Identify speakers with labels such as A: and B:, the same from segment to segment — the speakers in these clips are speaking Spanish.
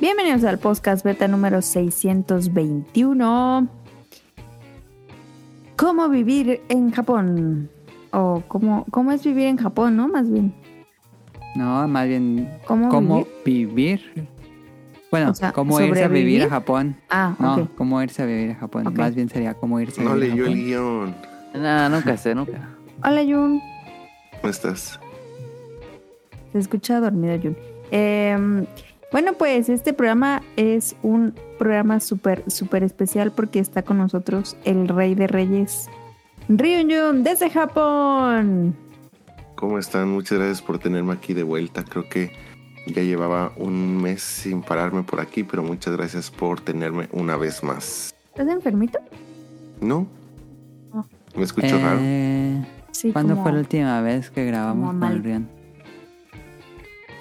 A: Bienvenidos al podcast beta número 621. ¿Cómo vivir en Japón? O cómo, cómo es vivir en Japón, ¿no? Más bien.
B: No, más bien,
A: ¿Cómo,
B: ¿cómo vivir? Bueno,
A: O sea,
B: ¿cómo irse a vivir a Japón?
A: Ah,
B: No. ¿cómo irse a vivir a Japón? Más bien sería ¿cómo irse a
C: No
B: vivir a
C: leyó el
B: Japón?
C: guion.
D: No, nunca sé, nunca.
A: Hola, Jun.
C: ¿Cómo estás?
A: Se escucha dormido, Jun. Eh, bueno, pues este programa es un programa súper, súper especial porque está con nosotros el rey de reyes, Ryun Jun, desde Japón.
C: ¿Cómo están? Muchas gracias por tenerme aquí de vuelta. Creo que ya llevaba un mes sin pararme por aquí, pero muchas gracias por tenerme una vez más.
A: ¿Estás enfermito?
C: ¿No?
A: No.
C: ¿Me escucho raro?
B: Eh,
A: Sí.
B: ¿Cuándo
A: como-
B: fue la última vez que grabamos con Rian?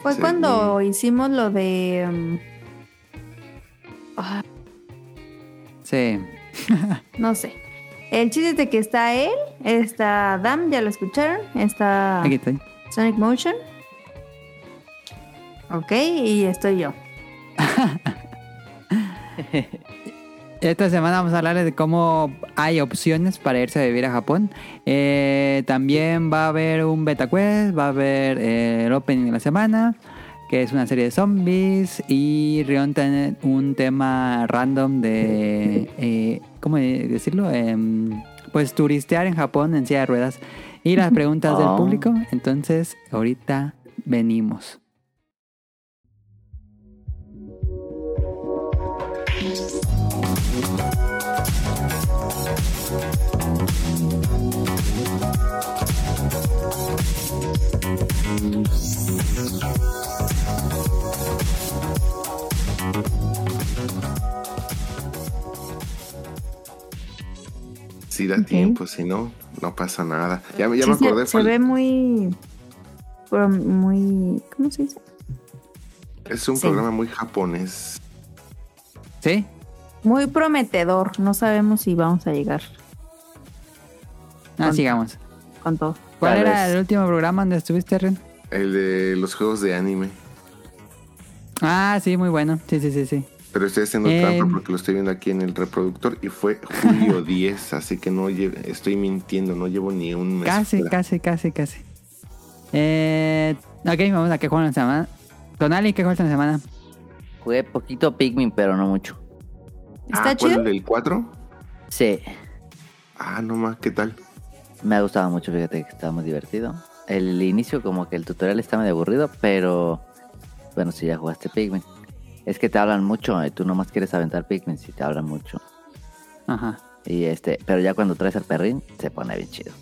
A: Fue
C: Sí,
A: cuando hicimos lo de... um, ah,
B: Sí.
A: no sé. El chiste de que está él, está Dam, ya lo escucharon, está
B: Aquí estoy.
A: Sonic Motion. Ok, y estoy yo.
B: Esta semana vamos a hablarles de cómo hay opciones para irse a vivir a Japón. Eh, también va a haber un beta quest, va a haber eh, el opening de la semana, que es una serie de zombies. Y Rion tiene un tema random de, eh, ¿cómo decirlo? Em, pues turistear en Japón en silla de ruedas. Y las preguntas del
D: Oh.
B: público. Entonces, ahorita venimos.
C: Si da tiempo, si no, no pasa nada. Ya, me- ya
A: Sí,
C: me
A: se-
C: acordé.
A: Se, ve muy... muy... ¿Cómo se dice?
C: es un
A: sí.
C: programa muy japonés.
B: ¿Sí?
A: Muy prometedor. No sabemos si vamos a llegar
B: Ah,
A: Con-
B: sigamos.
A: con todo.
B: ¿Cuál
D: Tal
B: era
D: vez.
B: el último programa donde estuviste, Rion?
C: El de los juegos de anime.
B: Ah, sí, muy bueno. Sí, sí, sí, sí.
C: Pero estoy haciendo
B: Eh,
C: trampa porque lo estoy viendo aquí en el reproductor y fue julio 10, así que no lle- estoy mintiendo, no llevo ni un mes.
B: Casi,
C: fuera.
B: casi, casi, casi. Eh, ok, vamos a qué juego en la semana. Tonali, ¿qué juego esta semana?
D: Jugué poquito Pikmin, pero no mucho.
A: ¿Está
C: ah, ¿cuál,
A: chido?
C: el del 4?
D: Sí,
C: Ah, no más, ¿qué tal?
D: me ha gustado mucho, fíjate que estaba muy divertido. El inicio, como que el tutorial está medio aburrido, pero bueno, si ya jugaste Pikmin. Es que te hablan mucho y tú nomás quieres aventar Pikmin si te hablan mucho.
B: Ajá.
D: Y este, pero ya cuando traes al perrín, se pone bien chido.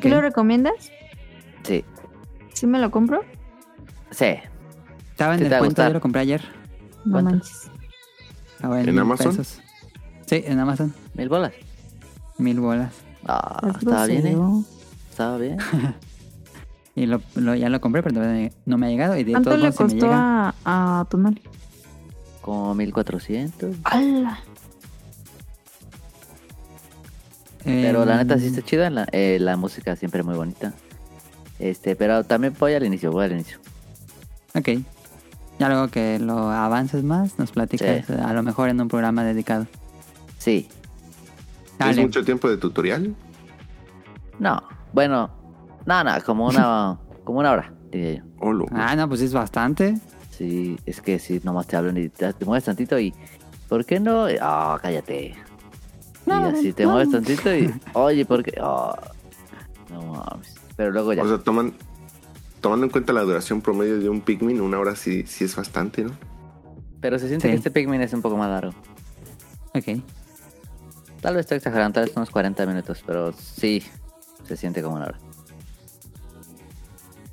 A: ¿Qué lo recomiendas?
D: Sí,
A: ¿Sí me lo compro?
D: sí.
B: Estaba en
D: Sí
B: descuento, yo lo compré ayer.
A: No
D: ¿Cuánto?
A: manches.
B: Estaba
C: ¿En Amazon?
B: pesos. Sí, en Amazon.
D: Mil bolas.
B: Mil bolas.
D: Ah,
A: Es
D: estaba bien, ¿eh? Estaba bien.
B: Y lo, lo- ya lo compré, pero todavía no me ha llegado. Y de
A: ¿Cuánto
B: todos
A: le
B: modos, si me
A: costó
B: llega.
A: a, a Tonali?
D: Como 1400.
A: ¡Hala!
D: Pero la neta sí
B: eh,
D: está chida, la, eh, la música siempre muy bonita. Este, pero también voy al inicio, voy al inicio.
B: Ok. Ya luego que lo avances más, nos platicas
D: Sí.
B: a lo mejor en un programa dedicado.
D: Sí,
C: ¿Es
B: Dale.
C: mucho tiempo de tutorial?
D: no, bueno, no, no, como una, como una hora, diría yo.
C: Oh, lo-
B: Ah, no, pues es bastante.
D: Sí, es que si nomás te hablan y te, te mueves tantito y, ¿por qué no? Ah, cállate.
A: No,
D: y así te
A: no.
D: mueves tantito y, oye, ¿por qué? Ah, no mames. Pero luego ya.
C: O sea, toman, tomando en cuenta la duración promedio de un Pikmin, una hora sí, sí es bastante, ¿no?
D: pero se siente
B: sí.
D: que este Pikmin es un poco más largo.
B: Ok.
D: Tal vez estoy exagerando, tal vez unos 40 minutos, pero sí, se siente como una hora.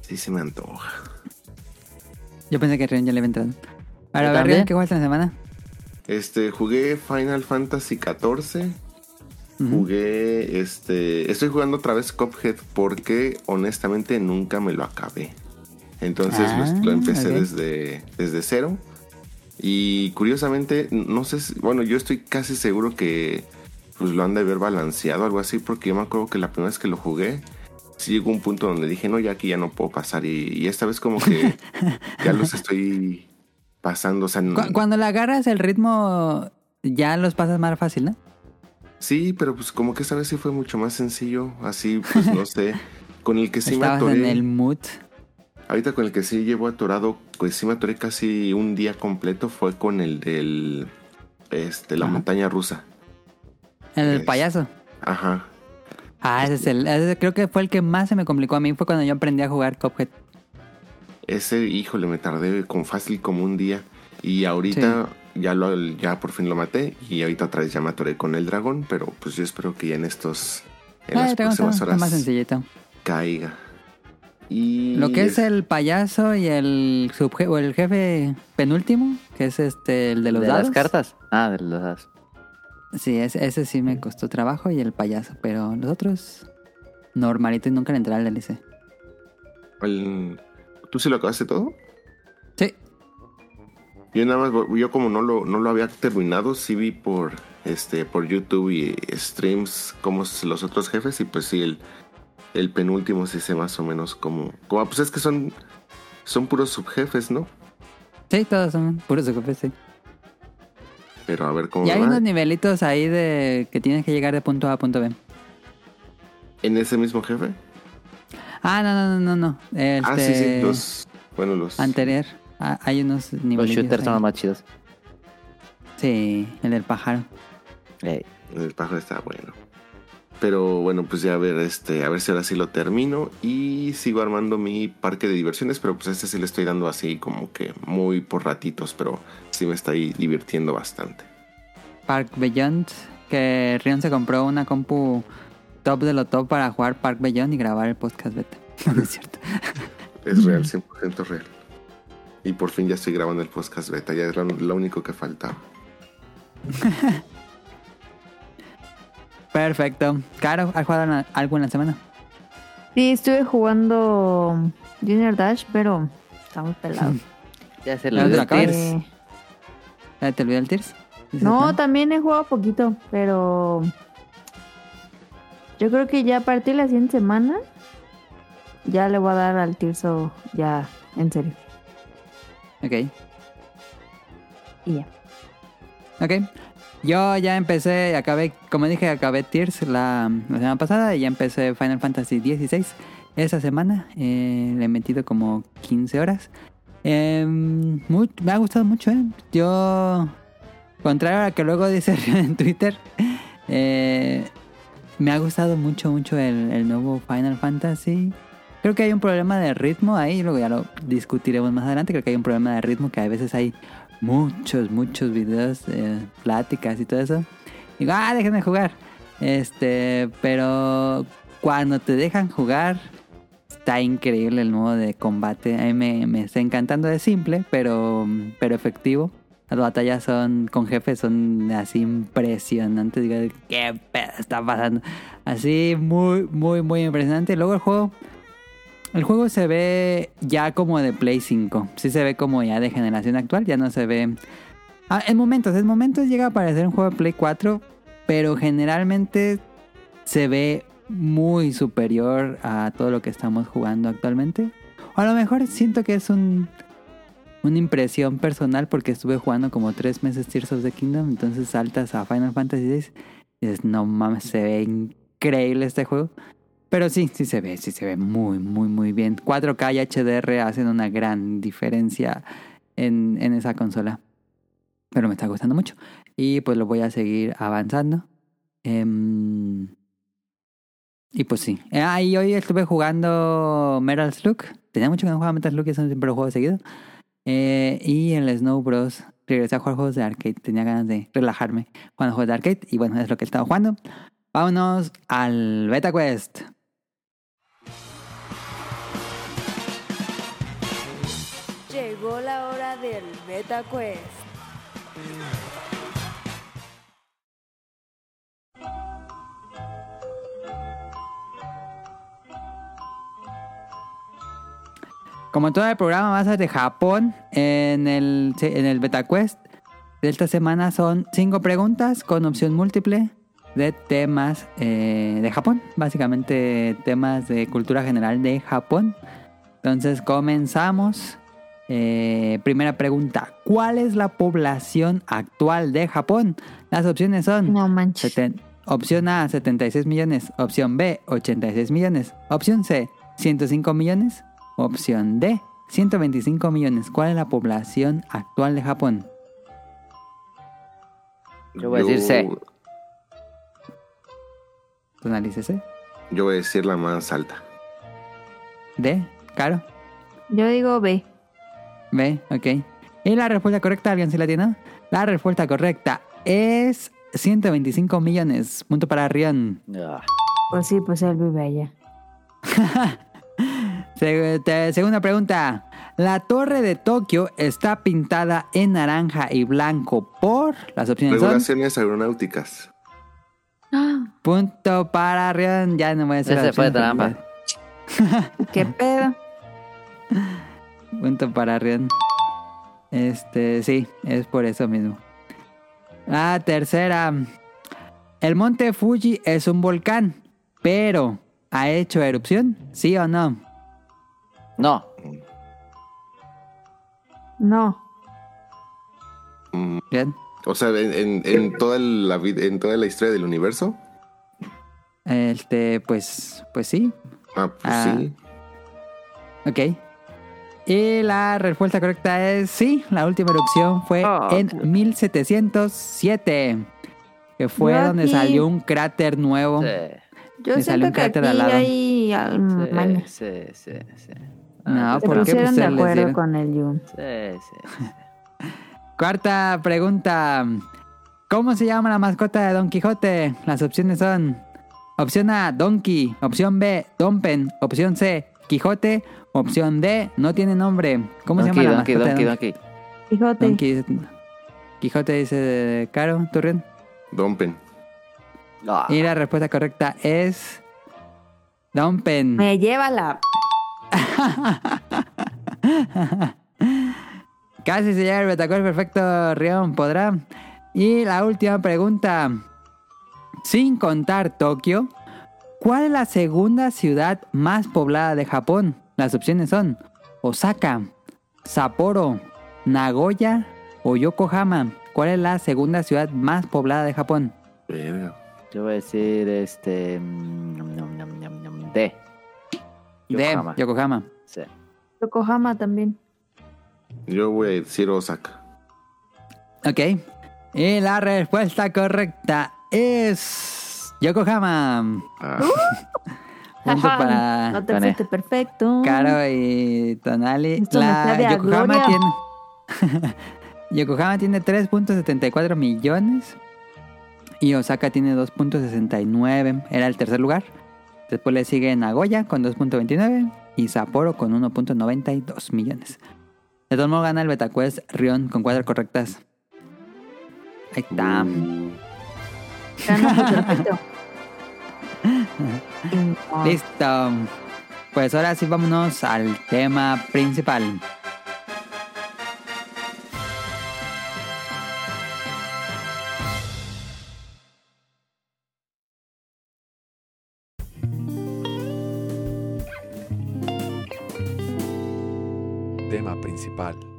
C: Sí se me antoja.
B: Yo pensé que Rion ya le había entrado. Ahora, a ver. Rion, ¿qué jugaste en la semana?
C: Este, jugué Final Fantasy XIV. Jugué, este, estoy jugando otra vez Cuphead porque honestamente nunca me lo acabé. Entonces lo-
B: Ah,
C: lo, empecé desde, desde cero. Y curiosamente, no sé, si- bueno, yo estoy casi seguro que pues lo han de haber balanceado, algo así, porque yo me acuerdo que la primera vez que lo jugué, sí llegó un punto donde dije, no, ya aquí ya no puedo pasar. Y, y esta vez como que ya los estoy pasando. O sea, no-
B: cuando le agarras el ritmo, ya los pasas más fácil, ¿no?
C: sí, pero pues como que esta vez sí fue mucho más sencillo. Así, pues no sé. Con el que sí me atoré.
B: en el mood.
C: Ahorita con el que sí llevo atorado, pues sí me atoré casi un día completo, fue con el del. Este, la
B: Ajá.
C: montaña rusa.
B: El
C: Es-
B: payaso.
C: Ajá.
B: Ah, ese es el. ese creo que fue el que más se me complicó a mí. Fue cuando yo aprendí a jugar Cuphead.
C: Ese, híjole, me tardé con fácil como un día. Y ahorita ya lo ya por fin lo maté. Y ahorita otra vez ya me atoré con el dragón. Pero pues yo espero que ya en estos. En
B: Ah,
C: las
B: está,
C: próximas horas
B: más sencillito.
C: caiga. Y
B: Lo que es el payaso y el subje o el jefe penúltimo, que es este el de los
D: ¿De
B: dados.
D: las cartas? Ah, de los dados.
B: Sí, ese, ese sí me costó trabajo y el payaso, pero los otros normalito y nunca le entré al DLC.
C: el- ¿Tú sí lo acabaste todo?
B: Sí.
C: Yo nada más, yo como no lo, no lo había terminado, sí vi por este por YouTube y streams como los otros jefes y pues sí, el, el penúltimo sí sé más o menos como... como pues es que son, son puros subjefes, ¿no?
B: Sí, todos son puros jefes, sí.
C: Pero a ver cómo
B: Y hay
C: va.
B: unos nivelitos ahí de que tienes que llegar de punto A a punto B.
C: ¿En ese mismo jefe?
B: Ah, no, no, no, no, no. Este,
C: Ah, sí, sí, los... Bueno, los...
B: Anterior. Ah, hay unos
D: Los
B: niveles.
D: shooters son los más chidos.
B: Sí, el del pájaro.
C: El pájaro está bueno. Pero bueno, pues ya a ver, este, a ver si ahora sí lo termino. Y sigo armando mi parque de diversiones, pero pues este sí le estoy dando así como que muy por ratitos, pero sí me está ahí divirtiendo bastante.
B: Park Beyond, que Rion se compró una compu top de lo top para jugar Park Beyond y grabar el podcast beta. No es cierto.
C: Es real, 100% real. Y por fin ya estoy grabando el podcast beta, ya es lo, lo único que faltaba.
B: Perfecto. Caro, ¿has jugado algo en la semana?
A: Sí, estuve jugando Junior Dash, pero está muy pelado.
D: Ya se
B: ¿Ya
D: lo
B: acabas?
D: Tears.
B: ¿Ya ¿Te olvidó el Tears? ¿Ese
A: no, también he jugado poquito, pero yo creo que ya a partir de la siguiente semana ya le voy a dar al Tirso ya en serio.
B: Ok.
A: Y ya.
B: Ok. Yo ya empecé, acabé, como dije, acabé Tears la, semana pasada y ya empecé Final Fantasy XVI esa semana. Eh, le he metido como 15 horas. Muy- me ha gustado mucho, ¿eh? Yo, contrario a lo que luego dice en Twitter, eh, me ha gustado mucho, mucho el nuevo Final Fantasy. Creo que hay un problema de ritmo ahí, luego ya lo discutiremos más adelante. Creo que hay un problema de ritmo que a veces hay muchos, muchos videos, eh, pláticas y todo eso. Digo, ah, déjenme jugar. Este, pero cuando te dejan jugar, está increíble el modo de combate. A mí me, me está encantando. Es simple, pero, pero efectivo. Las batallas son con jefes son así impresionantes. Digo, ¿qué pedo está pasando? Así muy, muy, muy impresionante. Luego el juego el juego se ve ya como de Play 5. Sí se ve como ya de generación actual. Ya no se ve... Ah, en momentos, en momentos llega a parecer un juego de Play 4. Pero generalmente se ve muy superior a todo lo que estamos jugando actualmente. O a lo mejor siento que es un, una impresión personal porque estuve jugando como tres meses Tears of the Kingdom. Entonces saltas a Final Fantasy VI y dices, no mames, se ve increíble este juego. Pero sí, sí se ve, sí se ve muy, muy, muy bien. 4K y HDR hacen una gran diferencia en, en esa consola. Pero me está gustando mucho. Y pues lo voy a seguir avanzando. Em, y pues sí. Ah, y hoy estuve jugando Metal Slug. Tenía mucho que no jugaba Metal Slug eso siempre lo juego seguido. Eh, y el Snow Bros. Regresé a jugar juegos de arcade. Tenía ganas de relajarme cuando juego de arcade. Y bueno, es lo que he estado jugando. Vámonos al Beta Quest.
E: Del Beta Quest.
B: Como todo el programa ser de Japón, en el, en el Beta Quest de esta semana son cinco preguntas con opción múltiple de temas eh, de Japón. Básicamente temas de cultura general de Japón. Entonces comenzamos. Eh, primera pregunta. ¿Cuál es la población actual de Japón? Las opciones son...
A: No manches.
B: seten- opción A, 76 millones. Opción B, 86 millones. Opción C, 105 millones. Opción D, 125 millones. ¿Cuál es la población actual de Japón?
D: Yo voy a decir C.
B: ¿Tú analices C?
C: Yo voy a decir la más alta.
B: D, Caro.
A: Yo digo B.
B: B, ok. ¿Y la respuesta correcta? ¿Alguien se la tiene? La respuesta correcta es 125 millones. Punto para Rion.
D: Ah,
A: Pues sí, pues él vive allá.
B: Segunda pregunta. La torre de Tokio está pintada en naranja y blanco por... Las opciones son...
C: Regulaciones aeronáuticas.
B: Punto para Rion. Ya no voy a hacer
D: Ese fue trampa.
A: ¿Qué pedo?
B: Punto para Rion. Este, sí, es por eso mismo. La tercera. El monte Fuji es un volcán, pero ¿ha hecho erupción? ¿Sí o no?
D: No,
A: No.
B: Bien.
C: O sea, en, en- en toda la vida, en toda la historia del universo.
B: Este, pues, pues sí.
C: Ah, pues
B: Ah.
C: sí.
B: Ok. Y la respuesta correcta es sí. La última erupción fue
A: Oh,
B: en
A: qué-
B: 1707. Que fue donde
A: aquí-
B: salió un cráter nuevo.
D: sí,
A: Yo siento
B: un
A: que aquí
B: cráter al lado.
A: hay ah,
D: sí, sí, sí, sí.
B: No,
D: Ah,
A: Se
B: ¿por qué?
A: pusieron
B: Pues
A: de
B: se les
A: acuerdo
B: dieron.
A: con el Yun.
D: Sí, sí.
B: Cuarta pregunta. ¿Cómo se llama la mascota de Don Quijote? Las opciones son opción A, Donkey, opción B, Dompen, opción C, Quijote, opción D, no tiene nombre. ¿Cómo
D: Donkey,
B: se llama la
D: donkey,
B: mascota
D: donkey. Donkey?
B: Quijote dice Caro, Turrión.
C: Dompen.
D: Ah,
B: Y la respuesta correcta es Dompen.
A: Me lleva la.
B: Casi se llega el Betacor perfecto, Rion, ¿podrá? Y la última pregunta. Sin contar Tokio, ¿cuál es la segunda ciudad más poblada de Japón? Las opciones son Osaka, Sapporo, Nagoya o Yokohama. ¿Cuál es la segunda ciudad más poblada de Japón?
C: Verga.
D: Yo voy a decir este. mm, D.
B: D, Yokohama.
D: Sí.
A: Yokohama también.
C: Yo voy a decir Osaka.
B: Ok. Y la respuesta correcta es Yokohama.
C: Ah,
B: Punto para
A: No te fuiste perfecto.
B: Caro y Tonali.
A: Esto
B: La Yokohama tiene. Yokohama tiene 3.74 millones. Y Osaka tiene 2.69. Era el tercer lugar. Después le sigue Nagoya con 2.29. Y Sapporo con 1.92 millones. De todos modos gana el Betacuest Rion con cuatro correctas. Ahí está.
A: Perfecto. No.
B: Listo. Pues ahora sí vámonos al tema principal.
F: Tema principal.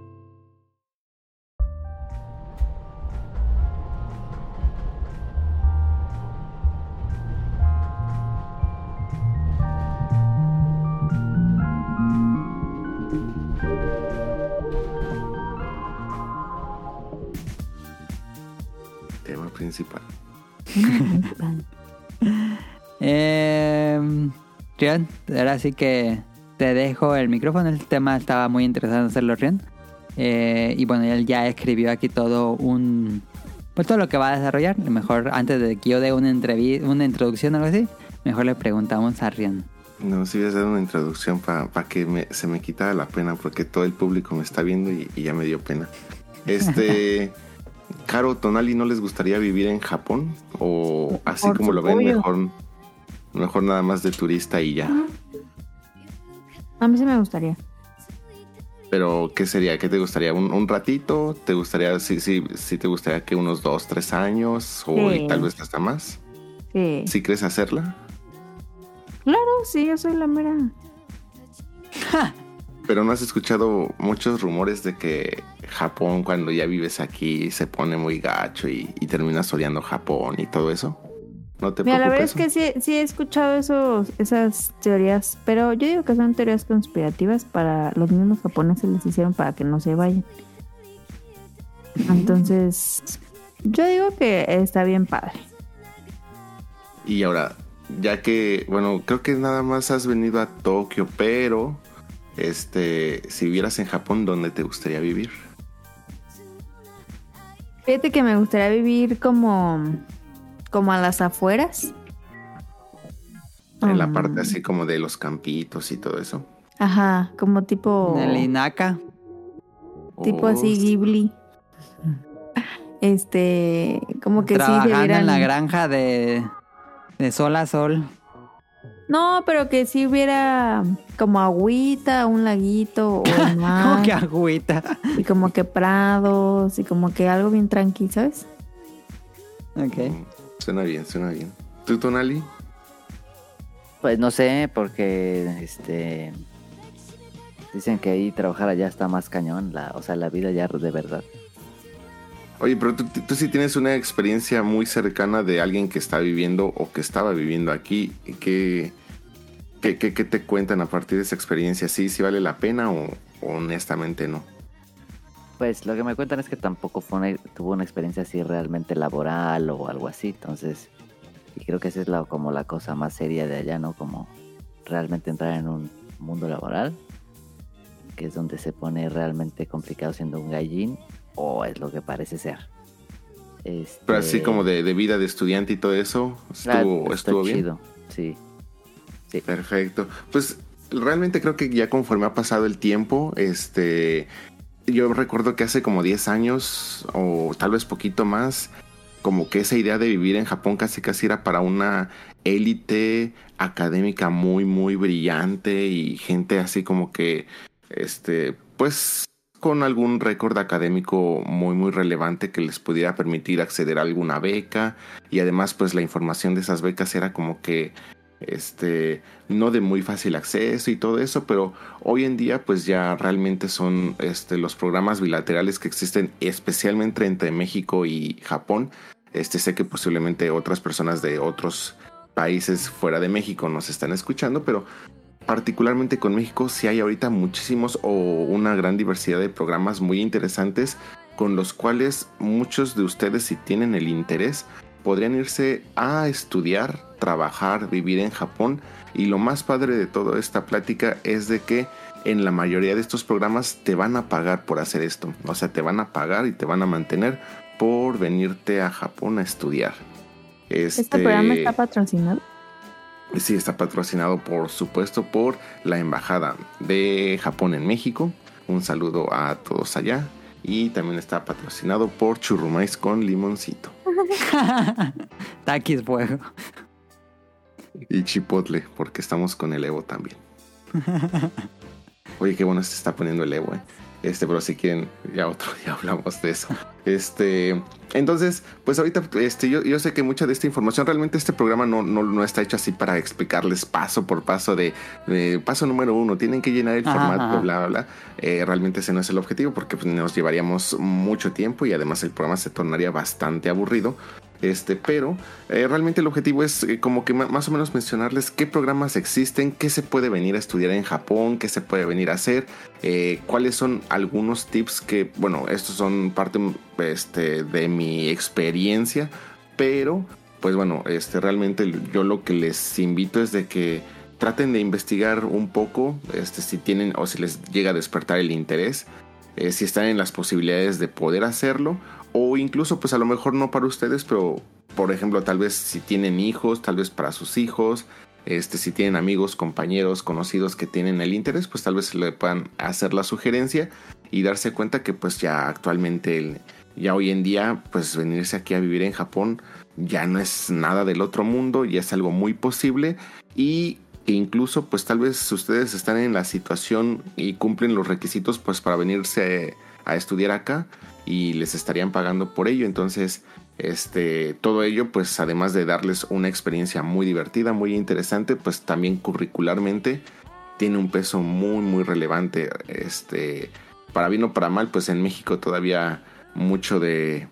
C: Principal.
B: Eh, Rion, ahora sí que te dejo el micrófono. El tema estaba muy interesante en hacerlo, Rion. Eh, y bueno, él ya escribió aquí todo un... Pues todo lo que va a desarrollar. Mejor antes de que yo dé una, una introducción o algo así, mejor le preguntamos a Rion.
C: No, si voy a hacer una introducción para que me- se me quitara la pena porque todo el público me está viendo y, y ya me dio pena. Este, Caro, Tonali, ¿no les gustaría vivir en Japón? O así
A: Por
C: como lo ven, mejor, mejor nada más de turista y ya.
A: A mí sí me gustaría.
C: Pero, ¿qué sería? ¿Qué te gustaría? ¿Un, un ratito? ¿Te gustaría, sí, sí, sí te gustaría que unos dos, tres años? O
A: Sí.
C: tal vez hasta más.
A: Sí.
C: ¿Sí crees hacerla?
A: Claro, sí, yo soy la mera.
C: Pero no has escuchado muchos rumores de que Japón, cuando ya vives aquí, se pone muy gacho y, y terminas odiando Japón y todo eso. ¿No te
A: Mira, la verdad es que sí, sí he escuchado esos, esas teorías, pero yo digo que son teorías conspirativas para los mismos japoneses les hicieron para que no se vayan. Entonces, yo digo que está bien padre.
C: Y ahora, ya que, bueno, creo que nada más has venido a Tokio, pero, este, si vivieras en Japón, ¿dónde te gustaría vivir?
A: Fíjate que me gustaría vivir como, como a las afueras.
C: En la
A: Mm,
C: parte así como de los campitos y todo eso.
A: Ajá, como tipo...
B: En el Inaka.
A: Tipo
C: Oh,
A: así Ghibli. Este, como que sí se
B: Trabajando
A: vieran...
B: en la granja de, de sol a sol.
A: No, pero que sí hubiera como agüita, un laguito o el mar,
B: Como que agüita.
A: y como que prados y como que algo bien tranquilo, ¿sabes?
B: Ok.
C: mm, Suena bien, suena bien. ¿Tú, Tonali?
D: Pues no sé, porque este dicen que ahí trabajar allá está más cañón, la, o sea, la vida ya de verdad.
C: Oye, pero tú, tú sí tienes una experiencia muy cercana de alguien que está viviendo o que estaba viviendo aquí. ¿Qué, qué, te cuentan a partir de esa experiencia? ¿Sí, sí vale la pena o, honestamente no?
D: Pues lo que me cuentan es que tampoco fue una- tuvo una experiencia así realmente laboral o algo así, entonces creo que esa es la, como la cosa más seria de allá, ¿no? Como realmente entrar en un mundo laboral, que es donde se pone realmente complicado siendo un gallín, o es lo que parece ser. Este,
C: Pero así como de, de vida de estudiante y todo eso,
D: ah,
C: estuvo, estuvo bien.
D: sí. Sí.
C: Perfecto. Pues realmente creo que ya conforme ha pasado el tiempo, este, yo recuerdo que hace como 10 años o tal vez poquito más, como que esa idea de vivir en Japón casi casi era para una élite académica muy muy brillante y gente así como que, este, pues con algún récord académico muy muy relevante que les pudiera permitir acceder a alguna beca. Y además pues la información de esas becas era como que este no de muy fácil acceso y todo eso pero hoy en día pues ya realmente son este los programas bilaterales que existen especialmente entre México y Japón. Este sé que posiblemente otras personas de otros países fuera de México nos están escuchando pero particularmente con México sí hay ahorita muchísimos o una gran diversidad de programas muy interesantes con los cuales muchos de ustedes si tienen el interés podrían irse a estudiar, trabajar, vivir en Japón y lo más padre de toda esta plática es de que en la mayoría de estos programas te van a pagar por hacer esto, o sea, te van a pagar y te van a mantener por venirte a Japón a estudiar.
A: ¿Este programa está patrocinado?
C: Sí, está patrocinado por supuesto por la Embajada de Japón en México. Un saludo a todos allá. Y también está patrocinado por Churrumais con limoncito.
B: Taquis fuego.
C: Y Chipotle, porque estamos con el Evo también. Oye, qué bueno se está poniendo el Evo, eh. Este, pero si quieren, ya otro día hablamos de eso. Este, entonces, pues ahorita, este, yo, yo sé que mucha de esta información, realmente este programa no, no, no está hecho así para explicarles paso por paso de, de paso número uno, tienen que llenar el
B: Ajá,
C: formato,
B: ajá.
C: bla, bla, bla. Eh, realmente ese no es el objetivo porque pues, nos llevaríamos mucho tiempo y además el programa se tornaría bastante aburrido. Este, pero eh, realmente el objetivo es eh, como que más o menos mencionarles qué programas existen, qué se puede venir a estudiar en Japón, qué se puede venir a hacer, eh, cuáles son algunos tips que, bueno, estos son parte este, de mi experiencia, pero pues bueno, este, realmente yo lo que les invito es de que traten de investigar un poco, este, si tienen o si les llega a despertar el interés, si están en las posibilidades de poder hacerlo o incluso pues a lo mejor no para ustedes, pero por ejemplo tal vez si tienen hijos, tal vez para sus hijos, este si tienen amigos, compañeros, conocidos que tienen el interés, pues tal vez le puedan hacer la sugerencia y darse cuenta que pues ya actualmente ya hoy en día pues venirse aquí a vivir en Japón ya no es nada del otro mundo, ya es algo muy posible y que incluso pues tal vez ustedes están en la situación y cumplen los requisitos pues para venirse a estudiar acá y les estarían pagando por ello entonces este todo ello pues además de darles una experiencia muy divertida muy interesante pues también curricularmente tiene un peso muy muy relevante. Este, para bien o para mal, pues en México todavía mucho de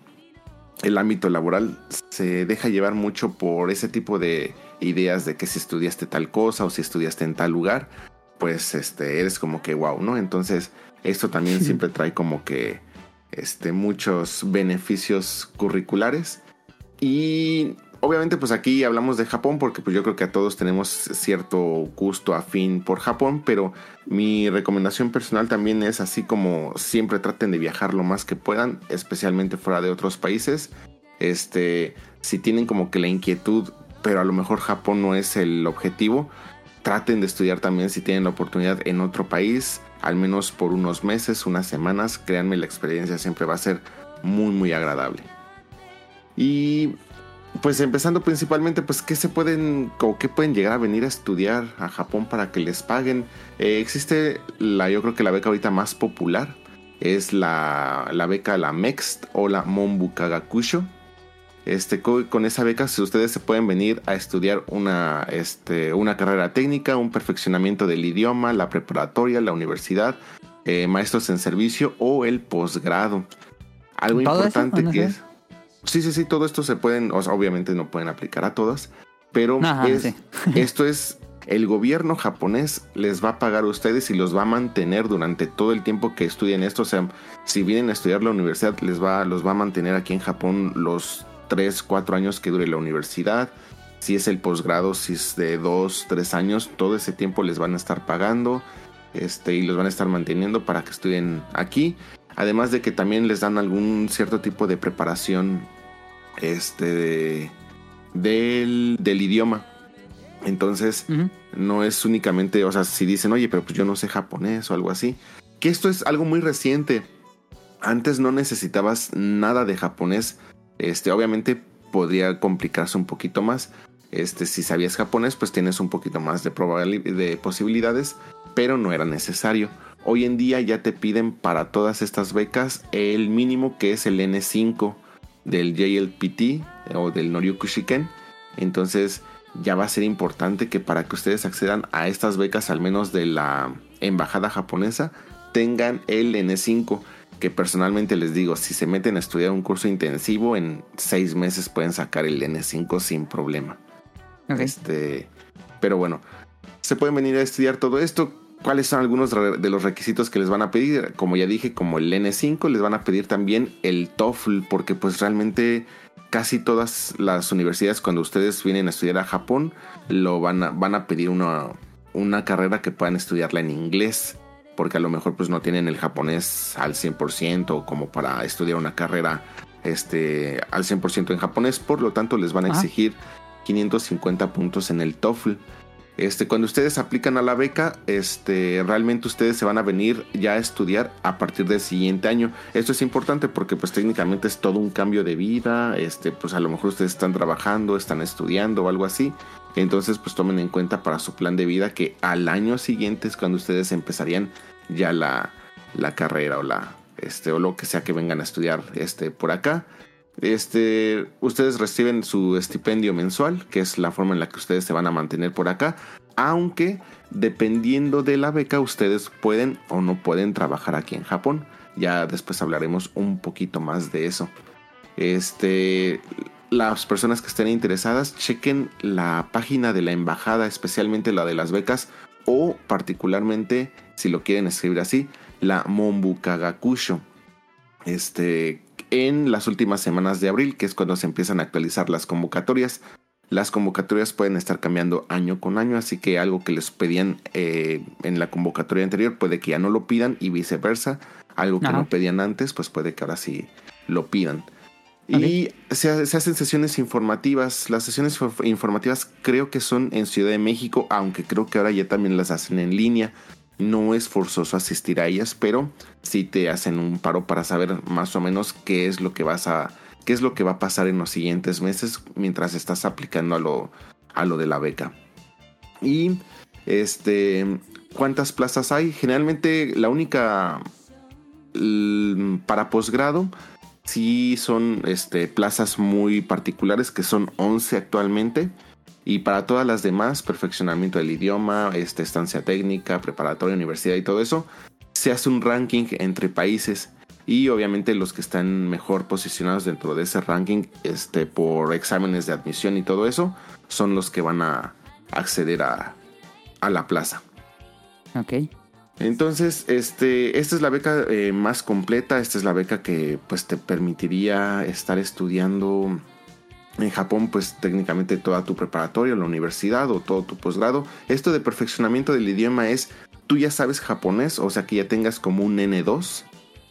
C: el ámbito laboral se deja llevar mucho por ese tipo de ideas de que si estudiaste tal cosa o si estudiaste en tal lugar, pues este eres como que wow, ¿no? Entonces, esto también siempre trae como que este muchos beneficios curriculares y obviamente pues aquí hablamos de Japón porque pues yo creo que a todos tenemos cierto gusto afín por Japón, pero mi recomendación personal también es así como siempre traten de viajar lo más que puedan, especialmente fuera de otros países. Este, si tienen como que la inquietud, pero a lo mejor Japón no es el objetivo, traten de estudiar también si tienen la oportunidad en otro país, al menos por unos meses, unas semanas, créanme la experiencia siempre va a ser muy muy agradable. Y pues empezando principalmente, pues qué se pueden o qué pueden llegar a venir a estudiar a Japón para que les paguen. Eh, existe la, yo creo que la beca ahorita más popular es la, la beca la MEXT o la Monbukagakusho. Este, con esa beca si ustedes se pueden venir a estudiar una, este, una carrera técnica, un perfeccionamiento del idioma, la preparatoria, la universidad, eh, maestros en servicio o el posgrado. Algo importante que es Sí, sí, sí, todo esto se pueden, o sea, obviamente no pueden aplicar a todas, pero esto es, el gobierno japonés les va a pagar a ustedes y los va a mantener durante todo el tiempo que estudien esto. O sea, si vienen a estudiar la universidad, les va, los va a mantener aquí en Japón los 3, 4 años que dure la universidad. Si es el posgrado, si es de 2, 3 años, todo ese tiempo les van a estar pagando este, y los van a estar manteniendo para que estudien aquí. Además de que también les dan algún cierto tipo de preparación este, del, idioma. Entonces, no es únicamente, o sea, si dicen, oye, pero pues yo no sé japonés o algo así, que esto es algo muy reciente. Antes no necesitabas nada de japonés. Este, obviamente podría complicarse un poquito más. Este, si sabías japonés, pues tienes un poquito más de, de posibilidades, pero no era necesario. Hoy en día ya te piden para todas estas becas el mínimo que es el N5 del JLPT o del Noryokushiken. Entonces ya va a ser importante que para que ustedes accedan a estas becas, al menos de la embajada japonesa, tengan el N5. Que personalmente les digo, si se meten a estudiar un curso intensivo, en seis meses pueden sacar el N5 sin problema. Este, pero bueno, se pueden venir a estudiar todo esto cuáles son algunos de los requisitos que les van a pedir. Como ya dije, como el N5, les van a pedir también el TOEFL, porque pues realmente casi todas las universidades cuando ustedes vienen a estudiar a Japón, lo van a, van a pedir una, una carrera que puedan estudiarla en inglés, porque a lo mejor pues no tienen el japonés al 100% como para estudiar una carrera este, al 100% en japonés, por lo tanto les van a exigir 550 puntos en el TOEFL. Este, cuando ustedes aplican a la beca, este, realmente ustedes se van a venir ya a estudiar a partir del siguiente año. Esto es importante porque pues técnicamente es todo un cambio de vida, este, pues a lo mejor ustedes están trabajando, están estudiando o algo así. Entonces pues tomen en cuenta para su plan de vida que al año siguiente es cuando ustedes empezarían ya la, la carrera o la, este, o lo que sea que vengan a estudiar este, por acá. Este, ustedes reciben su estipendio mensual, que es la forma en la que ustedes se van a mantener por acá, aunque dependiendo de la beca ustedes pueden o no pueden trabajar aquí en Japón. Ya después hablaremos un poquito más de eso. Este, las personas que estén interesadas, chequen la página de la embajada, especialmente la de las becas, o particularmente, si lo quieren escribir así, la Mombukagakusho. Este, en las últimas semanas de abril, que es cuando se empiezan a actualizar las convocatorias. Las convocatorias pueden estar cambiando año con año, así que algo que les pedían eh, en la convocatoria anterior puede que ya no lo pidan y viceversa. Algo que no pedían antes, pues puede que ahora sí lo pidan. Y se, hacen sesiones informativas. Las sesiones informativas creo que son en Ciudad de México, aunque creo que ahora ya también las hacen en línea. No es forzoso asistir a ellas, pero sí te hacen un paro para saber más o menos qué es lo que vas a qué es lo que va a pasar en los siguientes meses mientras estás aplicando a lo a lo de la beca. Y este cuántas plazas hay? Generalmente la única para posgrado sí son este, plazas muy particulares que son 11 actualmente Y para todas las demás, perfeccionamiento del idioma, este, estancia técnica, preparatoria, universidad y todo eso, se hace un ranking entre países y obviamente los que están mejor posicionados dentro de ese ranking este, por exámenes de admisión y todo eso son los que van a acceder a, a la plaza.
B: Ok.
C: Entonces, este, esta es la beca eh, más completa, esta es la beca que pues te permitiría estar estudiando en Japón, pues técnicamente toda tu preparatoria, la universidad o todo tu posgrado. Esto de perfeccionamiento del idioma es, tú ya sabes japonés, o sea que ya tengas como un N2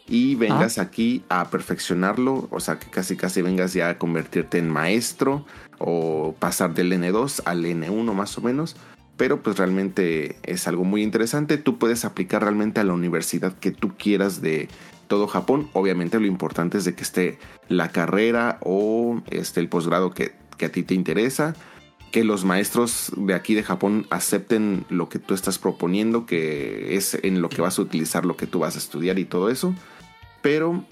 C: y vengas aquí a perfeccionarlo, o sea que casi casi vengas ya a convertirte en maestro o pasar del N2 al N1 más o menos. Pero pues realmente es algo muy interesante. Tú puedes aplicar realmente a la universidad que tú quieras de todo Japón. Obviamente lo importante es de que esté la carrera o este, el posgrado que, que a ti te interesa. Que los maestros de aquí de Japón acepten lo que tú estás proponiendo, que es en lo que vas a utilizar lo que tú vas a estudiar y todo eso. Pero,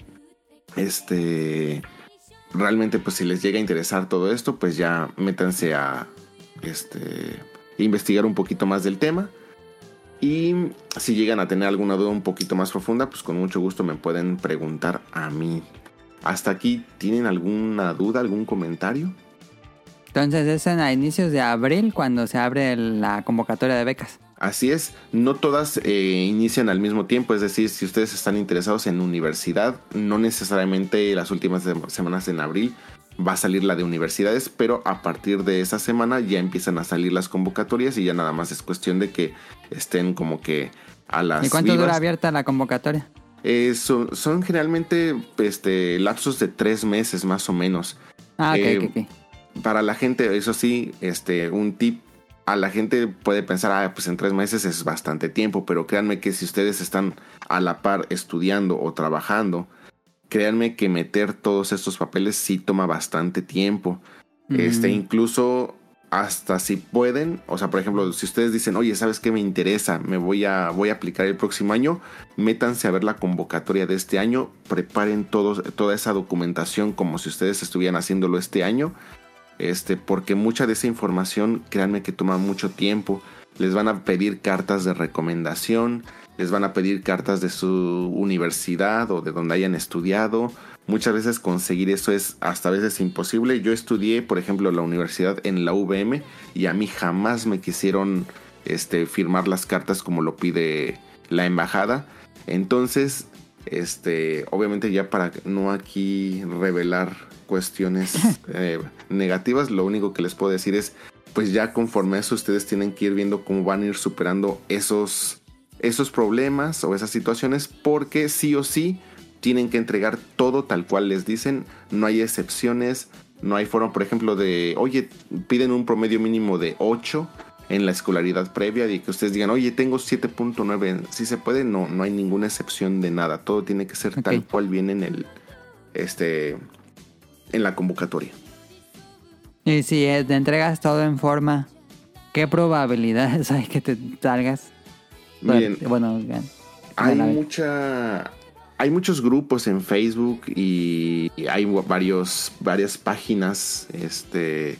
C: este, realmente pues si les llega a interesar todo esto, pues ya métanse a, este, investigar un poquito más del tema. Y si llegan a tener alguna duda un poquito más profunda, pues con mucho gusto me pueden preguntar a mí. Hasta aquí, ¿tienen alguna duda, algún comentario?
B: Entonces es en a inicios de abril cuando se abre la convocatoria de becas.
C: Así es, no todas eh, inician al mismo tiempo, es decir, si ustedes están interesados en universidad, no necesariamente las últimas semanas en abril va a salir la de universidades, pero a partir de esa semana ya empiezan a salir las convocatorias y ya nada más es cuestión de que estén como que a las...
B: ¿Y cuánto
C: vivas.
B: dura abierta la convocatoria?
C: Eh, son, son generalmente este, lapsos de tres meses más o menos.
B: Ah, ok,
C: Eh,
B: ok, ok.
C: Para la gente, eso sí, este, un tip. A la gente puede pensar, ah, pues en tres meses es bastante tiempo, pero créanme que si ustedes están a la par estudiando o trabajando, créanme que meter todos estos papeles sí toma bastante tiempo. Este, incluso hasta si pueden, o sea, por ejemplo, si ustedes dicen, oye, ¿sabes qué me interesa? Me voy a, voy a aplicar el próximo año, métanse a ver la convocatoria de este año, preparen todos, toda esa documentación como si ustedes estuvieran haciéndolo este año, este, porque mucha de esa información, créanme que toma mucho tiempo. Les van a pedir cartas de recomendación, les van a pedir cartas de su universidad o de donde hayan estudiado. Muchas veces conseguir eso es hasta a veces imposible. Yo estudié, por ejemplo, la universidad en la UVM y a mí jamás me quisieron este, firmar las cartas como lo pide la embajada. Entonces, este, obviamente ya para no aquí revelar cuestiones eh, negativas, lo único que les puedo decir es, pues ya conforme a eso ustedes tienen que ir viendo cómo van a ir superando esos, esos problemas o esas situaciones, porque sí o sí tienen que entregar todo tal cual les dicen, no hay excepciones, no hay forma, por ejemplo, de, oye, piden un promedio mínimo de 8 en la escolaridad previa y que ustedes digan, oye, tengo 7.9, si se puede, no, no hay ninguna excepción de nada, todo tiene que ser tal cual viene en el, este, en la convocatoria.
B: Y si eh, te entregas todo en forma, ¿qué probabilidades hay que te salgas?
C: Miren,
B: Bueno,
C: hay mucha hay muchos grupos en Facebook y hay varios varias páginas este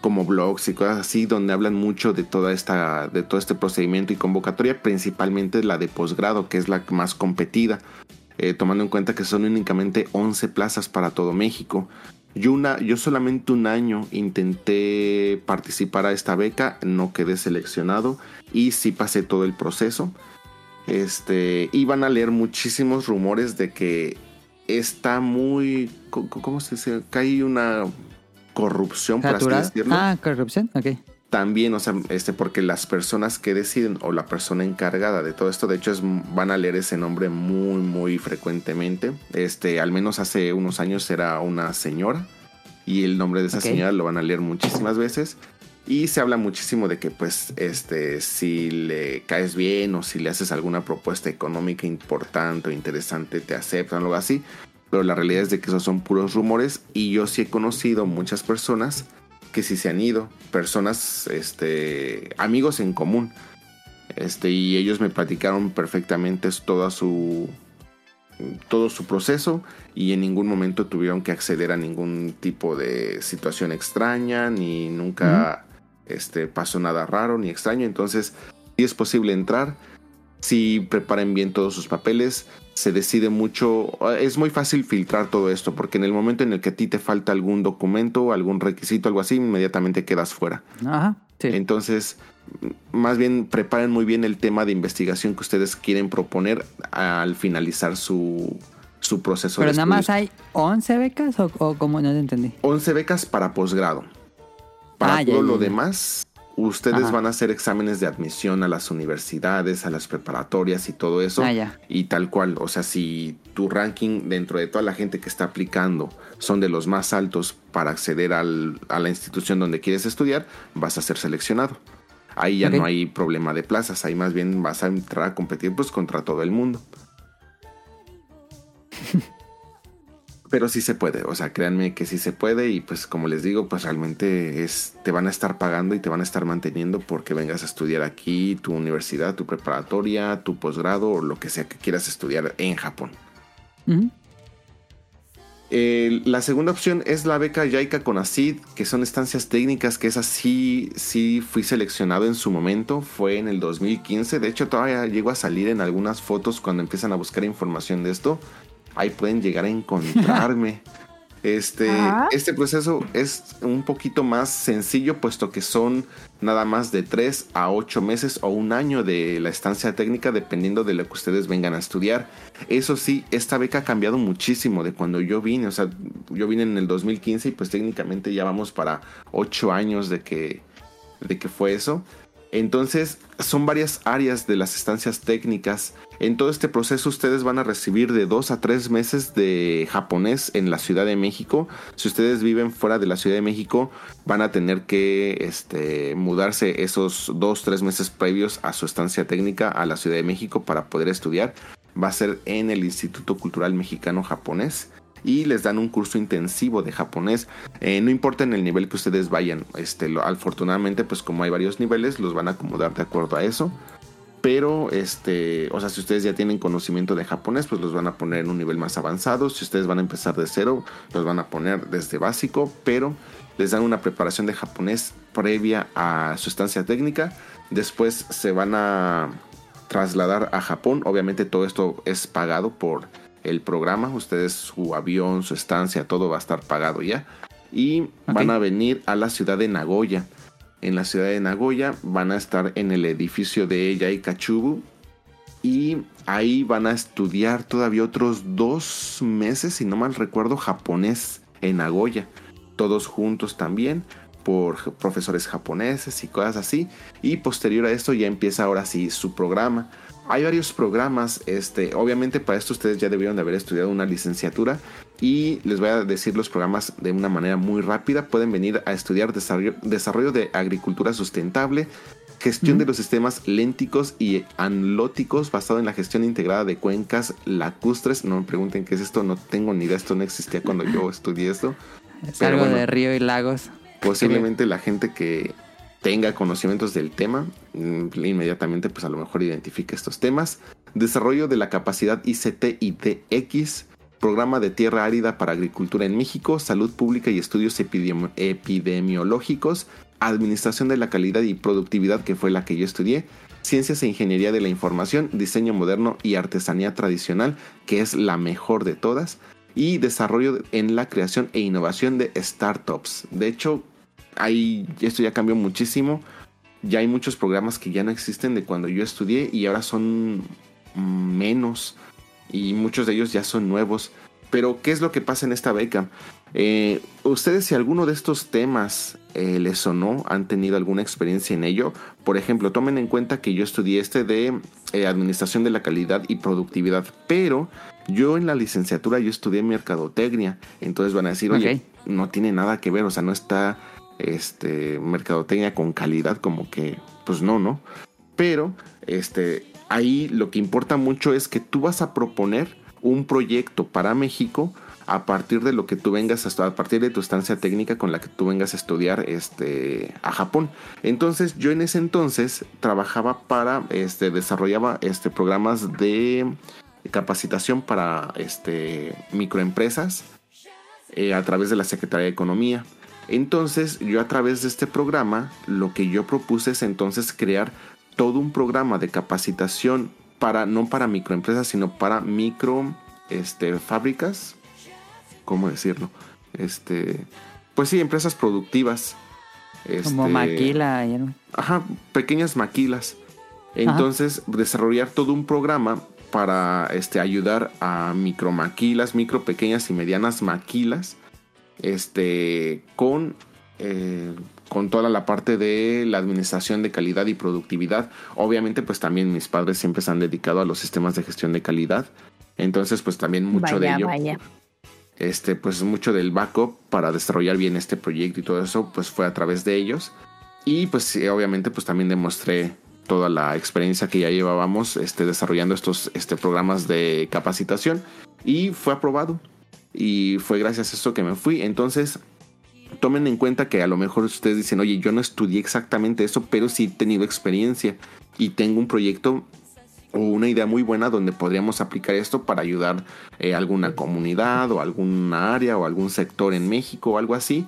C: como blogs y cosas así donde hablan mucho de toda esta de todo este procedimiento y convocatoria principalmente la de posgrado que es la más competida eh, tomando en cuenta que son únicamente 11 plazas para todo México yo, una, yo solamente un año intenté participar a esta beca, no quedé seleccionado y sí pasé todo el proceso. Este, iban a leer muchísimos rumores de que está muy, ¿cómo se dice? Que hay una corrupción, por así
B: ¿Saturado?
C: decirlo.
B: Ah, corrupción, ok.
C: También, o sea, este, porque las personas que deciden o la persona encargada de todo esto, de hecho, es, van a leer ese nombre muy, muy frecuentemente. Este, al menos hace unos años era una señora y el nombre de esa señora lo van a leer muchísimas veces. Y se habla muchísimo de que, pues, este, si le caes bien o si le haces alguna propuesta económica importante o interesante, te aceptan o algo así. Pero la realidad es de que esos son puros rumores y yo sí he conocido muchas personas que sí se han ido, personas, este, amigos en común. Este, y ellos me platicaron perfectamente toda su todo su proceso y en ningún momento tuvieron que acceder a ningún tipo de situación extraña ni nunca este, pasó nada raro ni extraño. Entonces, sí es posible entrar. Si preparen bien todos sus papeles, se decide mucho. Es muy fácil filtrar todo esto, porque en el momento en el que a ti te falta algún documento, algún requisito, algo así, inmediatamente quedas fuera.
B: Ajá. Sí.
C: Entonces, más bien preparen muy bien el tema de investigación que ustedes quieren proponer al finalizar su, su proceso
B: Pero
C: de
B: nada más hay 11 becas o, o cómo no te entendí.
C: 11 becas para posgrado. Para
B: Ah, ya,
C: todo
B: ya,
C: lo demás, ustedes
B: Ajá.
C: van a hacer exámenes de admisión a las universidades, a las preparatorias y todo eso.
B: Ah, ya.
C: Y tal cual, o sea, si tu ranking dentro de toda la gente que está aplicando son de los más altos para acceder al- a la institución donde quieres estudiar, vas a ser seleccionado. Ahí ya no hay problema de plazas, ahí más bien vas a entrar a competir pues contra todo el mundo. Pero sí se puede, o sea, créanme que sí se puede y pues como les digo, pues realmente es te van a estar pagando y te van a estar manteniendo porque vengas a estudiar aquí tu universidad, tu preparatoria, tu posgrado o lo que sea que quieras estudiar en Japón. Eh, la segunda opción es la beca Yaika con ACID, que son estancias técnicas, que esa sí, sí fui seleccionado en su momento, fue en el 2015, de hecho todavía llego a salir en algunas fotos cuando empiezan a buscar información de esto, ahí pueden llegar a encontrarme. Este,
A: Ajá.
C: este proceso es un poquito más sencillo, puesto que son nada más de 3 a 8 meses o un año de la estancia técnica, dependiendo de lo que ustedes vengan a estudiar. Eso sí, esta beca ha cambiado muchísimo de cuando yo vine. O sea, yo vine en el 2015 y pues técnicamente ya vamos para 8 años de que, de que fue eso. Entonces, son varias áreas de las estancias técnicas. En todo este proceso ustedes van a recibir de 2 a 3 meses de japonés en la Ciudad de México. Si ustedes viven fuera de la Ciudad de México, van a tener que este, mudarse esos 2 3 meses previos a su estancia técnica a la Ciudad de México para poder estudiar. Va a ser en el Instituto Cultural Mexicano Japonés y les dan un curso intensivo de japonés. Eh, no importa en el nivel que ustedes vayan, este, lo- afortunadamente, pues como hay varios niveles, los van a acomodar de acuerdo a eso. Pero, este, o sea, si ustedes ya tienen conocimiento de japonés, pues los van a poner en un nivel más avanzado. Si ustedes van a empezar de cero, los van a poner desde básico, pero les dan una preparación de japonés previa a su estancia técnica. Después se van a trasladar a Japón. Obviamente todo esto es pagado por el programa. Ustedes, su avión, su estancia, todo va a estar pagado ya. Y van a venir a la ciudad de Nagoya. En la ciudad de Nagoya van a estar en el edificio de Yaikachubu. Y ahí van a estudiar todavía otros dos meses, si no mal recuerdo, japonés en Nagoya. Todos juntos también por profesores japoneses y cosas así. Y posterior a esto ya empieza ahora sí su programa. Hay varios programas, este, obviamente para esto ustedes ya debieron de haber estudiado una licenciatura y les voy a decir los programas de una manera muy rápida. Pueden venir a estudiar desarrollo, desarrollo de agricultura sustentable, gestión de los sistemas lénticos y anlóticos basado en la gestión integrada de cuencas lacustres. No me pregunten qué es esto, no tengo ni idea, esto no existía cuando yo estudié esto.
B: Es
C: Pero
B: algo
C: bueno.
B: de río y lagos.
C: Posiblemente la gente que tenga conocimientos del tema, mm, inmediatamente pues a lo mejor identifique estos temas. Desarrollo de la capacidad ICT y DX, programa de tierra árida para agricultura en México, salud pública y estudios epidemi- epidemiológicos, administración de la calidad y productividad que fue la que yo estudié, ciencias e ingeniería de la información, diseño moderno y artesanía tradicional, que es la mejor de todas, y desarrollo en la creación e innovación de startups. De hecho, hay, esto ya cambió muchísimo. Ya hay muchos programas que ya no existen de cuando yo estudié y ahora son menos y muchos de ellos ya son nuevos. Pero, ¿qué es lo que pasa en esta beca? Eh, ustedes, si alguno de estos temas eh, les sonó, han tenido alguna experiencia en ello, por ejemplo, tomen en cuenta que yo estudié este de eh, Administración de la Calidad y Productividad, pero yo en la licenciatura yo estudié Mercadotecnia, entonces van a decir, oye, no tiene nada que ver, o sea, no está este mercadotecnia con calidad como que pues no, ¿no? Pero este ahí lo que importa mucho es que tú vas a proponer un proyecto para México a partir de lo que tú vengas a, a partir de tu estancia técnica con la que tú vengas a estudiar este a Japón. Entonces, yo en ese entonces trabajaba para este desarrollaba este programas de capacitación para este microempresas eh, a través de la Secretaría de Economía. Entonces, yo a través de este programa, lo que yo propuse es entonces crear todo un programa de capacitación para, no para microempresas, sino para micro este, fábricas. ¿Cómo decirlo? Este, pues sí, empresas productivas.
B: Como
C: Este,
B: maquila. y algo.
C: Ajá, pequeñas maquilas. Entonces, desarrollar todo un programa para este, ayudar a micromaquilas, micro, pequeñas y medianas maquilas, este, con, eh, con toda la parte de la administración de calidad y productividad. Obviamente, pues también mis padres siempre se han dedicado a los sistemas de gestión de calidad. Entonces, pues también mucho de ello
A: vaya.
C: este, pues mucho del backup para desarrollar bien este proyecto y todo eso, pues fue a través de ellos. Y pues obviamente, pues también demostré toda la experiencia que ya llevábamos este, desarrollando estos este, programas de capacitación y fue aprobado. Y fue gracias a eso que me fui. Entonces, tomen en cuenta que a lo mejor ustedes dicen, oye, yo no estudié exactamente eso, pero sí he tenido experiencia y tengo un proyecto o una idea muy buena donde podríamos aplicar esto para ayudar a alguna comunidad o alguna área o algún sector en México o algo así.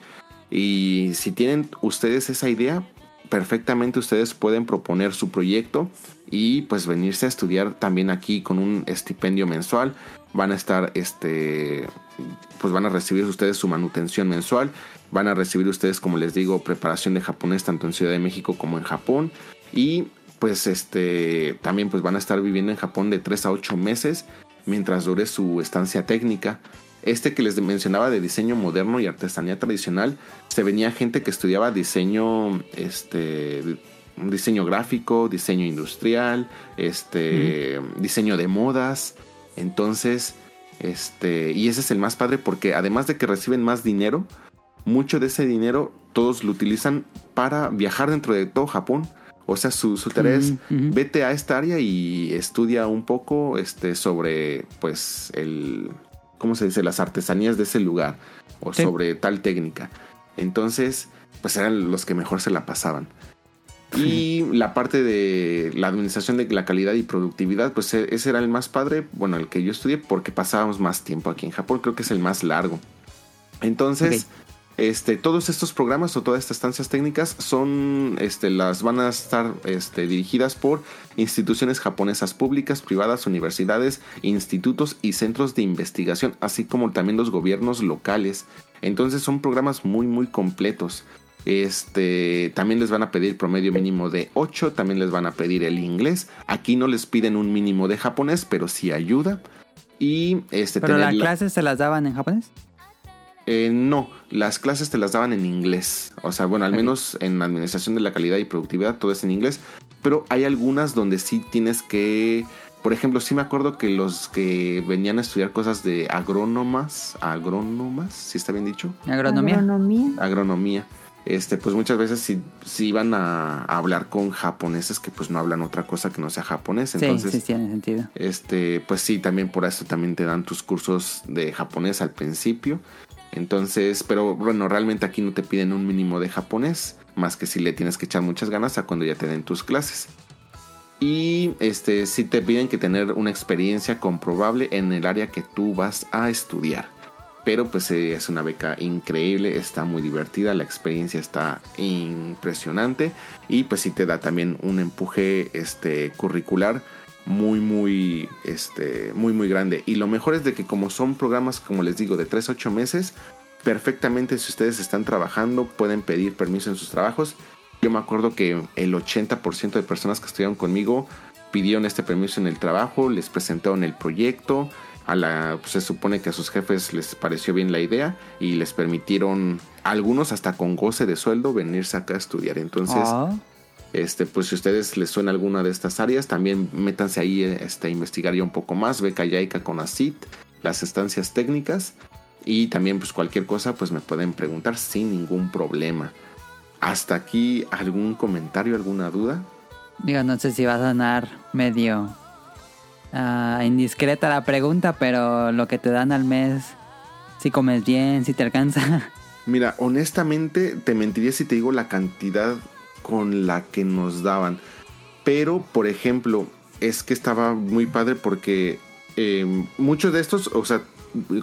C: Y si tienen ustedes esa idea, perfectamente ustedes pueden proponer su proyecto y pues venirse a estudiar también aquí con un estipendio mensual. Van a estar, este, pues van a recibir ustedes su manutención mensual. Van a recibir ustedes, como les digo, preparación de japonés tanto en Ciudad de México como en Japón. Y pues este también pues van a estar viviendo en Japón de 3 a 8 meses mientras dure su estancia técnica. Este que les mencionaba de diseño moderno y artesanía tradicional, se venía gente que estudiaba diseño este diseño gráfico, diseño industrial, este diseño de modas. Entonces, este y ese es el más padre porque además de que reciben más dinero, mucho de ese dinero todos lo utilizan para viajar dentro de todo Japón. O sea, su, su tarea es vete a esta área y estudia un poco este, sobre, pues, el, ¿cómo se dice? Las artesanías de ese lugar o sobre tal técnica. Entonces, pues eran los que mejor se la pasaban. Y la parte de la administración de la calidad y productividad, pues e- ese era el más padre, bueno, el que yo estudié porque pasábamos más tiempo aquí en Japón, creo que es el más largo. Entonces, este, todos estos programas o todas estas estancias técnicas son, este, las van a estar este, dirigidas por instituciones japonesas públicas, privadas, universidades, institutos y centros de investigación, así como también los gobiernos locales. Entonces son programas muy, muy completos. Este, también les van a pedir promedio mínimo de 8, también les van a pedir el inglés. Aquí no les piden un mínimo de japonés, pero sí ayuda. Y este,
B: ¿Pero las
C: la-
B: clases se las daban en japonés?
C: eh, no, las clases te las daban en inglés. O sea, bueno, al menos en administración de la calidad y productividad todo es en inglés. Pero hay algunas donde sí tienes que... Por ejemplo, sí me acuerdo que los que venían a estudiar cosas de agrónomas, agrónomas, si está bien dicho,
B: ¿Agronomía?
A: Agronomía.
C: agronomía, este, pues muchas veces sí, sí iban a, a hablar con japoneses que pues no hablan otra cosa que no sea japonés.
B: Sí,
C: Entonces,
B: sí, tiene sentido.
C: este, pues sí, también por eso también te dan tus cursos de japonés al principio. Entonces, pero bueno, realmente aquí no te piden un mínimo de japonés, más que si le tienes que echar muchas ganas a cuando ya te den tus clases. Y este, sí te piden que tener una experiencia comprobable en el área que tú vas a estudiar. Pero pues es una beca increíble, está muy divertida, la experiencia está impresionante. Y pues sí te da también un empuje este curricular muy muy este muy muy grande. Y lo mejor es de que como son programas como les digo de 3 a 8 meses perfectamente si ustedes están trabajando pueden pedir permiso en sus trabajos. Yo me acuerdo que el 80% de personas que estudiaron conmigo pidieron este permiso en el trabajo les presentaron el proyecto a la pues, se supone que a sus jefes les pareció bien la idea y les permitieron algunos hasta con goce de sueldo venirse acá a estudiar entonces
B: Oh,
C: este, pues si ustedes les suena alguna de estas áreas, también métanse ahí este, a investigar ya un poco más, beca Yaica con ACIT, las estancias técnicas y también pues cualquier cosa pues me pueden preguntar sin ningún problema. Hasta aquí algún comentario, alguna duda.
B: digo, no sé si va a sonar medio ah, indiscreta la pregunta, pero lo que te dan al mes, si comes bien, si te alcanza.
C: Mira, honestamente te mentiría si te digo la cantidad con la que nos daban. Pero, por ejemplo, es que estaba muy padre porque eh, muchos de estos, o sea,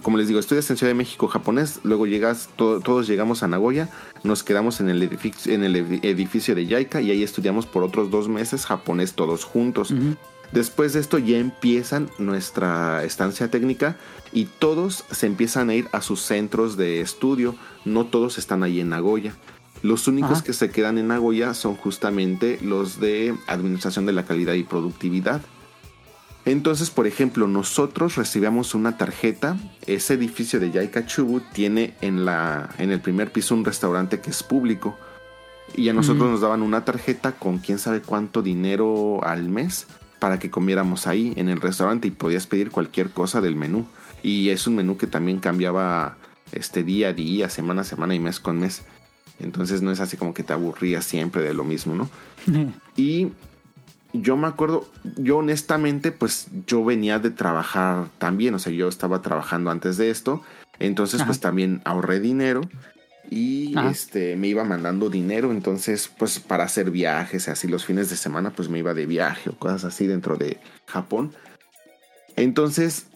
C: como les digo, estudias en Ciudad de México japonés, luego llegas, to- todos llegamos a Nagoya, nos quedamos en el, edificio, en el edi- edificio de Yaika y ahí estudiamos por otros dos meses japonés todos juntos. Después de esto ya empiezan nuestra estancia técnica y todos se empiezan a ir a sus centros de estudio. No todos están ahí en Nagoya. Los únicos
B: Ajá.
C: que se quedan en Nagoya son justamente los de Administración de la Calidad y Productividad. Entonces, por ejemplo, nosotros recibíamos una tarjeta. Ese edificio de Yaika Chubu tiene en, la, en el primer piso un restaurante que es público. Y a nosotros nos daban una tarjeta con quién sabe cuánto dinero al mes para que comiéramos ahí en el restaurante y podías pedir cualquier cosa del menú. Y es un menú que también cambiaba este día a día, semana a semana y mes con mes. Entonces no es así como que te aburrías siempre de lo mismo, ¿no? Y yo me acuerdo, yo honestamente, pues yo venía de trabajar también, o sea, yo estaba trabajando antes de esto, entonces
B: Ajá.
C: pues también ahorré dinero y
B: Ajá.
C: este me iba mandando dinero, entonces pues para hacer viajes, así los fines de semana pues me iba de viaje o cosas así dentro de Japón. Entonces,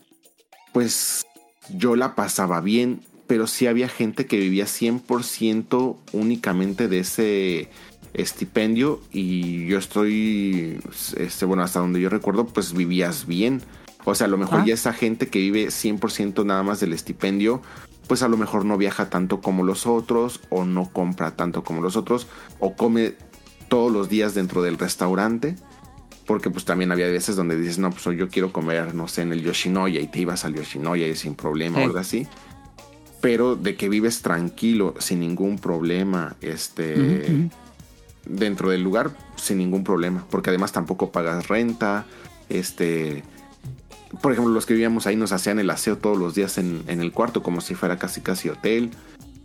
C: pues yo la pasaba bien, pero sí había gente que vivía 100% únicamente de ese estipendio y yo estoy, este, bueno, hasta donde yo recuerdo, pues vivías bien. O sea, a lo mejor ya esa gente que vive 100% nada más del estipendio, pues a lo mejor no viaja tanto como los otros o no compra tanto como los otros o come todos los días dentro del restaurante. Porque pues también había veces donde dices, no, pues yo quiero comer, no sé, en el Yoshinoya y te ibas al Yoshinoya y sin problema
B: Sí.
C: o algo así. Pero de que vives tranquilo, sin ningún problema, este, dentro del lugar, sin ningún problema. Porque además tampoco pagas renta, este... Por ejemplo, los que vivíamos ahí nos hacían el aseo todos los días en, en el cuarto, como si fuera casi casi hotel.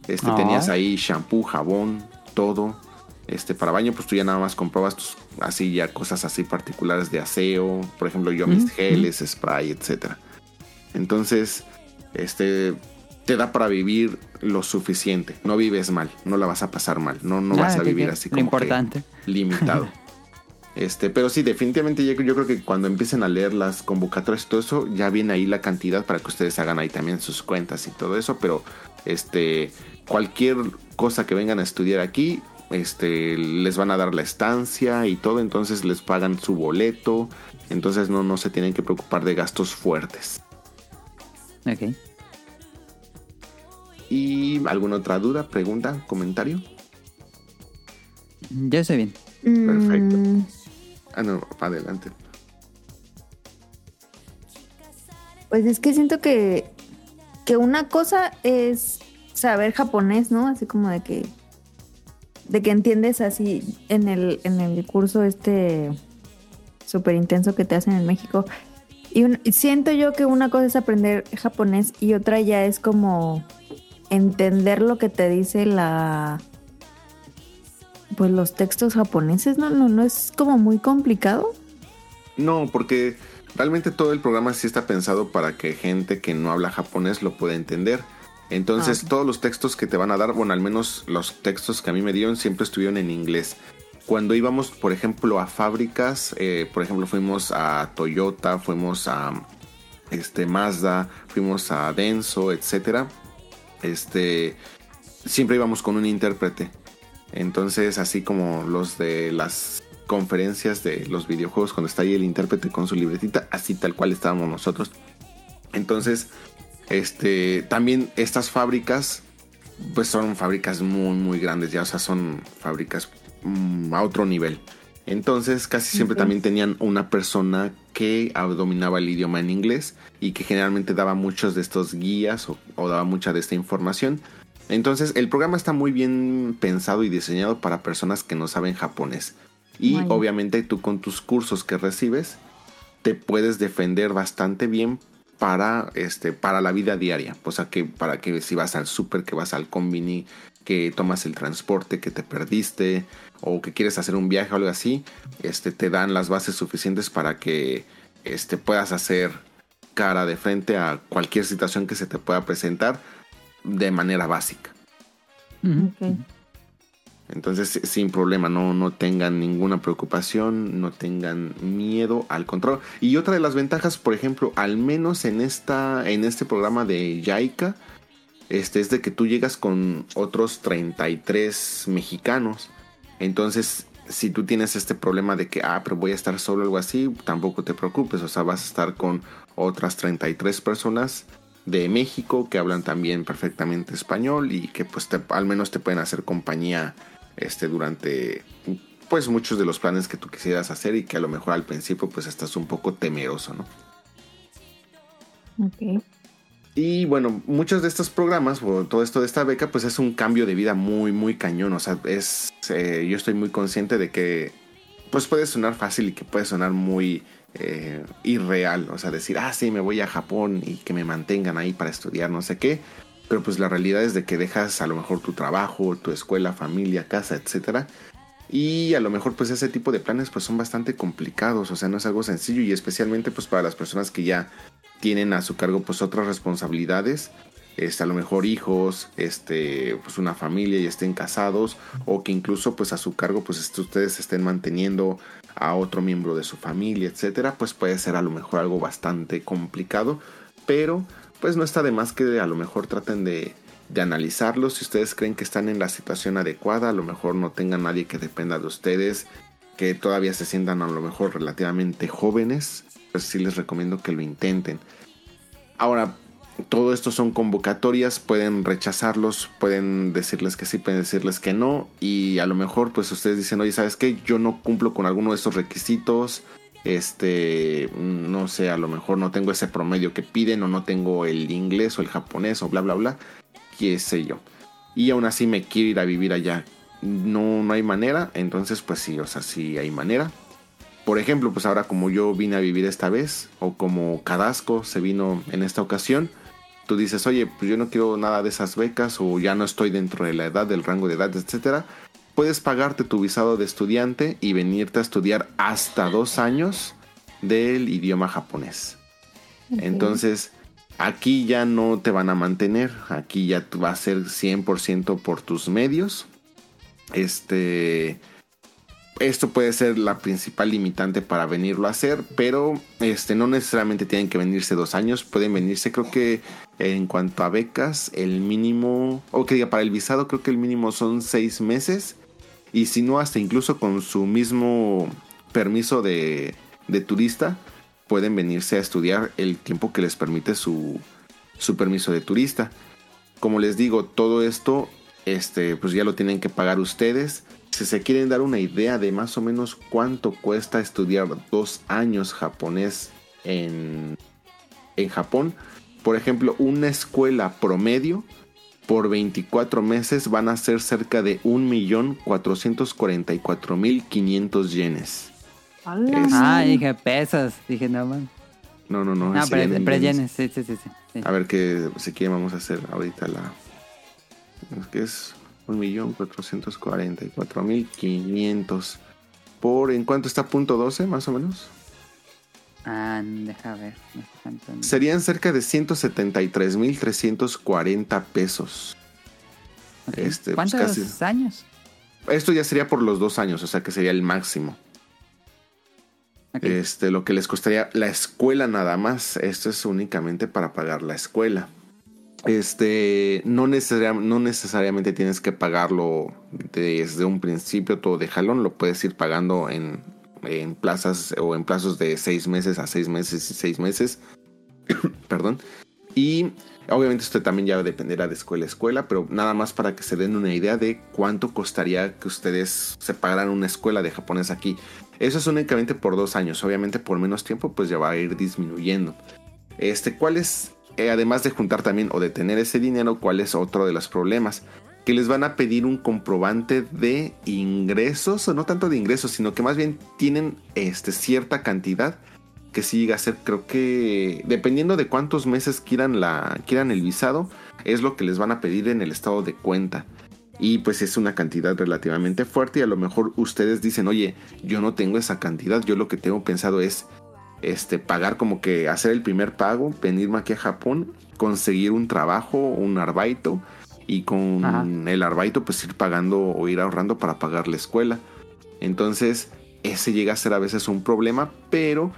C: Este,
B: Ah.
C: tenías ahí shampoo, jabón, todo. Este, para baño, pues tú ya nada más comprabas tus, así ya cosas así particulares de aseo. Por ejemplo, yo mis
B: Ujú,
C: geles, spray, etcétera. Entonces, este, te da para vivir lo suficiente. No vives mal, no la vas a pasar mal. No, no vas
B: Ah,
C: a
B: que-
C: vivir así
B: Lo
C: como que
B: importante.
C: limitado. Este, pero sí, definitivamente yo, yo creo que cuando empiecen a leer las convocatorias y todo eso, ya viene ahí la cantidad para que ustedes hagan ahí también sus cuentas y todo eso, pero este, cualquier cosa que vengan a estudiar aquí, este, les van a dar la estancia y todo, entonces les pagan su boleto, entonces no, no se tienen que preocupar de gastos fuertes.
B: Ok.
C: ¿Y alguna otra duda, pregunta, comentario?
B: Yo estoy bien.
C: Perfecto. Ah, no, adelante.
A: Pues es que siento que, que una cosa es saber japonés, ¿no? Así como de que de que entiendes así en el, en el curso este súper intenso que te hacen en México. Y un- siento yo que una cosa es aprender japonés y otra ya es como entender lo que te dice la pues los textos japoneses, ¿no? No, no es como muy complicado.
C: No, porque realmente todo el programa sí está pensado para que gente que no habla japonés lo pueda entender. Entonces,
A: Ah,
C: todos los textos que te van a dar, bueno, al menos los textos que a mí me dieron siempre estuvieron en inglés. Cuando íbamos, por ejemplo, a fábricas, eh, por ejemplo, fuimos a Toyota, fuimos a este Mazda, fuimos a Denso, etcétera. Este, siempre íbamos con un intérprete. Entonces, así como los de las conferencias de los videojuegos, cuando está ahí el intérprete con su libretita, así tal cual estábamos nosotros. Entonces, este, también estas fábricas, pues son fábricas muy, muy grandes, ya, o sea, son fábricas mm, a otro nivel. Entonces, casi siempre también tenían una persona que dominaba el idioma en inglés y que generalmente daba muchos de estos guías o, o daba mucha de esta información. Entonces, el programa está muy bien pensado y diseñado para personas que no saben japonés. Y obviamente tú con tus cursos que recibes, te puedes defender bastante bien para este para la vida diaria. O sea que para que si vas al súper que vas al combini que tomas el transporte que te perdiste o que quieres hacer un viaje o algo así este te dan las bases suficientes para que este puedas hacer cara de frente a cualquier situación que se te pueda presentar de manera básica. Entonces, sin problema, no, no tengan ninguna preocupación, no tengan miedo, al contrario. Y otra de las ventajas, por ejemplo, al menos en, esta, en este programa de Yaika, este, es de que tú llegas con otros 33 mexicanos. Entonces, si tú tienes este problema de que, ah, pero voy a estar solo o algo así, tampoco te preocupes. O sea, vas a estar con otras 33 personas de México que hablan también perfectamente español y que pues al menos te pueden hacer compañía este, durante pues muchos de los planes que tú quisieras hacer y que a lo mejor al principio pues estás un poco temeroso, ¿no?
A: Ok.
C: Y bueno, muchos de estos programas o todo esto de esta beca pues es un cambio de vida muy muy cañón, o sea, es eh, yo estoy muy consciente de que pues puede sonar fácil y que puede sonar muy eh, irreal, o sea, decir, ah, sí, me voy a Japón y que me mantengan ahí para estudiar, no sé qué, pero pues la realidad es de que dejas a lo mejor tu trabajo, tu escuela, familia, casa, etcétera. Y a lo mejor pues ese tipo de planes pues son bastante complicados, o sea, no es algo sencillo y especialmente pues para las personas que ya tienen a su cargo pues otras responsabilidades, este, a lo mejor hijos, este, pues una familia y estén casados o que incluso pues a su cargo pues ustedes estén manteniendo a otro miembro de su familia, etcétera, pues puede ser a lo mejor algo bastante complicado, pero pues no está de más que a lo mejor traten de, de analizarlo. Si ustedes creen que están en la situación adecuada, a lo mejor no tengan nadie que dependa de ustedes, que todavía se sientan a lo mejor relativamente jóvenes, pues sí les recomiendo que lo intenten. Ahora, todo esto son convocatorias, pueden rechazarlos, pueden decirles que sí, pueden decirles que no, y a lo mejor pues ustedes dicen, oye, ¿sabes qué? Yo no cumplo con alguno de estos requisitos, este, no sé, a lo mejor no tengo ese promedio que piden o no tengo el inglés o el japonés o bla, bla, bla, qué sé yo. Y aún así me quiero ir a vivir allá. No, no hay manera, entonces pues sí, o sea, sí hay manera. Por ejemplo, pues ahora como yo vine a vivir esta vez, o como Cadasco se vino en esta ocasión, tú dices, oye, pues yo no quiero nada de esas becas, o ya no estoy dentro de la edad, del rango de edad, etcétera puedes pagarte tu visado de estudiante y venirte a estudiar hasta dos años del idioma japonés. Entonces, aquí ya no te van a mantener, aquí ya va a ser 100% por tus medios. Este, esto puede ser la principal limitante para venirlo a hacer, pero este, no necesariamente tienen que venirse dos años, pueden venirse, creo que en cuanto a becas, el mínimo, o que diga, para el visado creo que el mínimo son seis meses y si no hasta incluso con su mismo permiso de, turista pueden venirse a estudiar el tiempo que les permite su, su permiso de turista. Como les digo, todo esto este, pues ya lo tienen que pagar ustedes. Si se quieren dar una idea de más o menos cuánto cuesta estudiar dos años japonés en, en Japón, por ejemplo, una escuela promedio por 24 meses van a ser cerca de 1.444.500 yenes.
B: Ah, dije pesos. Dije, no, man.
C: No, no, no.
B: No, pero, pero yenes, sí, sí, sí, sí.
C: A ver qué si quieren vamos a hacer ahorita la... Es que es 1.444.500 por... ¿En cuánto está punto 12 más o menos?
B: Ah, deja ver.
C: Serían cerca de 173.340 pesos.
B: Este, pues, ¿Cuántos años?
C: Esto ya sería por los dos años, o sea que sería el máximo. Este, lo que les costaría la escuela nada más. Esto es únicamente para pagar la escuela. Este, no, no necesariamente tienes que pagarlo desde un principio todo de jalón, lo puedes ir pagando en en plazas o en plazos de seis meses a seis meses y seis meses. Perdón. Y obviamente esto también ya dependerá de escuela a escuela, pero nada más para que se den una idea de cuánto costaría que ustedes se pagaran una escuela de japonés aquí. Eso es únicamente por dos años, obviamente por menos tiempo pues ya va a ir disminuyendo. Este, ¿cuál es, además de juntar también o de tener ese dinero, cuál es otro de los problemas? que les van a pedir un comprobante de ingresos, o no tanto de ingresos, sino que más bien tienen este, cierta cantidad que sí a ser, creo que dependiendo de cuántos meses quieran, la, quieran el visado, es lo que les van a pedir en el estado de cuenta. Y pues es una cantidad relativamente fuerte y a lo mejor ustedes dicen, oye, yo no tengo esa cantidad, yo lo que tengo pensado es este, pagar como que hacer el primer pago, venirme aquí a Japón, conseguir un trabajo, un arbaito y con
B: Ajá.
C: el arbaito pues ir pagando o ir ahorrando para pagar la escuela. Entonces ese llega a ser a veces un problema, pero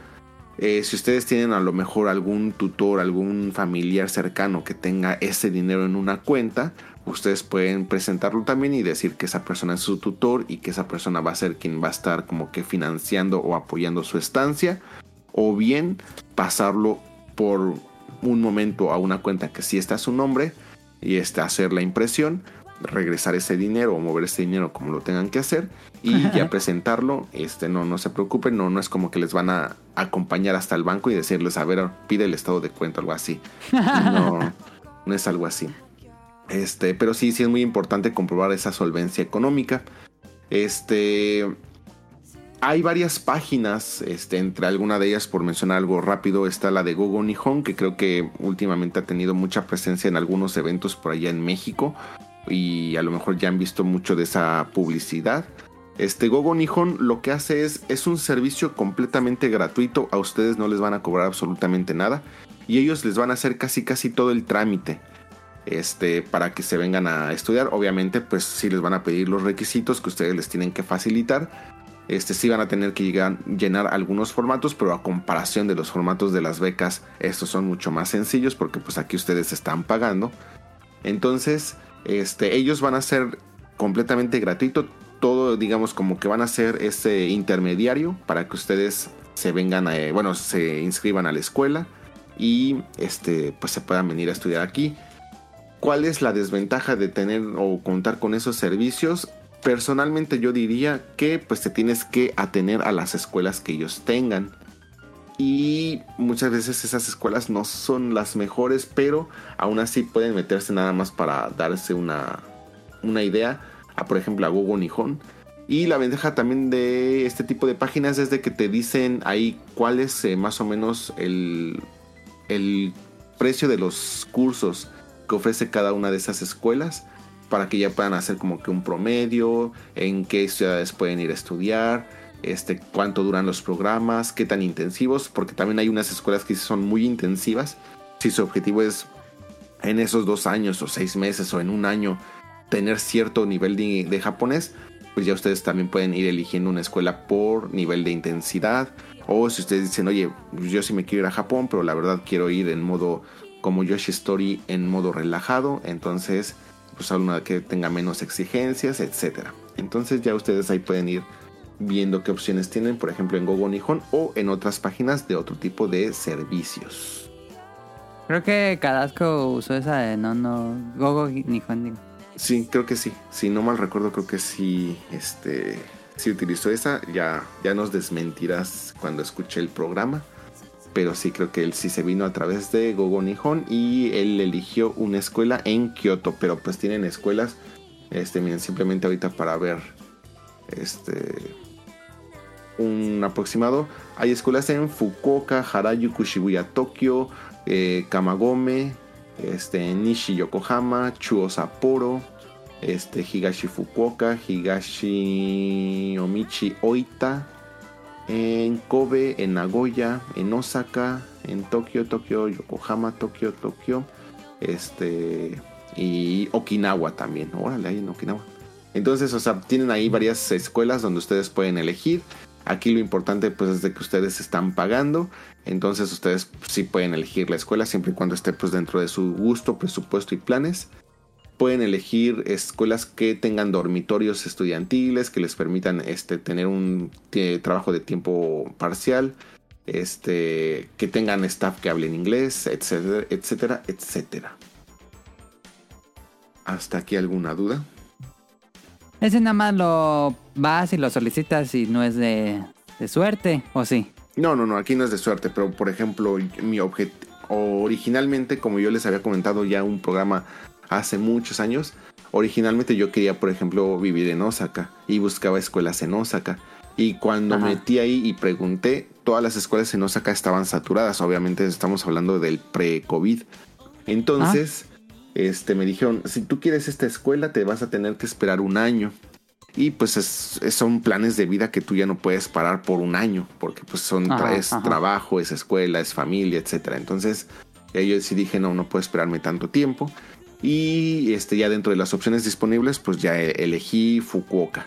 C: eh, si ustedes tienen a lo mejor algún tutor, algún familiar cercano que tenga ese dinero en una cuenta, ustedes pueden presentarlo también y decir que esa persona es su tutor y que esa persona va a ser quien va a estar como que financiando o apoyando su estancia, o bien pasarlo por un momento a una cuenta que sí está su nombre y este, hacer la impresión, regresar ese dinero o mover ese dinero como lo tengan que hacer y ya presentarlo. Este, no, no se preocupen, no, no es como que les van a acompañar hasta el banco y decirles, a ver, pide el estado de cuenta, algo así. No, no es algo así. Este, pero sí, sí es muy importante comprobar esa solvencia económica. Este, hay varias páginas, este, entre alguna de ellas, por mencionar algo rápido, está la de Gogo Nihon, que creo que últimamente ha tenido mucha presencia en algunos eventos por allá en México. Y a lo mejor ya han visto mucho de esa publicidad. Este Gogo Nihon lo que hace es, es un servicio completamente gratuito. A ustedes no les van a cobrar absolutamente nada. Y ellos les van a hacer casi casi todo el trámite este, para que se vengan a estudiar. Obviamente, pues sí les van a pedir los requisitos que ustedes les tienen que facilitar. Este, sí van a tener que llegar, llenar algunos formatos, pero a comparación de los formatos de las becas, estos son mucho más sencillos porque pues aquí ustedes están pagando. Entonces, este, ellos van a ser completamente gratuito. Todo, digamos, como que van a ser ese intermediario para que ustedes se vengan, a, eh, bueno, se inscriban a la escuela y este, pues se puedan venir a estudiar aquí. ¿Cuál es la desventaja de tener o contar con esos servicios? Personalmente yo diría que pues te tienes que atener a las escuelas que ellos tengan. Y muchas veces esas escuelas no son las mejores, pero aún así pueden meterse nada más para darse una, una idea. A, por ejemplo, a Google Nihon. Y la ventaja también de este tipo de páginas es de que te dicen ahí cuál es eh, más o menos el, el precio de los cursos que ofrece cada una de esas escuelas para que ya puedan hacer como que un promedio, en qué ciudades pueden ir a estudiar, este, cuánto duran los programas, qué tan intensivos, porque también hay unas escuelas que son muy intensivas. Si su objetivo es en esos dos años o seis meses o en un año tener cierto nivel de, de japonés, pues ya ustedes también pueden ir eligiendo una escuela por nivel de intensidad. O si ustedes dicen, oye, yo sí me quiero ir a Japón, pero la verdad quiero ir en modo como Yoshi Story en modo relajado, entonces pues alguna que tenga menos exigencias, etcétera. Entonces ya ustedes ahí pueden ir viendo qué opciones tienen, por ejemplo en Gogo Nihon o en otras páginas de otro tipo de servicios.
B: Creo que Cadasco usó esa de no, no, Gogo Nihon. digo.
C: Sí, creo que sí. Si no mal recuerdo, creo que sí, este, sí utilizó esa. Ya, ya nos desmentirás cuando escuché el programa. Pero sí creo que él sí se vino a través de Gogo Nihon y él eligió una escuela en Kioto. Pero pues tienen escuelas, este, miren, simplemente ahorita para ver, este, un aproximado. Hay escuelas en Fukuoka, Harajuku, Shibuya, Tokio, eh, Kamagome, este, Nishi, Yokohama, Chuo, Sapporo, este, Higashi, Fukuoka, Higashi, Omichi, Oita, en Kobe, en Nagoya, en Osaka, en Tokio, Tokio, Yokohama, Tokio, Tokio, este, y Okinawa también. Órale, ahí en Okinawa. Entonces, o sea, tienen ahí varias escuelas donde ustedes pueden elegir. Aquí lo importante pues es de que ustedes están pagando. Entonces ustedes sí pueden elegir la escuela siempre y cuando esté pues dentro de su gusto, presupuesto y planes. Pueden elegir escuelas que tengan dormitorios estudiantiles, que les permitan este, tener un eh, trabajo de tiempo parcial, este, que tengan staff que hablen inglés, etcétera, etcétera, etcétera. ¿Hasta aquí alguna duda?
B: Ese nada más lo vas y lo solicitas y no es de, de suerte, ¿o sí?
C: No, no, no, aquí no es de suerte, pero por ejemplo, mi objetivo, originalmente, como yo les había comentado ya un programa hace muchos años, originalmente yo quería, por ejemplo, vivir en Osaka y buscaba escuelas en Osaka. Y cuando
B: Ajá.
C: metí ahí y pregunté, todas las escuelas en Osaka estaban saturadas. Obviamente estamos hablando del pre-COVID. Entonces, este, me dijeron, si tú quieres esta escuela, te vas a tener que esperar un año. Y pues es- es- son planes de vida que tú ya no puedes parar por un año, porque pues son
B: Ajá,
C: es
B: ajá.
C: trabajo, es escuela, es familia, etcétera. Entonces, yo sí dije, no, no puedo esperarme tanto tiempo. Y este, ya dentro de las opciones disponibles, pues ya e- elegí Fukuoka.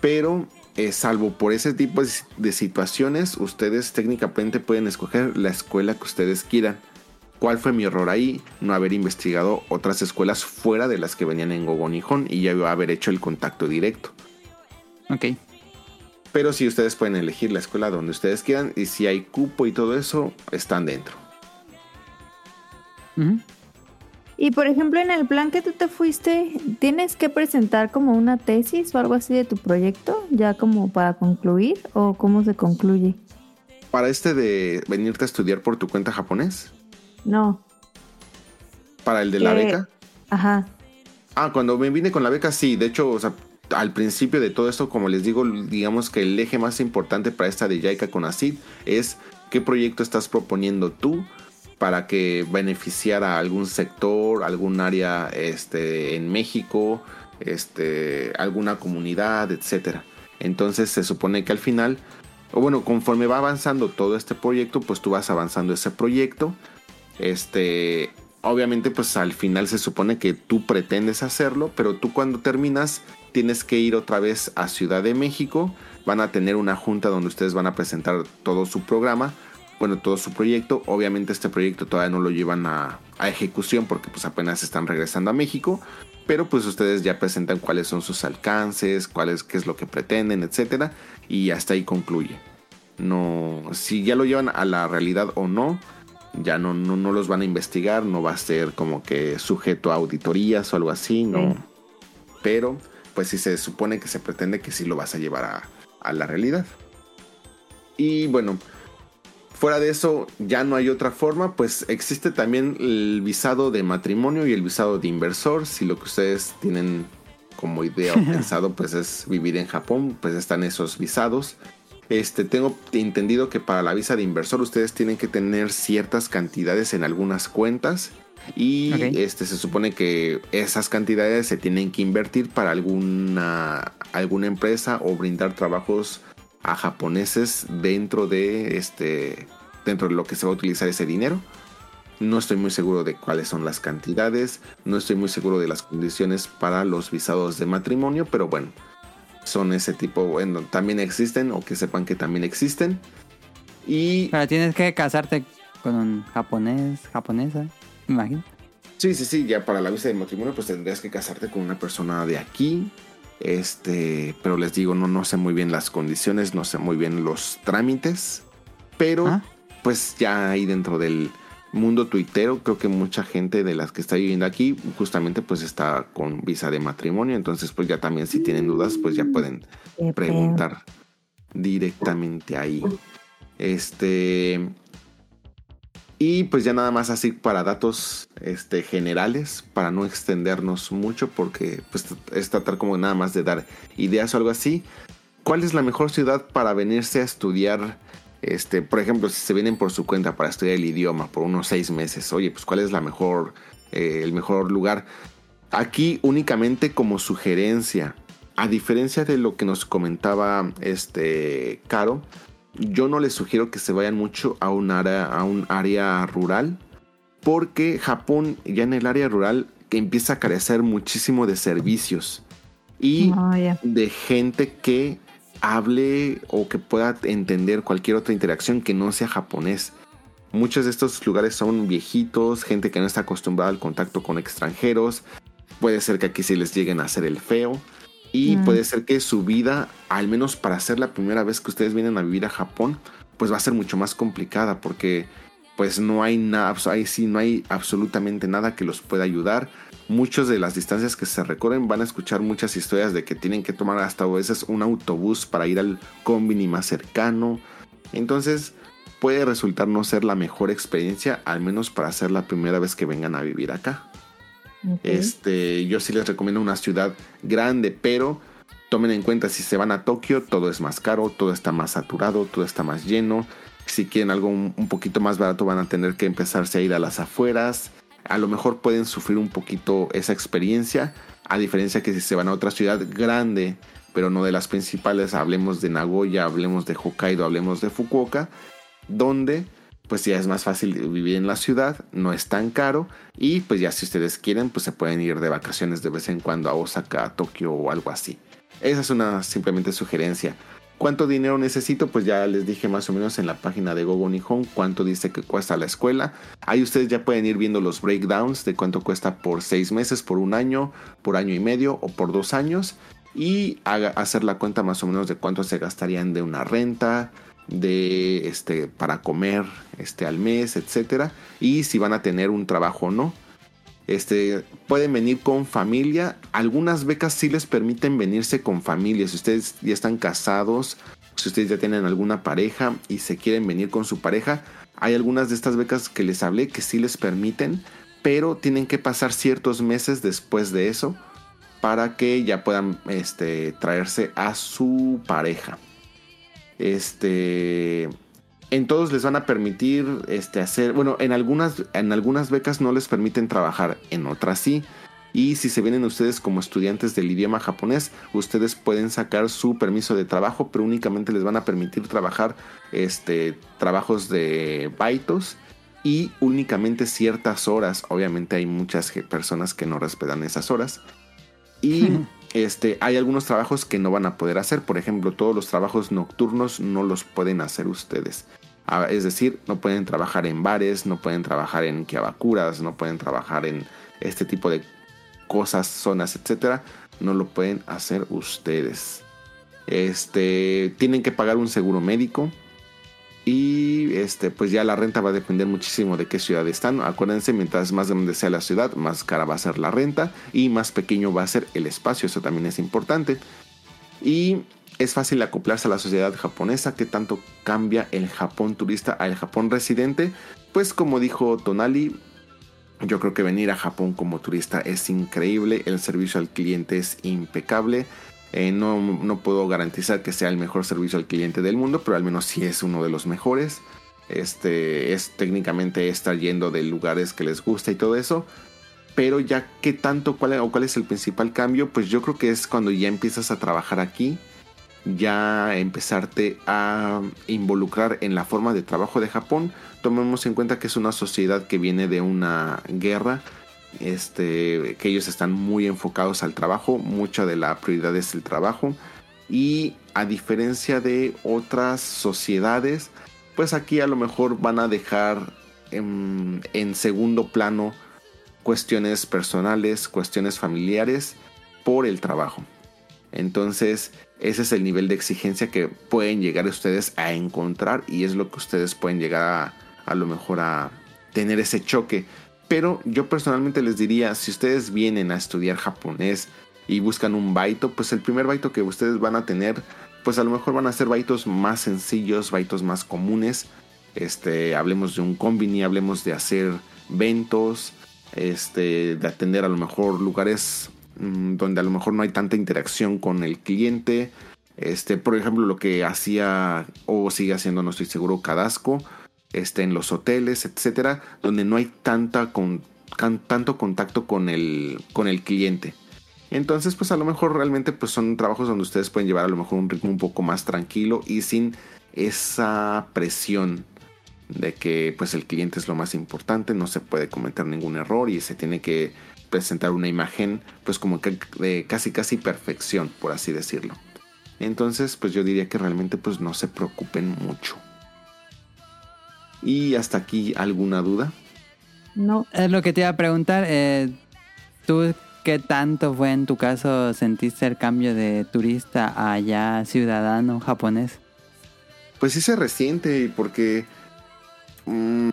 C: Pero eh, salvo por ese tipo de, situaciones, ustedes técnicamente pueden escoger la escuela que ustedes quieran. ¿Cuál fue mi error ahí? No haber investigado otras escuelas fuera de las que venían en Gogo Nihon y ya haber hecho el contacto directo.
B: Ok.
C: Pero si ustedes pueden elegir la escuela donde ustedes quieran y si hay cupo y todo eso, están dentro.
B: Ujú.
A: Y por ejemplo, en el plan que tú te fuiste, ¿tienes que presentar como una tesis o algo así de tu proyecto? Ya como para concluir o cómo se concluye?
C: Para este de venirte a estudiar por tu cuenta japonés,
A: No.
C: para el de la
A: Eh,
C: beca.
A: Ajá.
C: Ah, cuando me vine con la beca, sí. De hecho, o sea, al principio de todo esto, como les digo, digamos que el eje más importante para esta de Yaika con ACID es qué proyecto estás proponiendo tú para que beneficiara a algún sector, algún área este, en México, este, alguna comunidad, etcétera. Entonces se supone que al final, o bueno, conforme va avanzando todo este proyecto, pues tú vas avanzando ese proyecto. Este, obviamente, pues al final se supone que tú pretendes hacerlo, pero tú cuando terminas tienes que ir otra vez a Ciudad de México. Van a tener una junta donde ustedes van a presentar todo su programa, bueno, todo su proyecto. Obviamente este proyecto todavía no lo llevan a, a ejecución porque pues apenas están regresando a México. Pero pues ustedes ya presentan cuáles son sus alcances, cuáles, qué es lo que pretenden, etcétera. Y hasta ahí concluye. No, si ya lo llevan a la realidad o no, ya no, no, no los van a investigar, no va a ser como que sujeto a auditorías o algo así, no. Pero, pues sí se supone que se pretende que sí lo vas a llevar a, a la realidad. Y bueno, fuera de eso, ya no hay otra forma, pues existe también el visado de matrimonio y el visado de inversor. Si lo que ustedes tienen como idea o pensado, pues es vivir en Japón, pues están esos visados. Este, tengo entendido que para la visa de inversor ustedes tienen que tener ciertas cantidades en algunas cuentas y este se supone que esas cantidades se tienen que invertir para alguna alguna empresa o brindar trabajos a japoneses dentro de este dentro de lo que se va a utilizar ese dinero. No estoy muy seguro de cuáles son las cantidades, no estoy muy seguro de las condiciones para los visados de matrimonio, pero bueno, son ese tipo, bueno, también existen o que sepan que también existen. Y
B: Pero tienes que casarte con un japonés, japonesa, me imagino.
C: sí, sí, sí, ya para la visa de matrimonio pues tendrías que casarte con una persona de aquí. Este, pero les digo, no, no sé muy bien las condiciones, no sé muy bien los trámites, pero
B: Ah.
C: pues ya ahí dentro del mundo tuitero, creo que mucha gente de las que está viviendo aquí justamente pues está con visa de matrimonio, entonces pues ya también si tienen dudas pues ya pueden preguntar directamente ahí. Este. Y pues ya nada más así para datos este, generales, para no extendernos mucho, porque pues es tratar como nada más de dar ideas o algo así. ¿Cuál es la mejor ciudad para venirse a estudiar? Este, por ejemplo, si se vienen por su cuenta para estudiar el idioma por unos seis meses, oye, pues cuál es la mejor, eh, el mejor lugar. Aquí únicamente como sugerencia, a diferencia de lo que nos comentaba este Caro, yo no les sugiero que se vayan mucho a un área, a un área rural, porque Japón ya en el área rural que empieza a carecer muchísimo de servicios y
A: Ah,
C: de gente que hable o que pueda entender cualquier otra interacción que no sea japonés. Muchos de estos lugares son viejitos, gente que no está acostumbrada al contacto con extranjeros. Puede ser que aquí se les lleguen a hacer el feo. Y
A: Mm.
C: puede ser que su vida, al menos para ser la primera vez que ustedes vienen a vivir a Japón, pues va a ser mucho más complicada porque pues no hay nada, ahí sí no hay absolutamente nada que los pueda ayudar. Muchos de las distancias que se recorren van a escuchar muchas historias de que tienen que tomar hasta a veces un autobús para ir al combini más cercano. Entonces puede resultar no ser la mejor experiencia, al menos para ser la primera vez que vengan a vivir acá. Este, yo sí les recomiendo una ciudad grande, pero tomen en cuenta si se van a Tokio, todo es más caro, todo está más saturado, todo está más lleno. Si quieren algo un, un poquito más barato, van a tener que empezarse a ir a las afueras. A lo mejor pueden sufrir un poquito esa experiencia, a diferencia que si se van a otra ciudad grande, pero no de las principales, hablemos de Nagoya, hablemos de Hokkaido, hablemos de Fukuoka, donde pues ya es más fácil vivir en la ciudad, no es tan caro y pues ya si ustedes quieren pues se pueden ir de vacaciones de vez en cuando a Osaka, a Tokio o algo así. Esa es una simplemente sugerencia. ¿Cuánto dinero necesito? Pues ya les dije más o menos en la página de Gogo Nihon cuánto dice que cuesta la escuela. Ahí ustedes ya pueden ir viendo los breakdowns de cuánto cuesta por seis meses, por un año, por año y medio o por dos años. Y hacer la cuenta más o menos de cuánto se gastarían de una renta, de este para comer este al mes, etcétera, y si van a tener un trabajo o no. Este, pueden venir con familia. Algunas becas sí les permiten venirse con familia. Si ustedes ya están casados, si ustedes ya tienen alguna pareja y se quieren venir con su pareja, hay algunas de estas becas que les hablé que sí les permiten, pero tienen que pasar ciertos meses después de eso para que ya puedan este, traerse a su pareja. Este, en todos les van a permitir este, hacer, bueno, en algunas, en algunas becas no les permiten trabajar, en otras sí. Y si se vienen ustedes como estudiantes del idioma japonés, ustedes pueden sacar su permiso de trabajo, pero únicamente les van a permitir trabajar este, trabajos de baitos y únicamente ciertas horas. Obviamente hay muchas personas que no respetan esas horas. Y este, hay algunos trabajos que no van a poder hacer. Por ejemplo, todos los trabajos nocturnos no los pueden hacer ustedes. Ah, Es decir, no pueden trabajar en bares, no pueden trabajar en kiabakuras, no pueden trabajar en este tipo de cosas, zonas, etcétera. No lo pueden hacer ustedes. Este, tienen que pagar un seguro médico. Y este, pues ya la renta va a depender muchísimo de qué ciudad están. Acuérdense, mientras más grande sea la ciudad, más cara va a ser la renta y más pequeño va a ser el espacio. Eso también es importante. Y es fácil acoplarse a la sociedad japonesa. ¿Qué tanto cambia el Japón turista al Japón residente? Pues como dijo Tonali, yo creo que venir a Japón como turista es increíble. El servicio al cliente es impecable. Eh, no, no puedo garantizar que sea el mejor servicio al cliente del mundo, pero al menos sí es uno de los mejores. Este es técnicamente estar yendo de lugares que les gusta y todo eso. Pero ya qué tanto, cuál, o cuál es el principal cambio, pues yo creo que es cuando ya empiezas a trabajar aquí, ya empezarte a involucrar en la forma de trabajo de Japón. Tomemos en cuenta que es una sociedad que viene de una guerra, este, que ellos están muy enfocados al trabajo, mucha de la prioridad es el trabajo. Y a diferencia de otras sociedades, pues aquí a lo mejor van a dejar en, segundo plano cuestiones personales, cuestiones familiares por el trabajo. Entonces, ese es el nivel de exigencia que pueden llegar ustedes a encontrar y es lo que ustedes pueden llegar a lo mejor a tener ese choque. Pero yo personalmente les diría, si ustedes vienen a estudiar japonés y buscan un baito, pues el primer baito que ustedes van a tener, pues a lo mejor van a ser baitos más sencillos, baitos más comunes. Este, hablemos de un combini, hablemos de hacer ventos, este, de atender a lo mejor lugares mm, donde a lo mejor no hay tanta interacción con el cliente. Este, por ejemplo, lo que hacía o sigue haciendo, no estoy seguro, Cadasco, este, en los hoteles, etcétera, donde no hay tanta con, tanto contacto con el, con el cliente. Entonces, pues a lo mejor realmente pues son trabajos donde ustedes pueden llevar a lo mejor un ritmo un poco más tranquilo y sin esa presión de que pues el cliente es lo más importante, no se puede cometer ningún error y se tiene que presentar una imagen pues como que de casi casi perfección, por así decirlo. Entonces, pues yo diría que realmente pues no se preocupen mucho. Y hasta aquí alguna duda.
A: No,
B: Es lo que te iba a preguntar. eh, ¿Tú qué tanto fue en tu caso sentiste el cambio de turista a ya ciudadano japonés?
C: Pues sí se resiente porque... mm,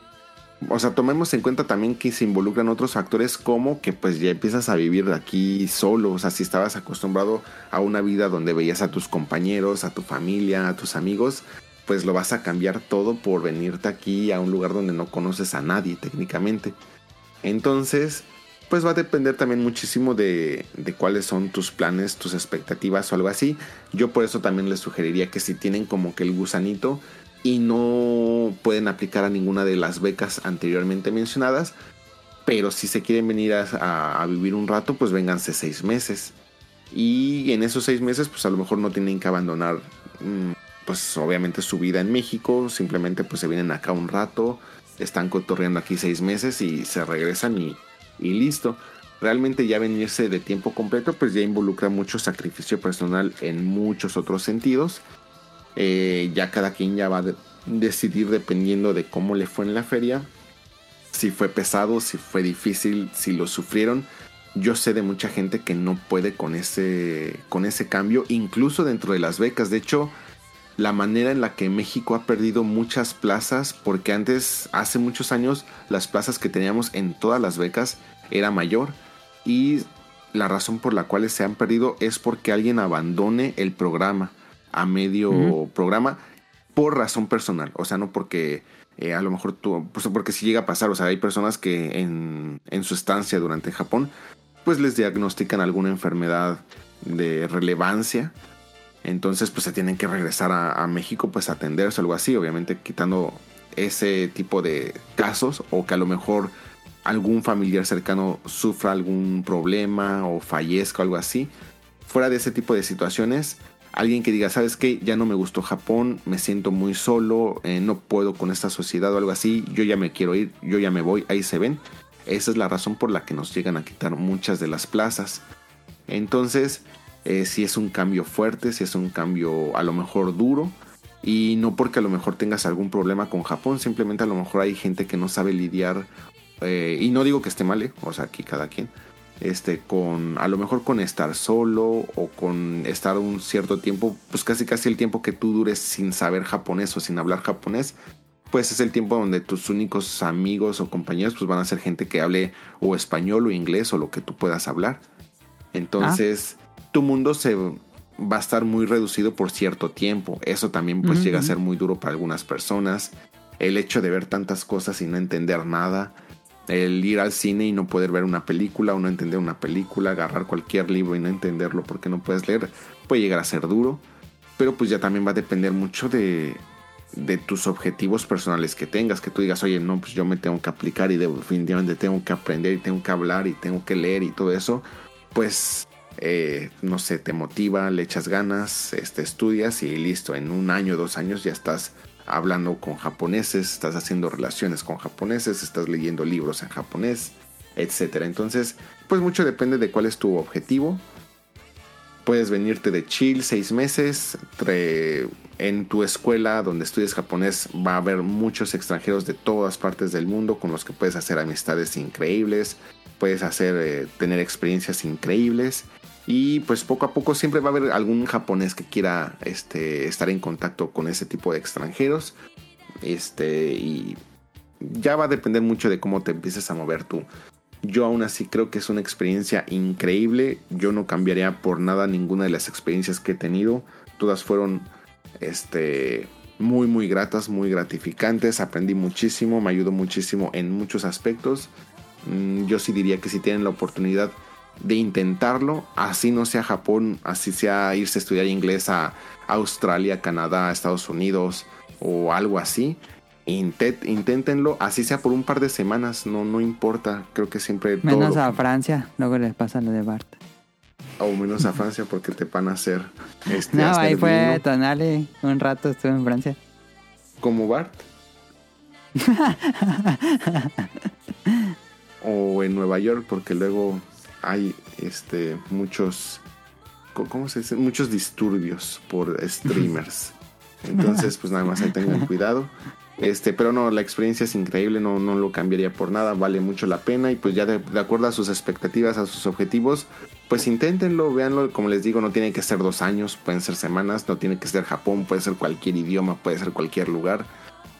C: o sea, tomemos en cuenta también que se involucran otros factores como que pues ya empiezas a vivir aquí solo. O sea, si estabas acostumbrado a una vida donde veías a tus compañeros, a tu familia, a tus amigos, pues lo vas a cambiar todo por venirte aquí a un lugar donde no conoces a nadie técnicamente. Entonces, pues va a depender también muchísimo de, de cuáles son tus planes, tus expectativas o algo así. Yo por eso también les sugeriría que si tienen como que el gusanito y no pueden aplicar a ninguna de las becas anteriormente mencionadas, pero si se quieren venir a, a- vivir un rato, pues vénganse seis meses. Y en esos seis meses, pues a lo mejor no tienen que abandonar mm, pues obviamente su vida en México, simplemente pues se vienen acá un rato, están cotorreando aquí seis meses y se regresan y, listo. Realmente ya venirse de tiempo completo pues ya involucra mucho sacrificio personal en muchos otros sentidos. Eh, ya cada quien ya va a de- decidir dependiendo de cómo le fue en la feria. Si fue pesado, si fue difícil, si lo sufrieron. Yo sé de mucha gente que no puede con ese, con ese cambio, incluso dentro de las becas. De hecho, la manera en la que México ha perdido muchas plazas, porque antes, hace muchos años, las plazas que teníamos en todas las becas era mayor. Y la razón por la cual se han perdido es porque alguien abandone el programa a medio programa por razón personal. O sea, no porque eh, a lo mejor tú, pues porque si llega a pasar, o sea, hay personas que en, en su estancia durante Japón, pues les diagnostican alguna enfermedad de relevancia. Entonces, pues se tienen que regresar a, México, pues atenderse algo así, obviamente quitando ese tipo de casos o que a lo mejor algún familiar cercano sufra algún problema o fallezca o algo así. Fuera de ese tipo de situaciones, alguien que diga, ¿sabes qué? Ya no me gustó Japón, me siento muy solo, eh, no puedo con esta sociedad o algo así, yo ya me quiero ir, yo ya me voy, ahí se ven. Esa es la razón por la que nos llegan a quitar muchas de las plazas. Entonces, eh, si es un cambio fuerte, si es un cambio a lo mejor duro, y no porque a lo mejor tengas algún problema con Japón, simplemente a lo mejor hay gente que no sabe lidiar, eh, y no digo que esté mal, eh, o sea, aquí cada quien, este, con a lo mejor con estar solo o con estar un cierto tiempo, pues casi casi el tiempo que tú dures sin saber japonés o sin hablar japonés, pues es el tiempo donde tus únicos amigos o compañeros pues van a ser gente que hable o español o inglés o lo que tú puedas hablar. Entonces, tu mundo se va a estar muy reducido por cierto tiempo. Eso también pues llega a ser muy duro para algunas personas. El hecho de ver tantas cosas y no entender nada. El ir al cine y no poder ver una película o no entender una película, agarrar cualquier libro y no entenderlo porque no puedes leer, puede llegar a ser duro. Pero pues ya también va a depender mucho de, de tus objetivos personales que tengas, que tú digas, oye, no, pues yo me tengo que aplicar y definitivamente tengo que aprender y tengo que hablar y tengo que leer y todo eso, pues, eh, no sé, te motiva, le echas ganas, este, estudias y listo, en un año, dos años ya estás hablando con japoneses, estás haciendo relaciones con japoneses, estás leyendo libros en japonés, etcétera. Entonces, pues mucho depende de cuál es tu objetivo. Puedes venirte de chill seis meses. en tu escuela donde estudias japonés va a haber muchos extranjeros de todas partes del mundo con los que puedes hacer amistades increíbles. Puedes hacer, eh, tener experiencias increíbles. Y pues poco a poco siempre va a haber algún japonés que quiera este, estar en contacto con ese tipo de extranjeros. Este, y ya va a depender mucho de cómo te empieces a mover tú. Yo aún así creo que es una experiencia increíble. Yo no cambiaría por nada ninguna de las experiencias que he tenido. Todas fueron este, muy, muy gratas, muy gratificantes. Aprendí muchísimo, me ayudó muchísimo en muchos aspectos. Mm, Yo sí diría que si tienen la oportunidad de intentarlo, así no sea Japón, así sea irse a estudiar inglés a Australia, Canadá, Estados Unidos o algo así, intent- inténtenlo, así sea por un par de semanas, no, no importa, creo que siempre
B: Menos a Francia, luego les pasa lo de Bart.
C: o menos a Francia porque te van a hacer este,
B: No, ahí fue Tonali, un rato estuve en Francia.
C: como Bart. o en Nueva York porque luego hay este muchos ¿cómo se dice? muchos disturbios por streamers. Entonces, pues nada más ahí tengan cuidado. Este, pero no, la experiencia es increíble, no, no lo cambiaría por nada, vale mucho la pena y pues ya de, de acuerdo a sus expectativas, a sus objetivos, pues inténtenlo, véanlo, como les digo, no tiene que ser dos años, pueden ser semanas, no tiene que ser Japón, puede ser cualquier idioma, puede ser cualquier lugar,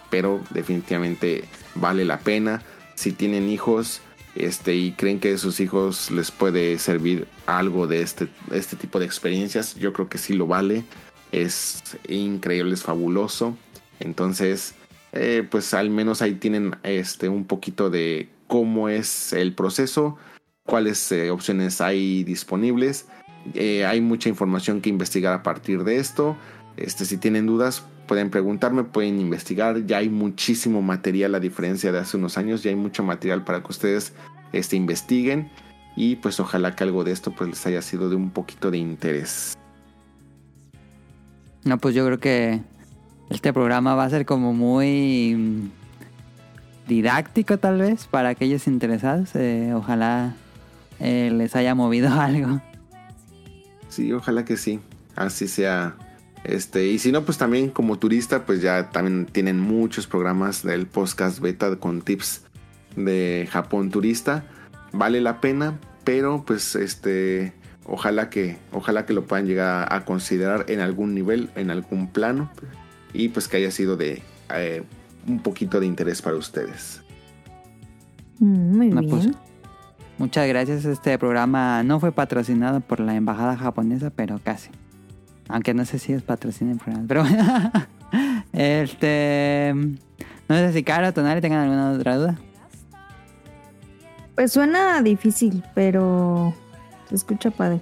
C: pero definitivamente vale la pena. Si tienen hijos, este, y creen que a sus hijos les puede servir algo de este, este tipo de experiencias, yo creo que sí lo vale. Es increíble, es fabuloso. Entonces, eh, pues al menos ahí tienen este, un poquito de cómo es el proceso, cuáles eh, opciones hay disponibles. Eh, hay mucha información que investigar a partir de esto. Este, si tienen dudas, pueden preguntarme, pueden investigar. Ya hay muchísimo material a diferencia de hace unos años. Ya hay mucho material para que ustedes este, investiguen. Y pues ojalá que algo de esto pues, les haya sido de un poquito de interés.
B: No, pues yo creo que Este programa va a ser como muy didáctico tal vez para aquellos interesados. Eh, ojalá eh, les haya movido algo.
C: Sí, ojalá que sí. Así sea. Este, y si no, pues también como turista, pues ya también tienen muchos programas del podcast beta con tips de Japón turista. Vale la pena, pero pues este, ojalá que, ojalá que lo puedan llegar a considerar en algún nivel, en algún plano, y pues que haya sido de eh, un poquito de interés para ustedes.
A: Mm, Muy
B: No,
A: bien.
B: pues, muchas gracias. Este programa no fue patrocinado por la embajada japonesa, pero casi. Aunque no sé si es patrocinio pero bueno. este. No sé si Caro o Tonali tengan alguna otra duda.
A: Pues suena difícil, pero se escucha padre.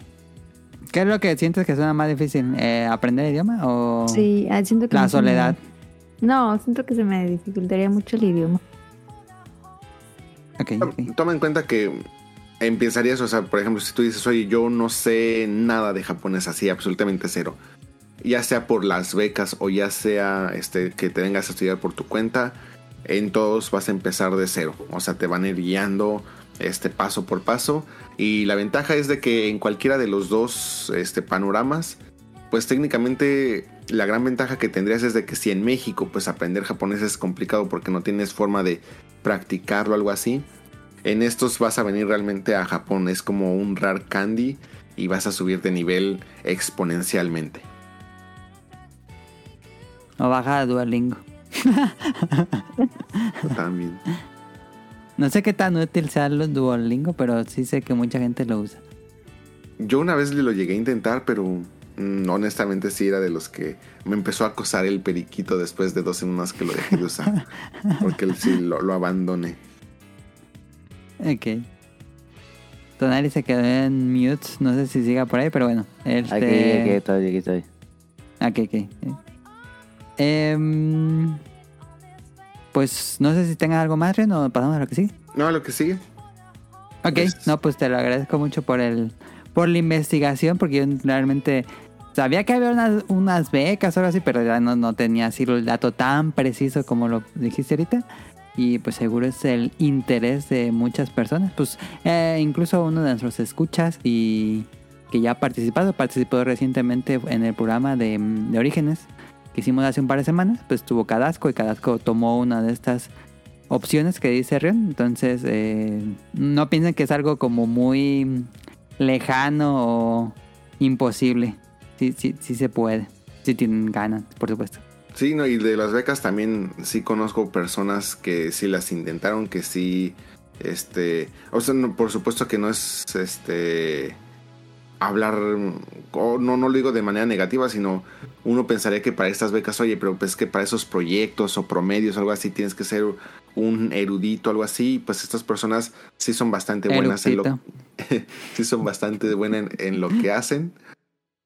B: ¿Qué es lo que sientes que suena más difícil? Eh, ¿Aprender el idioma o
A: Sí, ah, siento que
B: la
A: me-
B: soledad?
A: No, siento que se me dificultaría mucho el idioma.
B: Ok, ok.
C: Toma en cuenta que empezarías, o sea, por ejemplo, si tú dices, oye, yo no sé nada de japonés, así, absolutamente cero. Ya sea por las becas o ya sea este, que te vengas a estudiar por tu cuenta, en todos vas a empezar de cero. O sea, te van a ir guiando este, paso por paso. Y la ventaja es de que en cualquiera de los dos este, panoramas, pues técnicamente la gran ventaja que tendrías es de que si en México pues aprender japonés es complicado porque no tienes forma de practicarlo algo así, en estos vas a venir realmente a Japón, es como un rare candy y vas a subir de nivel exponencialmente.
B: O baja a Duolingo.
C: También.
B: No sé qué tan útil sea el Duolingo, pero sí sé que mucha gente lo usa.
C: Yo una vez lo llegué a intentar, pero mm, honestamente sí era de los que me empezó a acosar el periquito después de dos semanas que lo dejé de usar. Porque sí lo, lo abandoné.
B: Ok. Tonali se quedó en mute. No sé si siga por ahí, pero bueno. Este...
D: Aquí, aquí estoy, aquí estoy.
B: Ok, ok. Em, pues no sé si tengas algo más, Ren, o pasamos a lo que sigue.
C: No, lo que sigue.
B: Ok,
C: Pues-
B: no, pues te lo agradezco mucho por el por la investigación, porque yo realmente sabía que había unas, unas becas o algo así, pero ya no, no tenía así el dato tan preciso como lo dijiste ahorita. Y pues seguro es el interés de muchas personas. Pues eh, incluso uno de nuestros escuchas y que ya ha participado, participó recientemente en el programa de, de Orígenes que hicimos hace un par de semanas, pues tuvo Cadasco y Cadasco tomó una de estas opciones que dice Rion. Entonces, eh, no piensen que es algo como muy lejano o imposible. Sí, sí, sí se puede. Si tienen ganas, por supuesto.
C: Sí, no, y de las becas también sí conozco personas que sí las intentaron, que sí, este, o sea, no, por supuesto que no es, este, hablar, o no, no lo digo de manera negativa, sino uno pensaría que para estas becas, oye, pero pues que para esos proyectos o promedios o algo así tienes que ser un erudito, algo así, pues estas personas sí son bastante buenas en lo, sí son bastante buenas en, en lo que hacen.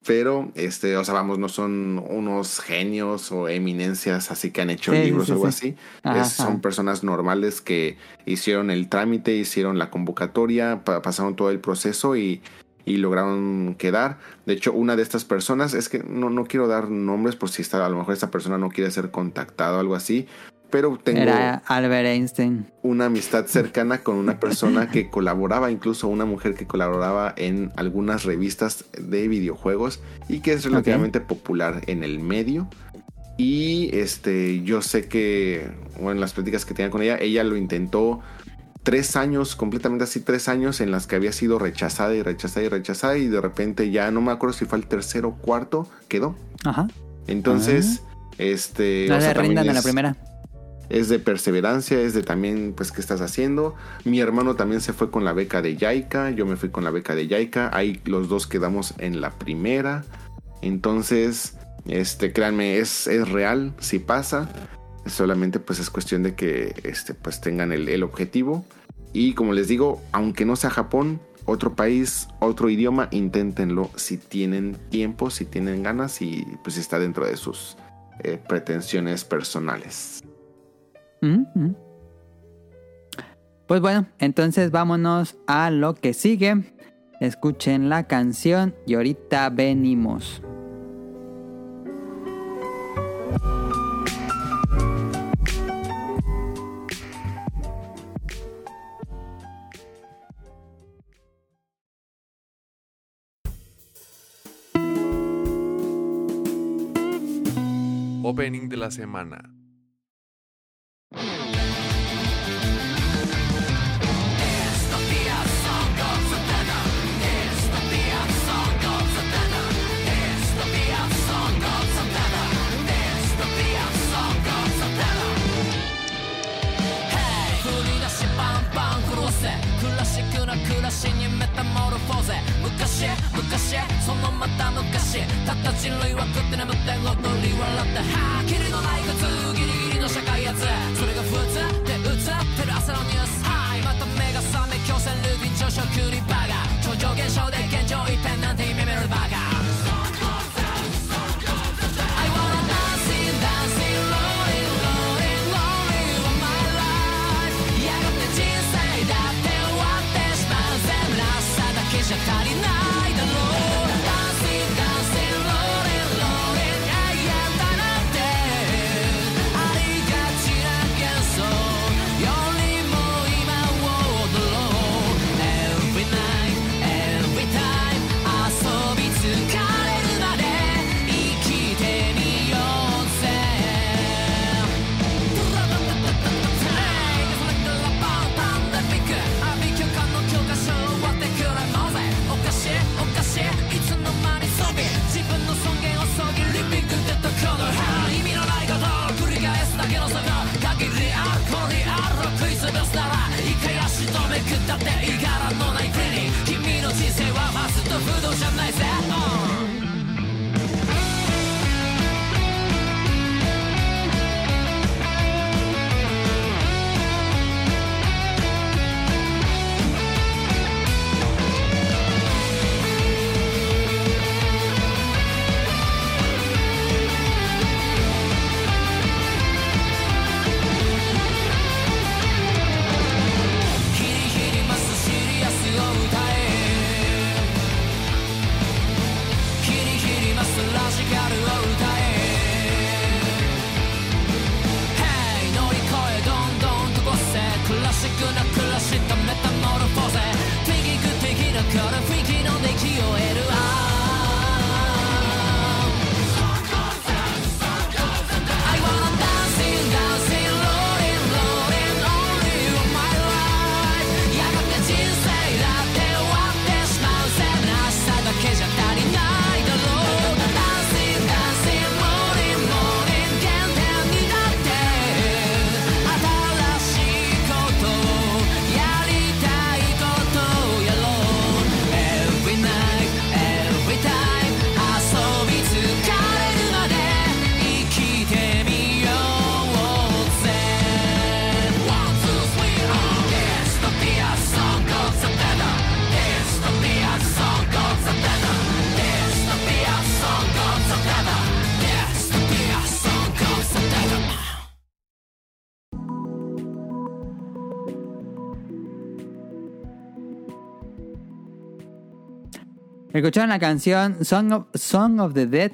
C: Pero, este, o sea, vamos, no son unos genios o eminencias así que han hecho
B: Sí,
C: libros
B: sí,
C: o algo
B: sí.
C: así.
B: Ajá,
C: Es- son
B: ajá.
C: personas normales que hicieron el trámite, hicieron la convocatoria, pa- pasaron todo el proceso y, y lograron quedar. De hecho, una de estas personas, es que no, no quiero dar nombres por si está, a lo mejor esta persona no quiere ser contactada o algo así. Pero tengo
B: Era Albert Einstein.
C: una amistad cercana con una persona que colaboraba, incluso una mujer que colaboraba en algunas revistas de videojuegos y que es relativamente popular en el medio. Y este, yo sé que, bueno, en las pláticas que tenía con ella, ella lo intentó tres años, completamente así, tres años en las que había sido rechazada y rechazada y rechazada y de repente ya no me acuerdo si fue el tercero o cuarto, quedó.
B: Ajá.
C: Entonces, este...
B: No
C: o sea,
B: se
C: también
B: rindan en la
C: es-
B: primera.
C: Es de perseverancia, es de también, pues, qué estás haciendo. Mi hermano también se fue con la beca de Yaika, yo me fui con la beca de Yaika, ahí los dos quedamos en la primera. Entonces, este, créanme, es, es real, si pasa. Solamente pues es cuestión de que este, pues tengan el, el objetivo. Y como les digo, aunque no sea Japón, otro país, otro idioma, inténtenlo si tienen tiempo, si tienen ganas y pues si está dentro de sus eh, pretensiones personales.
B: Pues bueno, entonces vámonos a lo que sigue. Escuchen la canción y ahorita venimos.
F: Opening de la semana.
G: ぜ昔昔そのまた昔。たった人類は食って眠って踊り笑って。はあキリのない靴ギリギリの社会やつ。それが普通で映ってる朝のニュース。はいまた目が覚め強制ルーティン朝食売りバーガー超常現象で現状維持。
B: Escucharon la canción Song of, Song of the Dead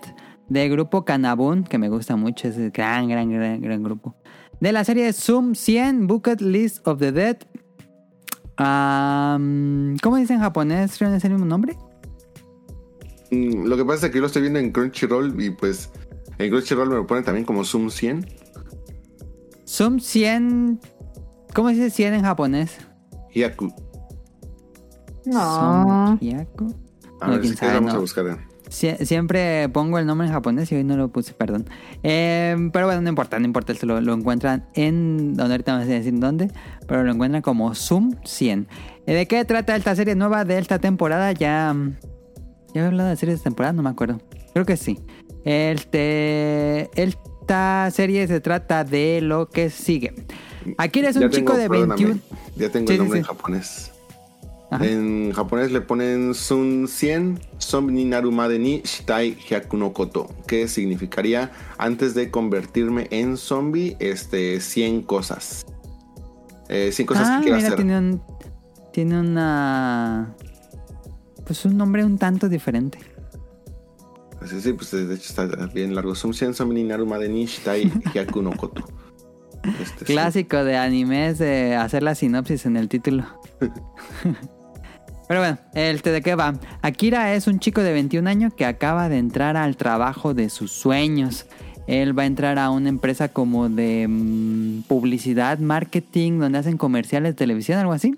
B: del grupo Canabun, que me gusta mucho, es un gran, gran, gran, gran grupo. De la serie Zoom 100 Bucket List of the Dead. Am, ¿Cómo dice en japonés? ¿Es el mismo nombre?
C: Mm, Lo que pasa es que yo lo estoy viendo en Crunchyroll y pues en Crunchyroll me lo ponen también como Zoom 100.
B: Zoom 100. ¿Cómo dice 100 en japonés?
C: Hyaku.
A: No.
B: Zoom Hyaku.
C: A
B: No,
C: ver
B: quién
C: si
B: sabe,
C: vamos
B: no.
C: a buscar.
B: Sie- siempre pongo el nombre en japonés y hoy no lo puse, perdón. Eh, pero bueno, no importa, no importa, lo, lo encuentran en... Donde ahorita vamos a decir dónde, pero lo encuentran como Zoom 100. Eh, ¿De qué trata esta serie nueva de esta temporada? Ya... mm, ¿Ya he hablado de series de temporada? No me acuerdo. Creo que sí. Este, esta serie se trata de lo que sigue. Aquí eres un
C: Ya
B: chico
C: tengo,
B: de
C: perdóname,
B: 21...
C: Ya tengo
B: Sí,
C: el
B: sí,
C: nombre
B: sí.
C: en japonés.
B: Ajá.
C: En japonés le ponen Sun 100 Zombie ni narumade ni shitai hyaku no koto, que significaría antes de convertirme en zombie, este 100 cosas. Eh, 100 cosas
B: ah,
C: que quiero
B: mira,
C: hacer.
B: tiene un... Tiene una... Pues un nombre un tanto diferente.
C: Sí, sí, pues de hecho está bien largo. Sun 100 Zombie ni narumade ni shitai hyaku no koto. Este, sí.
B: Clásico de animes de hacer la sinopsis en el título. Pero bueno, el ¿de qué va? Akira es un chico de 21 años que acaba de entrar al trabajo de sus sueños. Él va a entrar a una empresa como de mm, publicidad, marketing, donde hacen comerciales televisión, algo así.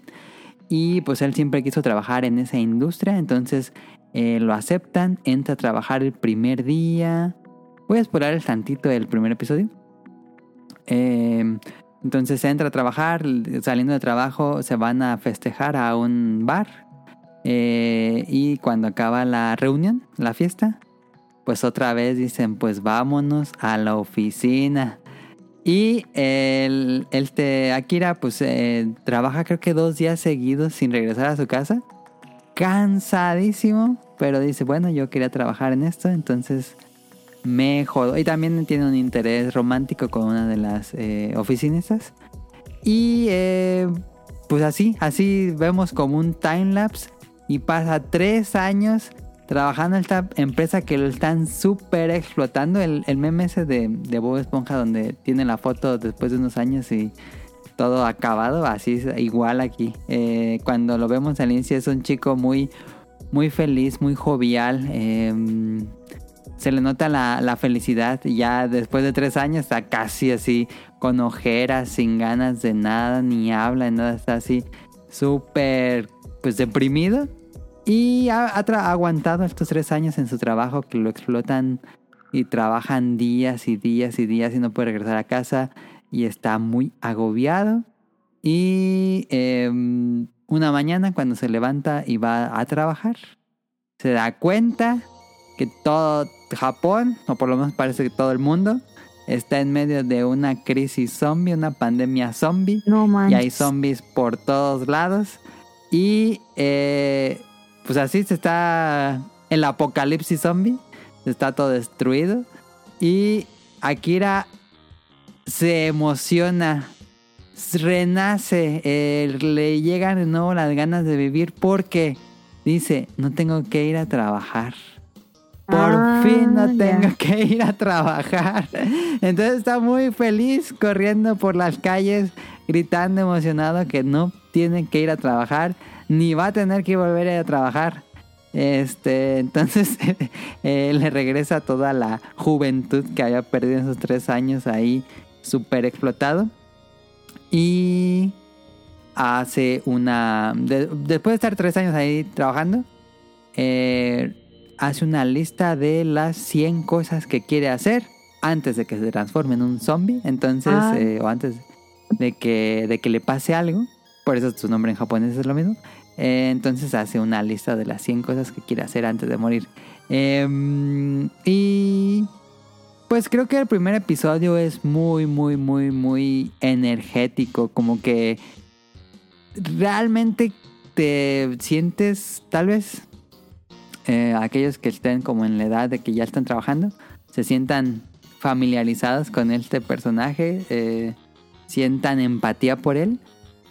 B: Y pues él siempre quiso trabajar en esa industria, entonces eh, lo aceptan, entra a trabajar el primer día. Voy a explorar el tantito del primer episodio. Eh, entonces entra a trabajar, saliendo de trabajo se van a festejar a un bar. Eh, y cuando acaba la reunión, la fiesta, pues otra vez dicen, pues vámonos a la oficina. Y el, este Akira pues eh, trabaja creo que dos días seguidos sin regresar a su casa. Cansadísimo, pero dice, bueno, yo quería trabajar en esto, entonces me jodo. Y también tiene un interés romántico con una de las eh, oficinistas. Y pues así, así vemos como un time lapse. Y pasa tres años trabajando en esta empresa que lo están súper explotando. El, el meme ese de, de Bob Esponja donde tiene la foto después de unos años y todo acabado. Así es igual aquí. Eh, cuando lo vemos al inicio es un chico muy, muy feliz, muy jovial. eh, se le nota la, la felicidad. Ya después de tres años está casi así, con ojeras, sin ganas de nada, ni habla, nada. Está así súper, pues deprimido. Y ha, ha aguantado estos tres años en su trabajo que lo explotan y trabajan días y días y días y no puede regresar a casa y está muy agobiado. Y em, una mañana cuando se levanta y va a trabajar, se da cuenta que todo Japón, o por lo menos parece que todo el mundo, está en medio de una crisis zombie, una pandemia zombie.
A: No
B: Y hay zombies por todos lados. Y eh, pues así se está el apocalipsis zombie. Está todo destruido. Y Akira se emociona. Renace. eh, le llegan de nuevo las ganas de vivir porque dice, no tengo que ir a trabajar. Por
A: Ah,
B: fin no tengo que ir a trabajar. Entonces está muy feliz corriendo por las calles, gritando emocionado que no tiene que ir a trabajar, ni va a tener que volver a ir a trabajar. Este, entonces eh, le regresa toda la juventud que había perdido en esos tres años ahí, súper explotado. Y hace una. de- después de estar tres años ahí trabajando, eh, hace una lista de las 100 cosas que quiere hacer antes de que se transforme en un zombie. Entonces,
A: Ah.
B: eh, o antes de que, de que le pase algo. Por eso su nombre en japonés es lo mismo. Eh, entonces hace una lista de las 100 cosas que quiere hacer antes de morir. Em, y pues creo que el primer episodio es muy, muy, muy, muy energético. Como que realmente te sientes, tal vez, eh, aquellos que estén como en la edad de que ya están trabajando, se sientan familiarizados con este personaje, eh, sientan empatía por él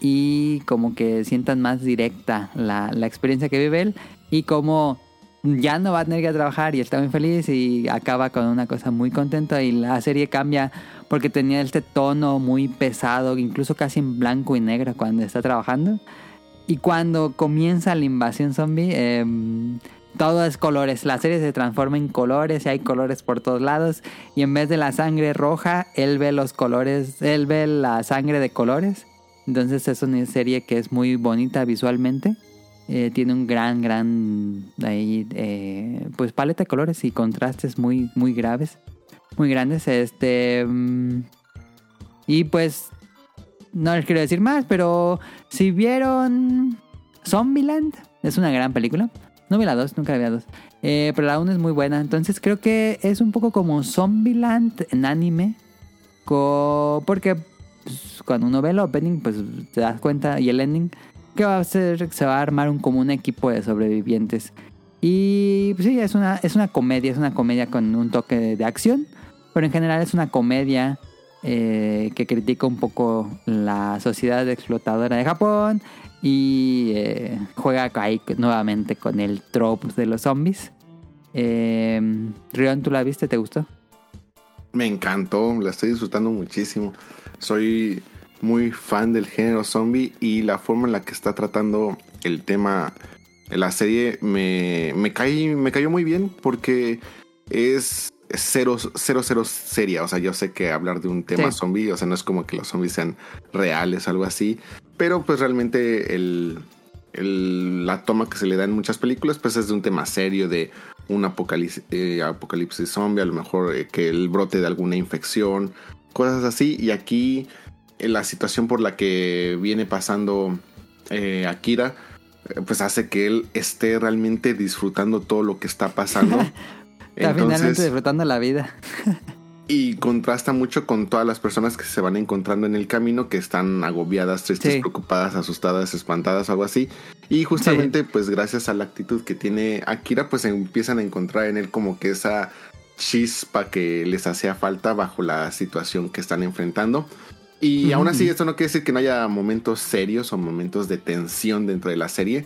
B: y como que sientan más directa la, la experiencia que vive él y como ya no va a tener que trabajar y está muy feliz y acaba con una cosa muy contenta y la serie cambia porque tenía este tono muy pesado, incluso casi en blanco y negro cuando está trabajando. Y cuando comienza la invasión zombie, eh, todo es colores. La serie se transforma en colores y hay colores por todos lados. Y en vez de la sangre roja, él ve los colores, él ve la sangre de colores. Entonces es una serie que es muy bonita visualmente. Eh, tiene un gran, gran ahí, eh, pues paleta de colores y contrastes muy, muy graves, muy grandes. Este mm, y pues no les quiero decir más, pero si vieron Zombieland, es una gran película. No vi la 2, nunca la vi la 2. Eh, pero la 1 es muy buena. Entonces creo que es un poco como Zombieland en anime. porque pues, cuando uno ve el opening, pues te das cuenta, y el ending, que va a ser, se va a armar un, como un equipo de sobrevivientes. Y pues, sí, es una, es una comedia, es una comedia con un toque de, de acción. Pero en general es una comedia eh, que critica un poco la sociedad explotadora de Japón y eh, juega ahí nuevamente con el trope de los zombies. Eh, Rion, ¿tú la viste? ¿Te gustó?
C: Me encantó, la estoy disfrutando muchísimo. Soy muy fan del género zombie y la forma en la que está tratando el tema la serie me, me, cae, me cayó muy bien porque es cero, cero, cero seria. O sea, yo sé que hablar de un tema
B: Sí.
C: zombie, o sea, no es como que los zombies sean reales, algo así. Pero pues realmente el, el- la toma que se le da en muchas películas, pues es de un tema serio, de un apocalipsis, eh, apocalipsis zombie, a lo mejor eh, que el brote de alguna infección, cosas así. Y aquí eh, la situación por la que viene pasando Akira, pues hace que él esté realmente disfrutando todo lo que está pasando.
B: Está finalmente
C: Entonces,
B: disfrutando la vida.
C: y contrasta mucho con todas las personas que se van encontrando en el camino, que están agobiadas, tristes,
B: Sí.
C: preocupadas, asustadas, espantadas, algo así. Y justamente, pues gracias a la actitud que tiene Akira, pues empiezan a encontrar en él como que esa chispa que les hacía falta bajo la situación que están enfrentando. Y aún así, esto no quiere decir que no haya momentos serios o momentos de tensión dentro de la serie.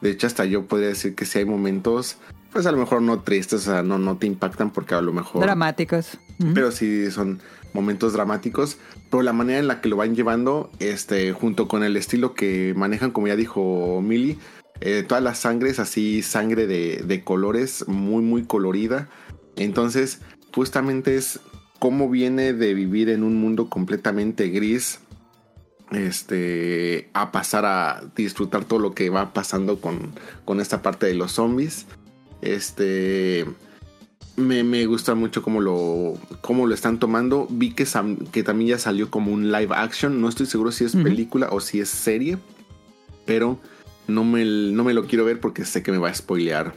C: De hecho, hasta yo podría decir que si hay momentos, pues a lo mejor no tristes, o sea, no, no te impactan porque a lo mejor
B: Dramáticos.
C: Pero sí son momentos dramáticos. Pero la manera en la que lo van llevando, este, junto con el estilo que manejan, como ya dijo Millie, eh, toda la sangre es así, sangre de, de colores, muy, muy colorida. Entonces, justamente es cómo viene de vivir en un mundo completamente gris. Este, a pasar a disfrutar todo lo que va pasando con, con esta parte de los zombies. Este, me, me gusta mucho cómo lo, cómo lo están tomando. Vi que, sam- que también ya salió como un live action. No estoy seguro si es película o si es serie. Pero no me, no me lo quiero ver porque sé que me va a spoilear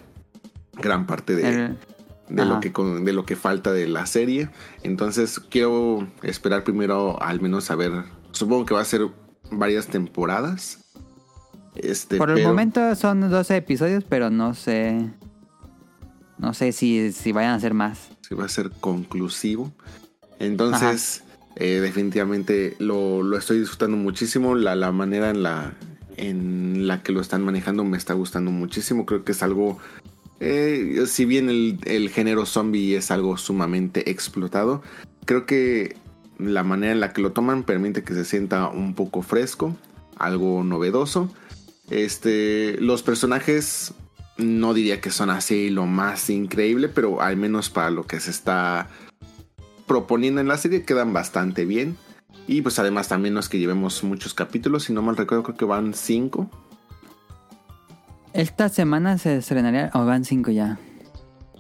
C: gran parte de,
B: El-
C: de,
B: ajá.
C: lo que, de lo que falta de la serie. Entonces quiero esperar primero al menos a ver. Supongo que va a ser varias temporadas. Este,
B: Por el momento son 12 episodios, pero no sé. No sé si, si vayan a ser más.
C: si va a ser conclusivo. Entonces, eh, definitivamente lo, lo estoy disfrutando muchísimo. La, la manera en la, en la que lo están manejando me está gustando muchísimo. Creo que es algo. eh, si bien el, el género zombie es algo sumamente explotado, creo que la manera en la que lo toman permite que se sienta un poco fresco, algo novedoso. Este, los personajes no diría que son así lo más increíble, pero al menos para lo que se está proponiendo en la serie quedan bastante bien. Y pues además también no es que llevemos muchos capítulos, si no mal recuerdo creo que van cinco.
B: Esta semana se estrenaría. O van 5 ya.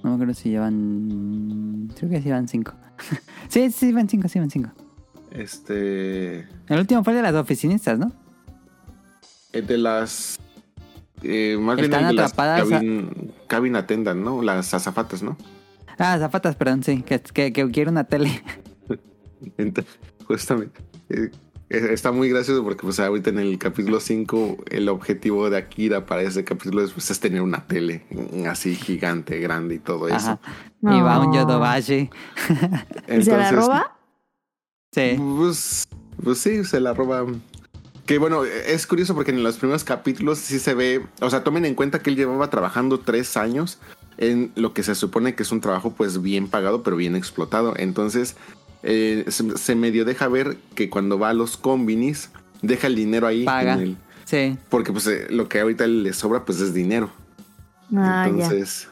B: No me acuerdo si llevan. Creo que sí van 5. sí, sí, van 5, sí, van 5.
C: Este,
B: El último fue el de las oficinistas, ¿no?
C: eh, de las eh, más bien
B: Están
C: las
B: atrapadas a-
C: cabin, attendant, ¿no? Las azafatas, ¿no?
B: Ah, zapatas, perdón, sí. Que, que, que quiero una tele.
C: Ent- Justamente. eh, eh, está muy gracioso porque pues ahorita en el capítulo 5 el objetivo de Akira para ese capítulo es, pues, es tener una tele así gigante, grande y todo eso.
B: Ajá. Y va un. Yodobashi.
A: ¿Y se la
C: Entonces,
A: roba?
B: Sí.
C: Pues, pues sí, se la roba. Que bueno, es curioso porque en los primeros capítulos sí se ve, o sea, tomen en cuenta que él llevaba trabajando tres años en lo que se supone que es un trabajo pues bien pagado pero bien explotado. Entonces eh, se, se medio deja ver que cuando va a los combinis deja el dinero ahí.
B: Paga.
C: en el-
B: Sí.
C: porque pues eh, lo que ahorita le sobra pues es dinero.
A: Ah, ya.
C: Entonces,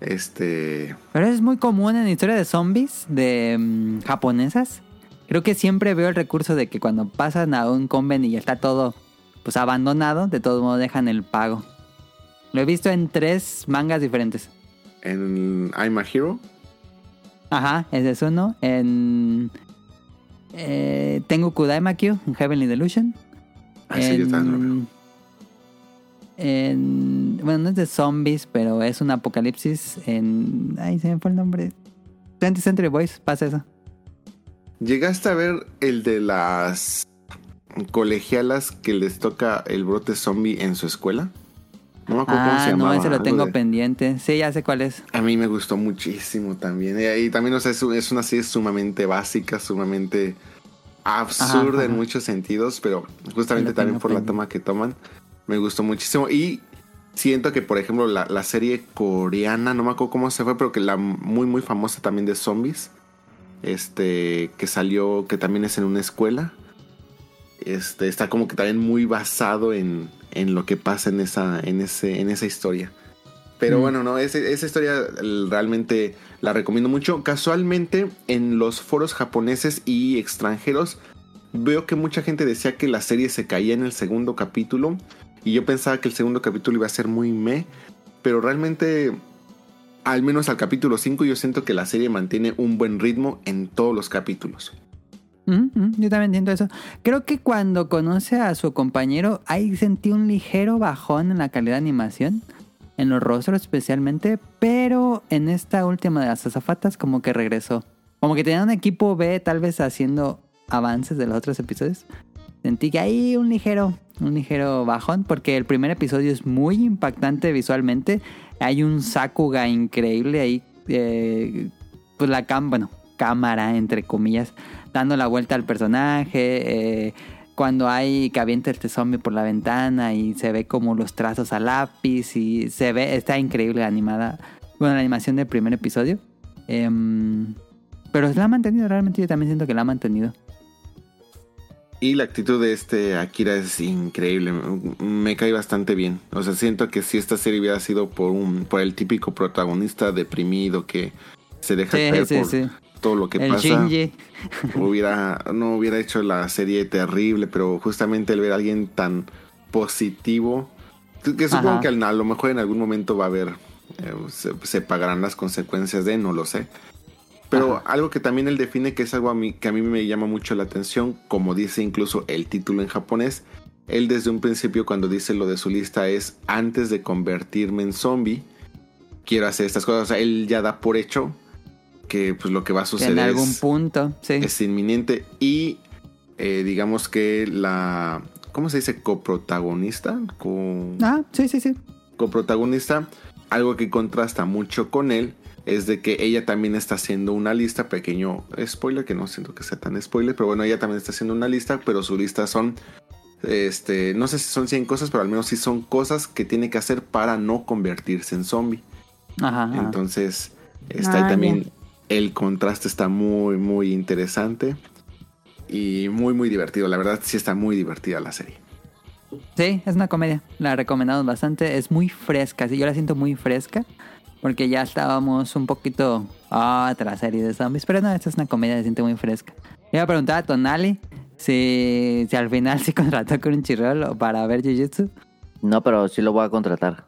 C: este...
B: Pero es muy común en historia de zombies de mm, japonesas. Creo que siempre veo el recurso de que cuando pasan a un conven y está todo pues abandonado, de todo modo dejan el pago. Lo he visto en tres mangas diferentes.
C: En I'm a Hero.
B: Ajá, ese es uno. En eh, Tengo Kudaimakyu, en Heavenly Delusion.
C: Ah, sí, yo también lo veo.
B: en- bueno, no es de zombies, pero es un apocalipsis en... Ay, se me fue el nombre. 20th Century Boys, pasa eso.
C: ¿Llegaste a ver el de las colegialas que les toca el brote zombie en su escuela? No me acuerdo cómo se
B: Ah, no,
C: llamaba.
B: ese lo tengo
C: de-
B: pendiente. Sí, ya sé cuál es.
C: A mí me gustó muchísimo también. Y, y también, o sea, es, es una serie sumamente básica, sumamente absurda
B: Ajá,
C: en muchos sentidos, pero justamente
B: Lo
C: también por la toma que toman, me gustó muchísimo. Y siento que, por ejemplo, la, la serie coreana, no me acuerdo cómo se fue, pero que la muy, muy famosa también de zombies, este, que salió, que también es en una escuela, este, está como que también muy basado en, en lo que pasa en esa, en ese, en esa historia. Pero
B: Mm.
C: bueno, no, ese- esa historia el- realmente la recomiendo mucho. Casualmente, en los foros japoneses y extranjeros, veo que mucha gente decía que la serie se caía en el segundo capítulo. Y yo pensaba que el segundo capítulo iba a ser muy meh. Pero realmente, al menos al capítulo 5, yo siento que la serie mantiene un buen ritmo en todos los capítulos.
B: Mm, mm, yo también entiendo eso. Creo que cuando conoce a su compañero, ahí sentí un ligero bajón en la calidad de animación. En los rostros especialmente. Pero en esta última de las azafatas como que regresó. Como que tenía un equipo B tal vez haciendo avances de los otros episodios. Sentí que hay un ligero, un ligero bajón. Porque el primer episodio es muy impactante visualmente. Hay un Sakuga increíble ahí. eh, pues la bueno, cámara entre comillas dando la vuelta al personaje, eh, cuando hay que avienta este zombie por la ventana y se ve como los trazos a lápiz y se ve, está increíble la animada, bueno, la animación del primer episodio. Em, pero la ha mantenido, realmente yo también siento que la ha mantenido.
C: Y la actitud de este Akira es increíble. Me cae bastante bien. O sea, siento que si esta serie hubiera sido por un por el típico protagonista deprimido que se deja
B: Sí,
C: caer
B: sí,
C: por
B: sí.
C: todo lo que
B: El
C: pasa,
B: Shinji.
C: hubiera no hubiera hecho la serie terrible, pero justamente el ver a alguien tan positivo que supongo
B: Ajá.
C: que a lo mejor en algún momento va a haber eh, se, se pagarán las consecuencias de, no lo sé. Pero
B: Ajá.
C: algo que también él define que es algo a mí, que a mí me llama mucho la atención, como dice incluso el título en japonés, él desde un principio cuando dice lo de su lista es antes de convertirme en zombie, quiero hacer estas cosas. O sea, él ya da por hecho que pues lo que va a
B: En
C: suceder
B: algún
C: es,
B: punto, sí.
C: es inminente y eh, digamos que la... ¿Cómo se dice? Coprotagonista. Co-
B: Ah, sí, sí, sí.
C: coprotagonista, algo que contrasta mucho con él es de que ella también está haciendo una lista, pequeño spoiler, que no siento que sea tan spoiler, pero bueno, ella también está haciendo una lista, pero su lista son, este, no sé si son 100 cosas, pero al menos sí son cosas que tiene que hacer para no convertirse en zombie.
B: Ajá. ajá.
C: Entonces, está
A: Ah,
C: ahí también, el contraste está muy, muy interesante y muy, muy divertido. La verdad, sí está muy divertida la serie.
B: Sí, es una comedia. La recomendamos bastante. Es muy fresca. Sí, yo la siento muy fresca. Porque ya estábamos un poquito. Ah, otra serie de zombies. Pero no, esta es una comedia, se siente muy fresca. Iba a preguntar a Tonali si, si al final sí contrató con un chirrol para ver Jujutsu.
D: No, pero sí lo voy a contratar.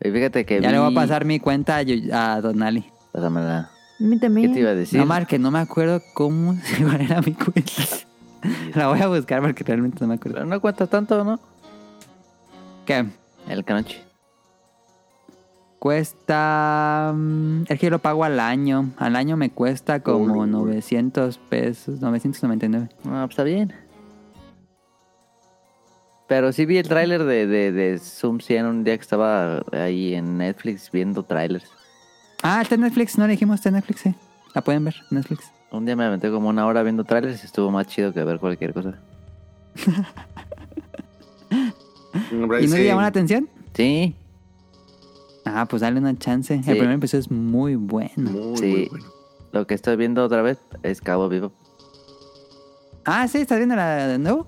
D: Y fíjate que
B: Ya le voy a pasar mi cuenta a, a Tonali.
D: Pásamela.
A: A mí
D: ¿Qué te iba a decir?
B: No, Mar, que no me acuerdo cómo cuál era mi cuenta. la voy a buscar porque realmente no me acuerdo.
D: Pero no cuenta tanto, ¿no?
B: ¿Qué?
D: El canoche.
B: Cuesta. mm, Es que yo lo pago al año. Al año me cuesta como
C: Uy, uy.
B: 900 pesos. 999.
D: No, pues está bien. Pero sí vi el tráiler de, de, de Zoom 100 un día que estaba ahí en Netflix viendo trailers.
B: Ah, está en Netflix. No le dijimos, está en Netflix, sí. La pueden ver, Netflix.
D: Un día me aventé como una hora viendo trailers y estuvo más chido que ver cualquier cosa.
B: ¿Y no le llamó la atención?
D: Sí,
B: Ah, pues dale una chance.
D: Sí.
B: El primer episodio es muy bueno.
C: Muy,
D: Sí.
C: muy bueno.
D: lo que estoy viendo otra vez es Cabo Vivo.
B: Ah, sí, ¿estás viendo la de nuevo?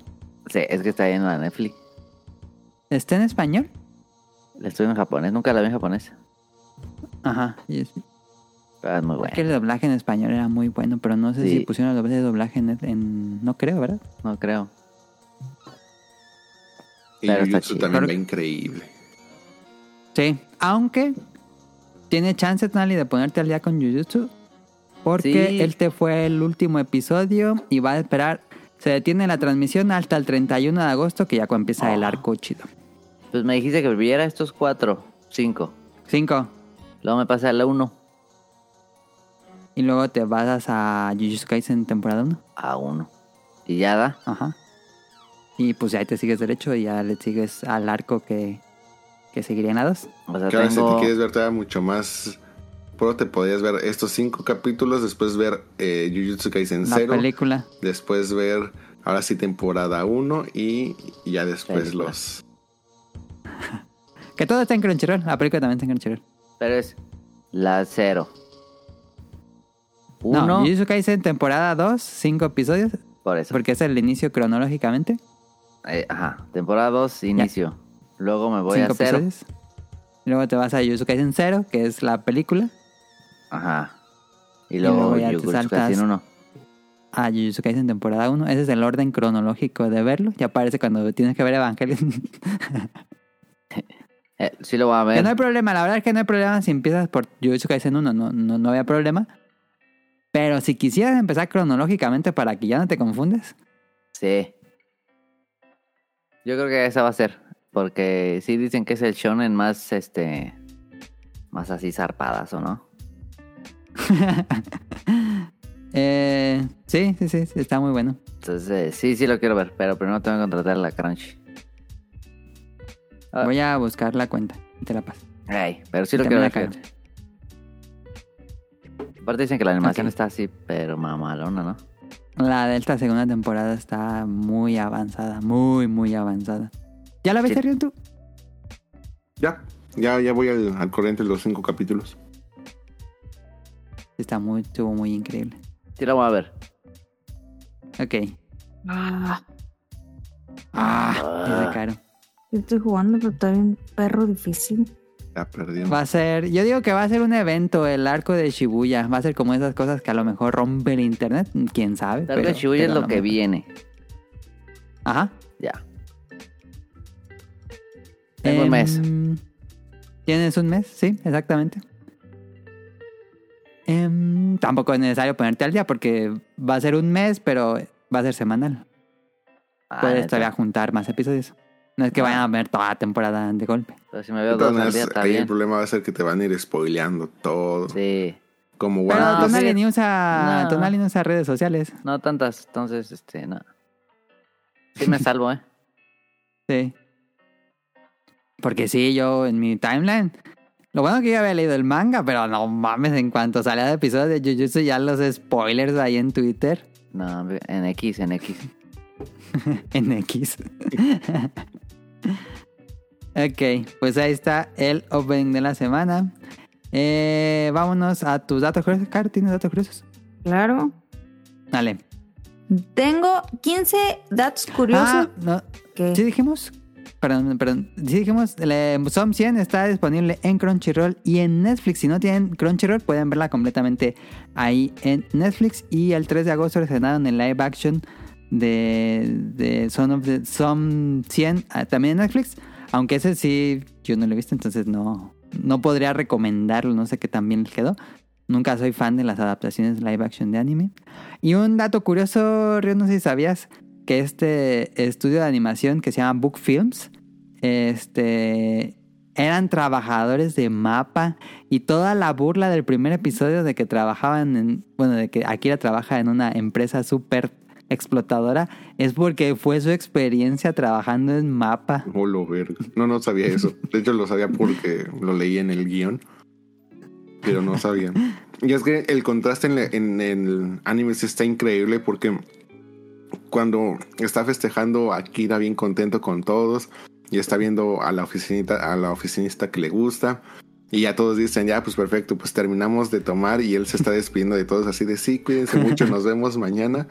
D: Sí, es que está ahí en la Netflix.
B: ¿Está en español?
D: La estoy en japonés, nunca la vi en japonés.
B: Ajá. y es-
D: Pero es muy
B: Es que
D: bueno.
B: el doblaje en español era muy bueno, pero no sé
D: Sí.
B: si pusieron el doblaje de doblaje en, en- No creo, ¿verdad?
D: No creo.
C: Y
D: Pero está
C: Jujutsu
D: chido.
C: también
B: Pero-
C: va increíble.
B: Sí, aunque tiene chance, Tonali, de ponerte al día con Jujutsu. Porque
D: Sí.
B: este fue el último episodio y va a esperar. Se detiene la transmisión hasta el 31 de agosto, que ya empieza el
D: Ah.
B: arco chido.
D: Pues me dijiste que viera estos cuatro, cinco.
B: Cinco.
D: Luego me pasa la uno
B: Y luego te vas a Jujutsu Kaisen temporada 1.
D: a uno. Y ya da.
B: Ajá. Y pues ya ahí te sigues derecho y ya le sigues al arco que, que seguiría en la 2.
D: O sea,
C: Que ahora si
D: tengo...
C: te quieres ver todavía mucho más pro, te podrías ver estos cinco capítulos, después ver eh, Jujutsu Kaisen
B: La
C: 0,
B: película.
C: después ver ahora sí temporada 1 y, y ya después
D: Película.
C: los...
B: Que todo está en Crunchyroll. La película también está en Crunchyroll.
D: Pero es la cero.
B: No,
D: Uno,
B: Jujutsu Kaisen temporada 2, 5 episodios.
D: por eso.
B: Porque es el inicio cronológicamente.
D: Eh, ajá, temporada 2, inicio. Luego me voy a
B: cinco
D: cero.
B: episodios. Y luego te vas a Jujutsu Kaisen 0, que es la película.
D: Ajá. Y
B: Y
D: luego,
B: luego ya te
D: Jujutsu
B: saltas.
D: Kaisen 1.
B: A Jujutsu Kaisen temporada 1. Ese es el orden cronológico de verlo. Ya aparece cuando tienes que ver Evangelion.
D: Eh, sí lo voy a
B: que
D: ver.
B: no hay problema. La verdad es que no hay problema si empiezas por Jujutsu Kaisen 1. No, no, no había problema. Pero si quisieras empezar cronológicamente para que ya no te confundes.
D: Sí. Yo creo que esa va a ser. Porque sí dicen que es el shonen más, este... Más así zarpadas, ¿o no?
B: Eh, sí, sí, sí, está muy bueno.
D: Entonces, eh, sí, sí lo quiero ver. Pero primero tengo que contratar la Crunch. Ah.
B: Voy a buscar la cuenta. Te la paso.
D: Ay, pero sí lo
B: También
D: quiero ver. Aparte dicen que la animación está así, pero mamalona, ¿no?
B: La de esta segunda temporada está muy avanzada. Muy, muy avanzada. ¿Ya la viste,
D: Sí.
B: Tú?
C: Ya, ya, ya voy al, al corriente de los cinco capítulos.
B: Está muy, estuvo muy increíble.
D: Sí lo voy a ver.
B: Ok.
A: Ah,
B: Ah, ese caro.
A: yo estoy jugando, pero está bien perro difícil.
C: Ya perdimos.
B: Va a ser, yo digo que va a ser un evento, el arco de Shibuya. Va a ser como esas cosas que a lo mejor rompe el internet. Quién sabe.
D: Tal vez
B: pero-
D: Shibuya es lo que
B: mejor.
D: viene.
B: Ajá.
D: Ya. Tengo un mes.
B: Em, ¿Tienes un mes? Sí, exactamente. Em, tampoco es necesario ponerte al día porque va a ser un mes, pero va a ser semanal.
D: Ah,
B: Puedes
D: neta.
B: todavía juntar más episodios. No es que
D: Ah.
B: vayan a ver toda la temporada de golpe.
D: Pero si me veo
C: todas
D: dos al día, está
C: ahí el problema va a ser que te van a ir spoileando todo.
D: Sí.
C: Como
B: Pero
D: No.
B: Tonali ni usa,
D: No.
B: Tonali no usa redes sociales.
D: No tantas, entonces, este, no. Sí me salvo, ¿eh?
B: Sí. Porque sí, yo en mi timeline. Lo bueno que yo había leído el manga, pero no mames, en cuanto salía de episodio de Jujutsu, ya los spoilers ahí en Twitter,
D: No, en X, en X.
B: en X. ok, pues ahí está el opening de la semana. Eh, vámonos a tus datos curiosos. Car, ¿tienes datos curiosos?
A: Claro.
B: Dale.
A: Tengo 15 datos curiosos.
B: Ah, no.
A: que
B: Sí dijimos, perdón, perdón, sí dijimos, Som 100 está disponible en Crunchyroll y en Netflix. Si no tienen Crunchyroll, pueden verla completamente ahí en Netflix. Y el 3 de agosto estrenaron el live action de, de Son of the Som 100 ah, también en Netflix. Aunque ese sí, yo no lo he visto, entonces no, no podría recomendarlo, no sé qué tan bien les quedó. Nunca soy fan de las adaptaciones live action de anime. Y un dato curioso, Río, no sé si sabías que este estudio de animación que se llama Book Films, este, eran trabajadores de mapa y toda la burla del primer episodio de que trabajaban en, bueno, de que Akira trabaja en una empresa súper explotadora es porque fue su experiencia trabajando en mapa.
C: Oh, lo verga. No, no sabía eso. De hecho, lo sabía porque lo leí en el guion. Pero no sabía. Y es que el contraste en, en el anime está increíble porque cuando está festejando Akira bien contento con todos y está viendo a la oficinita, a la oficinista que le gusta. Y ya todos dicen, ya, pues perfecto, pues terminamos de tomar y él se está despidiendo de todos así de sí, cuídense mucho, nos vemos mañana.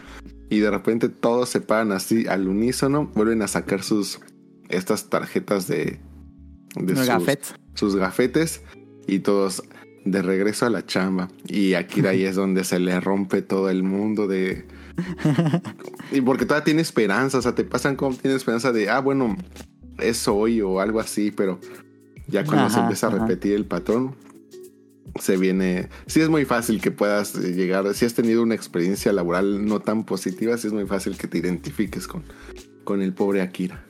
C: Y de repente todos se paran así al unísono, vuelven a sacar sus estas tarjetas de, de
B: Los
C: sus,
B: gafetes.
C: sus gafetes y todos de regreso a la chamba. Y Akira ahí es donde se le rompe todo el mundo de... y porque todavía tiene esperanza, o sea, te pasan como tiene esperanza de, ah, bueno, es hoy o algo así, pero ya cuando se
B: Ajá,
C: empieza a repetir el patrón, se viene... Sí es muy fácil que puedas eh, llegar, si has tenido una experiencia laboral no tan positiva, sí es muy fácil que te identifiques con, con el pobre Akira.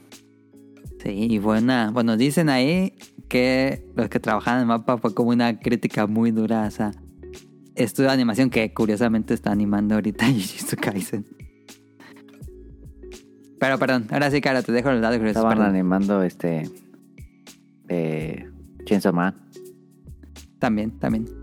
B: Sí, y buena. Bueno, dicen ahí que los que trabajaban en mapa fue como una crítica muy dura a esa estudio de animación que curiosamente está animando ahorita Jujutsu Kaisen. Pero perdón, ahora sí, cara, te dejo los datos curiosos.
D: Estaban
B: perdón.
D: animando este. Eh, Chainsaw Man.
B: También, también.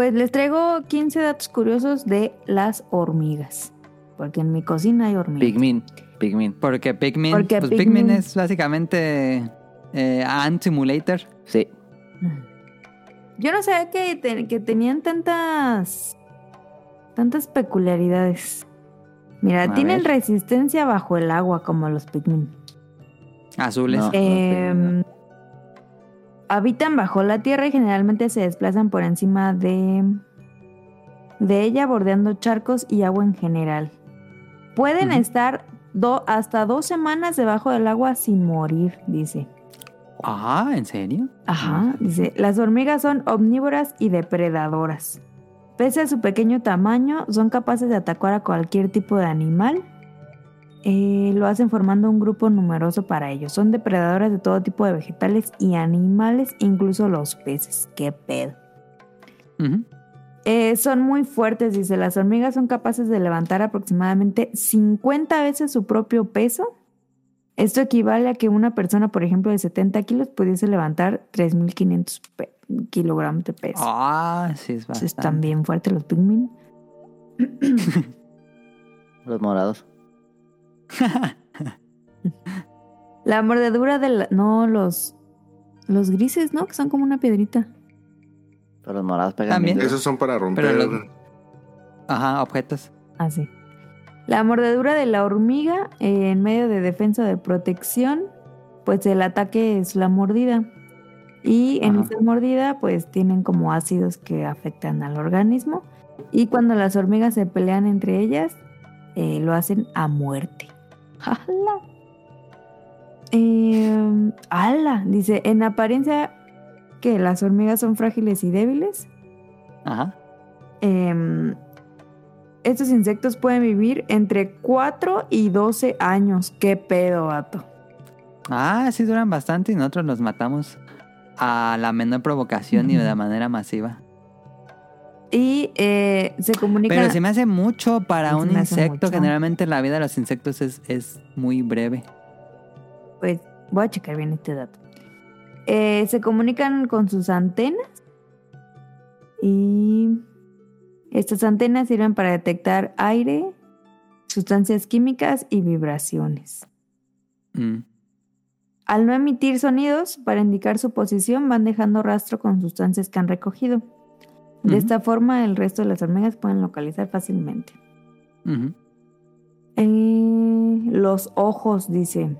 A: Pues les traigo 15 datos curiosos de las hormigas. Porque en mi cocina hay hormigas.
D: Pigmin. Pigmin.
B: Porque Pikmin,
A: Porque
B: pues
A: Pikmin
B: es básicamente eh, Ant Simulator.
D: Sí.
A: Yo no sabía que, te- que tenían tantas. tantas peculiaridades. Mira,
D: A
A: tienen
D: ver.
A: resistencia bajo el agua como los Pikmin.
B: Azules.
D: No.
A: Eh, habitan bajo la tierra y generalmente se desplazan por encima de, de ella, bordeando charcos y agua en general. Pueden estar do- hasta dos semanas debajo del agua sin morir, dice.
B: Ah, ¿en serio?
A: Ajá, dice, las hormigas son omnívoras y depredadoras. Pese a su pequeño tamaño, son capaces de atacar a cualquier tipo de animal. Eh, lo hacen formando un grupo numeroso para ellos. Son depredadoras de todo tipo de vegetales y animales, incluso los peces. ¡Qué pedo! Eh, son muy fuertes, dice. Las hormigas son capaces de levantar aproximadamente 50 veces su propio peso. Esto equivale a que una persona, por ejemplo, de 70 kilos pudiese levantar 3.500 pe- kilogramos de peso.
B: Ah, sí, es
A: Entonces,
B: bastante.
A: están bien fuertes los pigmin.
D: Los morados.
A: La mordedura de la... No, los... Los grises, ¿no? Que son como una piedrita.
D: Pero los morados pegan
B: También.
D: bien.
C: Esos son para romper.
B: Pero los- Ajá, objetos.
A: Así. La mordedura de la hormiga eh, en medio de defensa de protección, pues el ataque es la mordida. Y en
B: Ajá.
A: esa mordida, pues tienen como ácidos que afectan al organismo. Y cuando las hormigas se pelean entre ellas, eh, lo hacen a muerte. ¡Hala! Eh, ¡Hala! Dice, en apariencia que las hormigas son frágiles y débiles.
B: Ajá.
A: Em, estos insectos pueden vivir entre 4 y 12 años. ¿Qué pedo, vato?
B: Ah, sí duran bastante y nosotros los matamos a la menor provocación y de manera masiva.
A: Y eh, se comunican...
B: Pero se me hace mucho para
A: Se
B: un insecto.
A: mucho.
B: Generalmente la vida de los insectos es, es muy breve.
A: Pues voy a checar bien este dato. Eh, se comunican con sus antenas. Y estas antenas sirven para detectar aire, sustancias químicas y vibraciones.
B: Mm.
A: Al no emitir sonidos para indicar su posición, van dejando rastro con sustancias que han recogido. De esta forma, el resto de las hormigas pueden localizar fácilmente. Eh, los ojos, dice.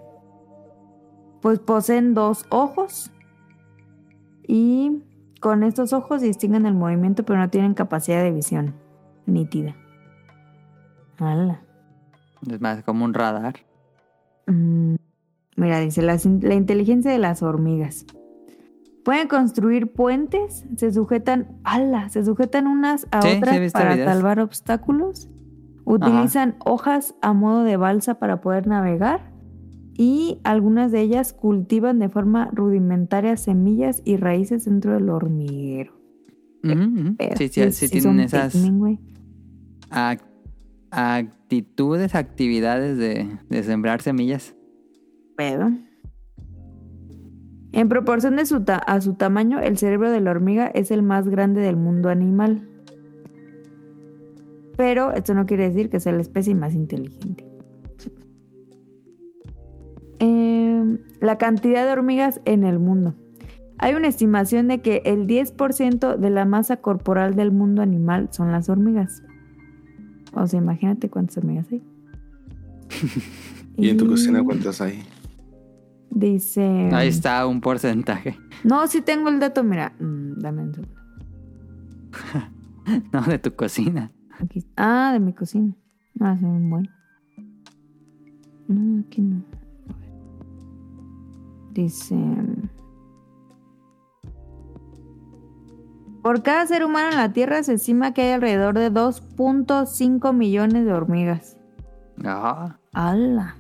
A: Pues poseen dos ojos. Y con estos ojos distinguen el movimiento, pero no tienen capacidad de visión nítida. ¡Hala!
B: Es más como un radar.
A: Mm, Mira, dice la, la inteligencia de las hormigas. Pueden construir puentes, se sujetan, ala, se sujetan unas a
B: Sí,
A: otras para
B: videos.
A: salvar obstáculos. Utilizan hojas a modo de balsa para poder navegar. Y algunas de ellas cultivan de forma rudimentaria semillas y raíces dentro del hormiguero. Pero
B: Sí, sí, sí tienen esas actitudes, actividades de, de sembrar semillas.
A: Pero, En proporción de su ta- a su tamaño, el cerebro de la hormiga es el más grande del mundo animal. Pero esto no quiere decir que sea la especie más inteligente. Em, la cantidad de hormigas en el mundo. Hay una estimación de que el 10% de la masa corporal del mundo animal son las hormigas. O sea, imagínate cuántas hormigas hay.
C: ¿Y en tu cocina cuántas hay?
A: Dice.
B: Ahí está un porcentaje.
A: No, sí tengo el dato, mira. Mm, dame un segundo.
B: No, de tu cocina.
A: Aquí. Ah, de mi cocina. Ah, ven bueno. No, aquí no. A ver. Dice. Por cada ser humano en la Tierra se estima que hay alrededor de 2.5 millones de hormigas.
B: Ah,
A: ¡Hala!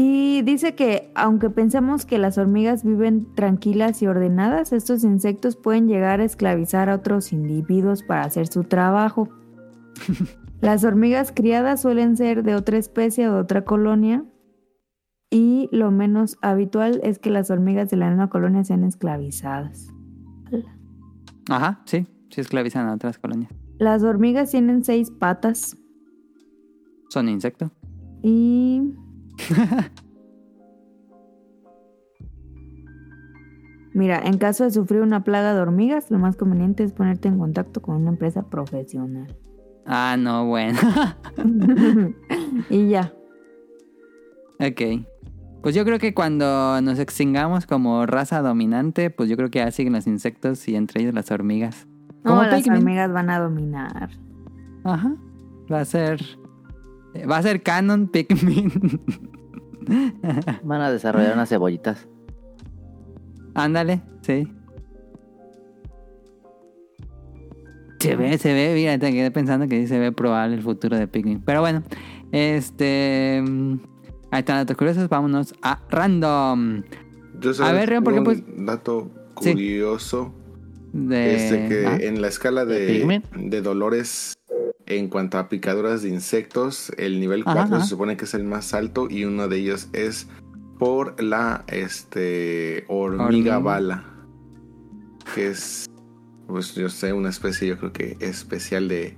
A: Y dice que aunque pensamos que las hormigas viven tranquilas y ordenadas, estos insectos pueden llegar a esclavizar a otros individuos para hacer su trabajo. las hormigas criadas suelen ser de otra especie o de otra colonia y lo menos habitual es que las hormigas de la misma colonia sean esclavizadas.
B: Ajá, sí. Sí esclavizan a otras colonias.
A: Las hormigas tienen seis patas
B: Son insectos.
A: y... Mira, en caso de sufrir una plaga de hormigas, lo más conveniente es ponerte en contacto con una empresa profesional.
B: Ah, no, bueno.
A: y ya.
B: ok. Pues yo creo que cuando nos extingamos como raza dominante, pues yo creo que siguen los insectos y entre ellos las hormigas.
A: No, las hormigas van a dominar.
B: Ajá. Va a ser. Va a ser canon Pikmin.
D: Van a desarrollar unas cebollitas.
B: Ándale, sí. Se ve, se ve, mira, te quedé pensando que sí se ve probable el futuro de Pikmin. Pero bueno, este. mm, Ahí están datos curiosos, vámonos a random.
C: Yo
B: A ver, Rion, ¿por qué,
C: un
B: pues?
C: dato
B: Sí.
C: curioso.
B: De...
C: Este que
B: Ah,
C: en la escala
D: ¿De
C: de,
D: Pikmin?
C: de dolores en cuanto a picaduras de insectos, el nivel
B: Ajá,
C: 4
B: ajá.
C: se supone que es el más alto y uno de ellos es por la este hormiga
B: Hormiga.
C: bala. Que es pues yo sé, una especie yo creo que especial de,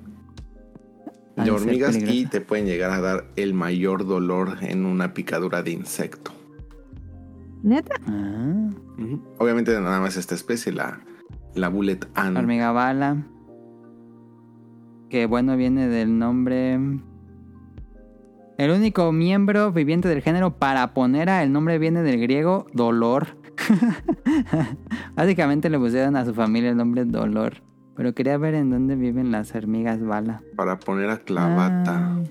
B: Ha
C: de
B: de ser
C: hormigas y
B: peligrosa.
C: te pueden llegar a dar el mayor dolor en una picadura de insecto.
A: ¿Neta?
B: Ah.
C: Obviamente nada más esta especie, la, la bullet ant.
B: hormiga bala. Que bueno, viene del nombre. El único miembro viviente del género Paraponera, el nombre viene del griego dolor. Básicamente le pusieron a su familia el nombre dolor. Pero quería ver en dónde viven las hormigas bala.
C: para poner a clavata.
B: Ah,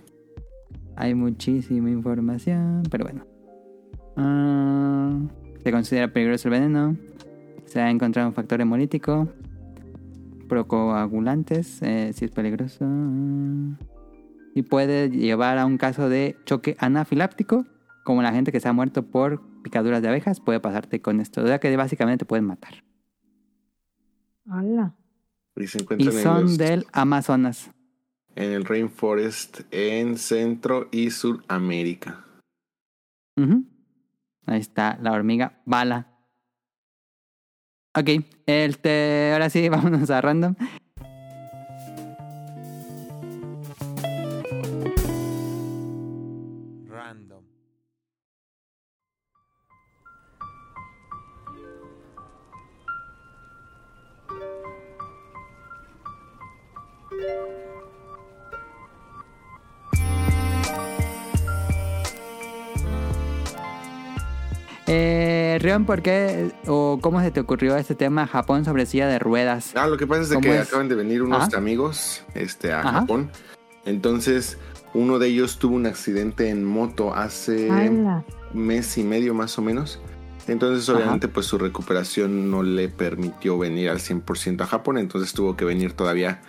B: hay muchísima información, pero bueno. Ah, se considera peligroso el veneno. Se ha encontrado un factor hemolítico. Procoagulantes, eh, si es peligroso. Y puede llevar a un caso de choque anafiláptico. Como la gente que se ha muerto por picaduras de abejas, puede pasarte con esto. O sea que básicamente te pueden matar.
A: Hola.
C: Y se
B: Y
C: encuentran en,
B: son
C: los-
B: del Amazonas.
C: en el rainforest en Centro y Suramérica.
B: Ujú. Ahí está la hormiga bala. Ok, este, ahora sí, vámonos a random.
F: Random.
B: Rion, ¿por qué o cómo se te ocurrió este tema Japón sobre silla de ruedas?
C: Ah, lo que pasa es de
B: ¿Cómo
C: que
B: es?
C: acaban de venir unos
B: Ajá.
C: amigos este, a
B: Ajá.
C: Japón. Entonces, uno de ellos tuvo un accidente en moto hace un mes y medio más o menos. Entonces,
B: Ajá.
C: obviamente, pues su recuperación no le permitió venir al 100% a Japón. Entonces tuvo que venir todavía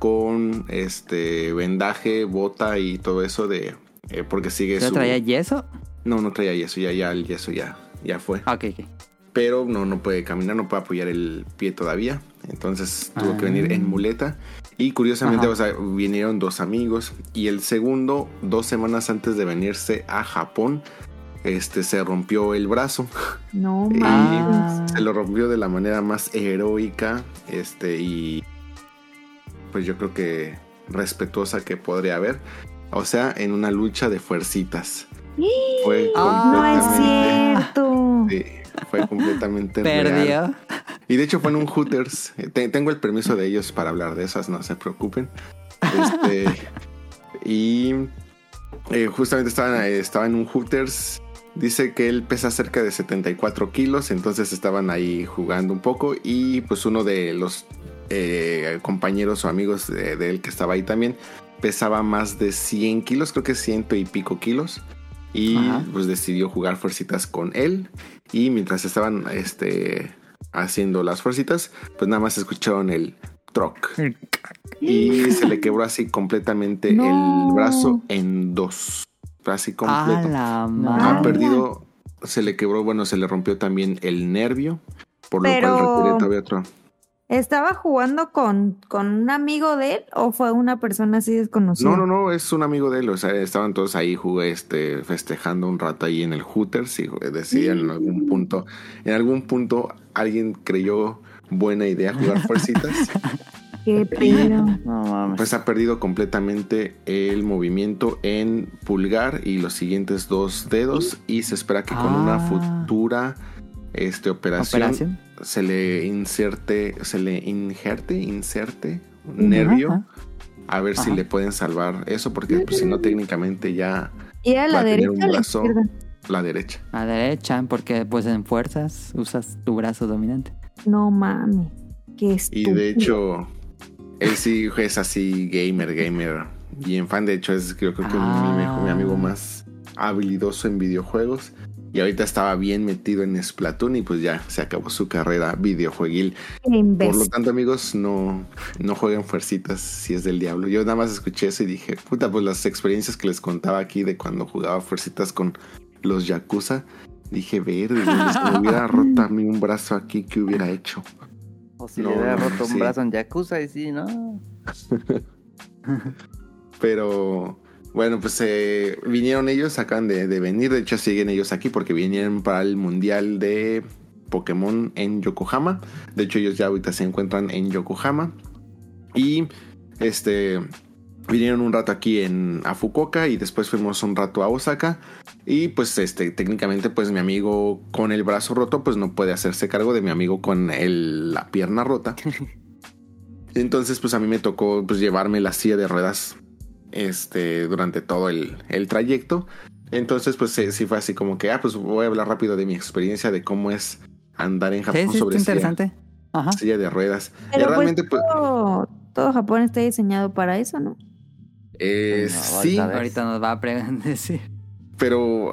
C: con este vendaje, bota y todo eso de... eh, porque sigue
B: ¿Ya
C: su...
B: traía yeso?
C: No, no traía yeso, ya, ya el yeso ya, ya fue.
B: Ah, Ok, ok.
C: pero no, no puede caminar, no puede apoyar el pie todavía. Entonces tuvo que
B: Ah.
C: venir en muleta. Y curiosamente,
B: Ajá.
C: o sea, vinieron dos amigos. Y el segundo, dos semanas antes de venirse a Japón, este se rompió el brazo.
A: No
C: Y se lo rompió de la manera más heroica. Este, y pues yo creo que respetuosa que podría haber. O sea, en una lucha de fuercitas. Fue
B: Ah,
A: No es cierto.
C: Sí, fue completamente real.
B: Perdió.
C: Y de hecho fue en un Hooters. Eh, te- tengo el permiso de ellos para hablar de esas, no se preocupen. Este, y eh, justamente estaba, estaba en un Hooters. Dice que él pesa cerca de 74 kilos, entonces estaban ahí jugando un poco y pues uno de los eh, compañeros o amigos de, de él que estaba ahí también pesaba más de 100 kilos, creo que ciento y pico kilos. Y
B: Ajá.
C: pues decidió jugar fuercitas con él. Y mientras estaban este, haciendo las fuercitas, pues nada más escucharon el troc. Y se le quebró así completamente
A: No.
C: el brazo en dos. Así
B: A
C: completo.
B: la
C: Ha
B: madre.
C: Perdido, se le quebró, bueno, se le rompió también el nervio. Por lo
A: Pero-
C: cual requiere todavía otro.
A: ¿Estaba jugando con, con un amigo de él o fue una persona así desconocida?
C: No, no, no, es un amigo de él. O sea, estaban todos ahí jugué, este, festejando un rato ahí en el Hooters. Y decía en algún punto, en algún punto alguien creyó buena idea jugar fuercitas.
A: Qué.
D: No mames.
C: Pues ha perdido completamente el movimiento en pulgar y los siguientes dos dedos y se espera que con una
B: Ah.
C: futura este, operación,
B: ¿Operación?
C: se le inserte, se le inserte, inserte un nervio
B: ajá.
C: a ver si
B: Ajá.
C: le pueden salvar eso porque pues, si no técnicamente ya
A: ¿Y a
C: Va
A: la
C: a tener
A: derecha
C: un
A: la
C: brazo.
A: izquierda?
C: la derecha.
B: La derecha, porque pues en fuerzas usas tu brazo dominante.
A: No mames. Qué
C: Y
A: estúpido.
C: de hecho, él sí es así gamer, gamer, bien fan. De hecho, es creo, creo que mi,
B: Ah.
C: mi amigo más habilidoso en videojuegos. Y ahorita estaba bien metido en Splatoon y pues ya se acabó su carrera videojueguil. Por lo tanto, amigos, no, no jueguen fuercitas si es del diablo. Yo nada más escuché eso y dije, puta, pues las experiencias que les contaba aquí de cuando jugaba fuercitas con los Yakuza. Dije, verde, si me hubiera roto a mí un brazo aquí, ¿qué hubiera hecho?
D: O si
C: No,
D: le hubiera roto un brazo en Yakuza y sí, ¿no?
C: Pero bueno, pues eh, vinieron ellos, acaban de, de venir. De hecho, siguen ellos aquí porque vinieron para el mundial de Pokémon en Yokohama. De hecho, ellos ya ahorita se encuentran en Yokohama. Y este vinieron un rato aquí en a Fukuoka y después fuimos un rato a Osaka. Y pues este técnicamente pues mi amigo con el brazo roto pues no puede hacerse cargo de mi amigo con el- la pierna rota. Entonces pues a mí me tocó pues llevarme la silla de ruedas este durante todo el, el trayecto. Entonces pues sí, sí fue así como que ah pues voy a hablar rápido de mi experiencia de cómo es andar en Japón
B: sí,
C: sobre silla,
B: interesante. Ajá.
C: silla de ruedas.
A: Pero pues,
C: realmente pues
A: todo, todo Japón está diseñado para eso, ¿no?
C: eh,
D: No,
C: sí,
D: ahorita
B: Ahorita nos va a decir.
C: pero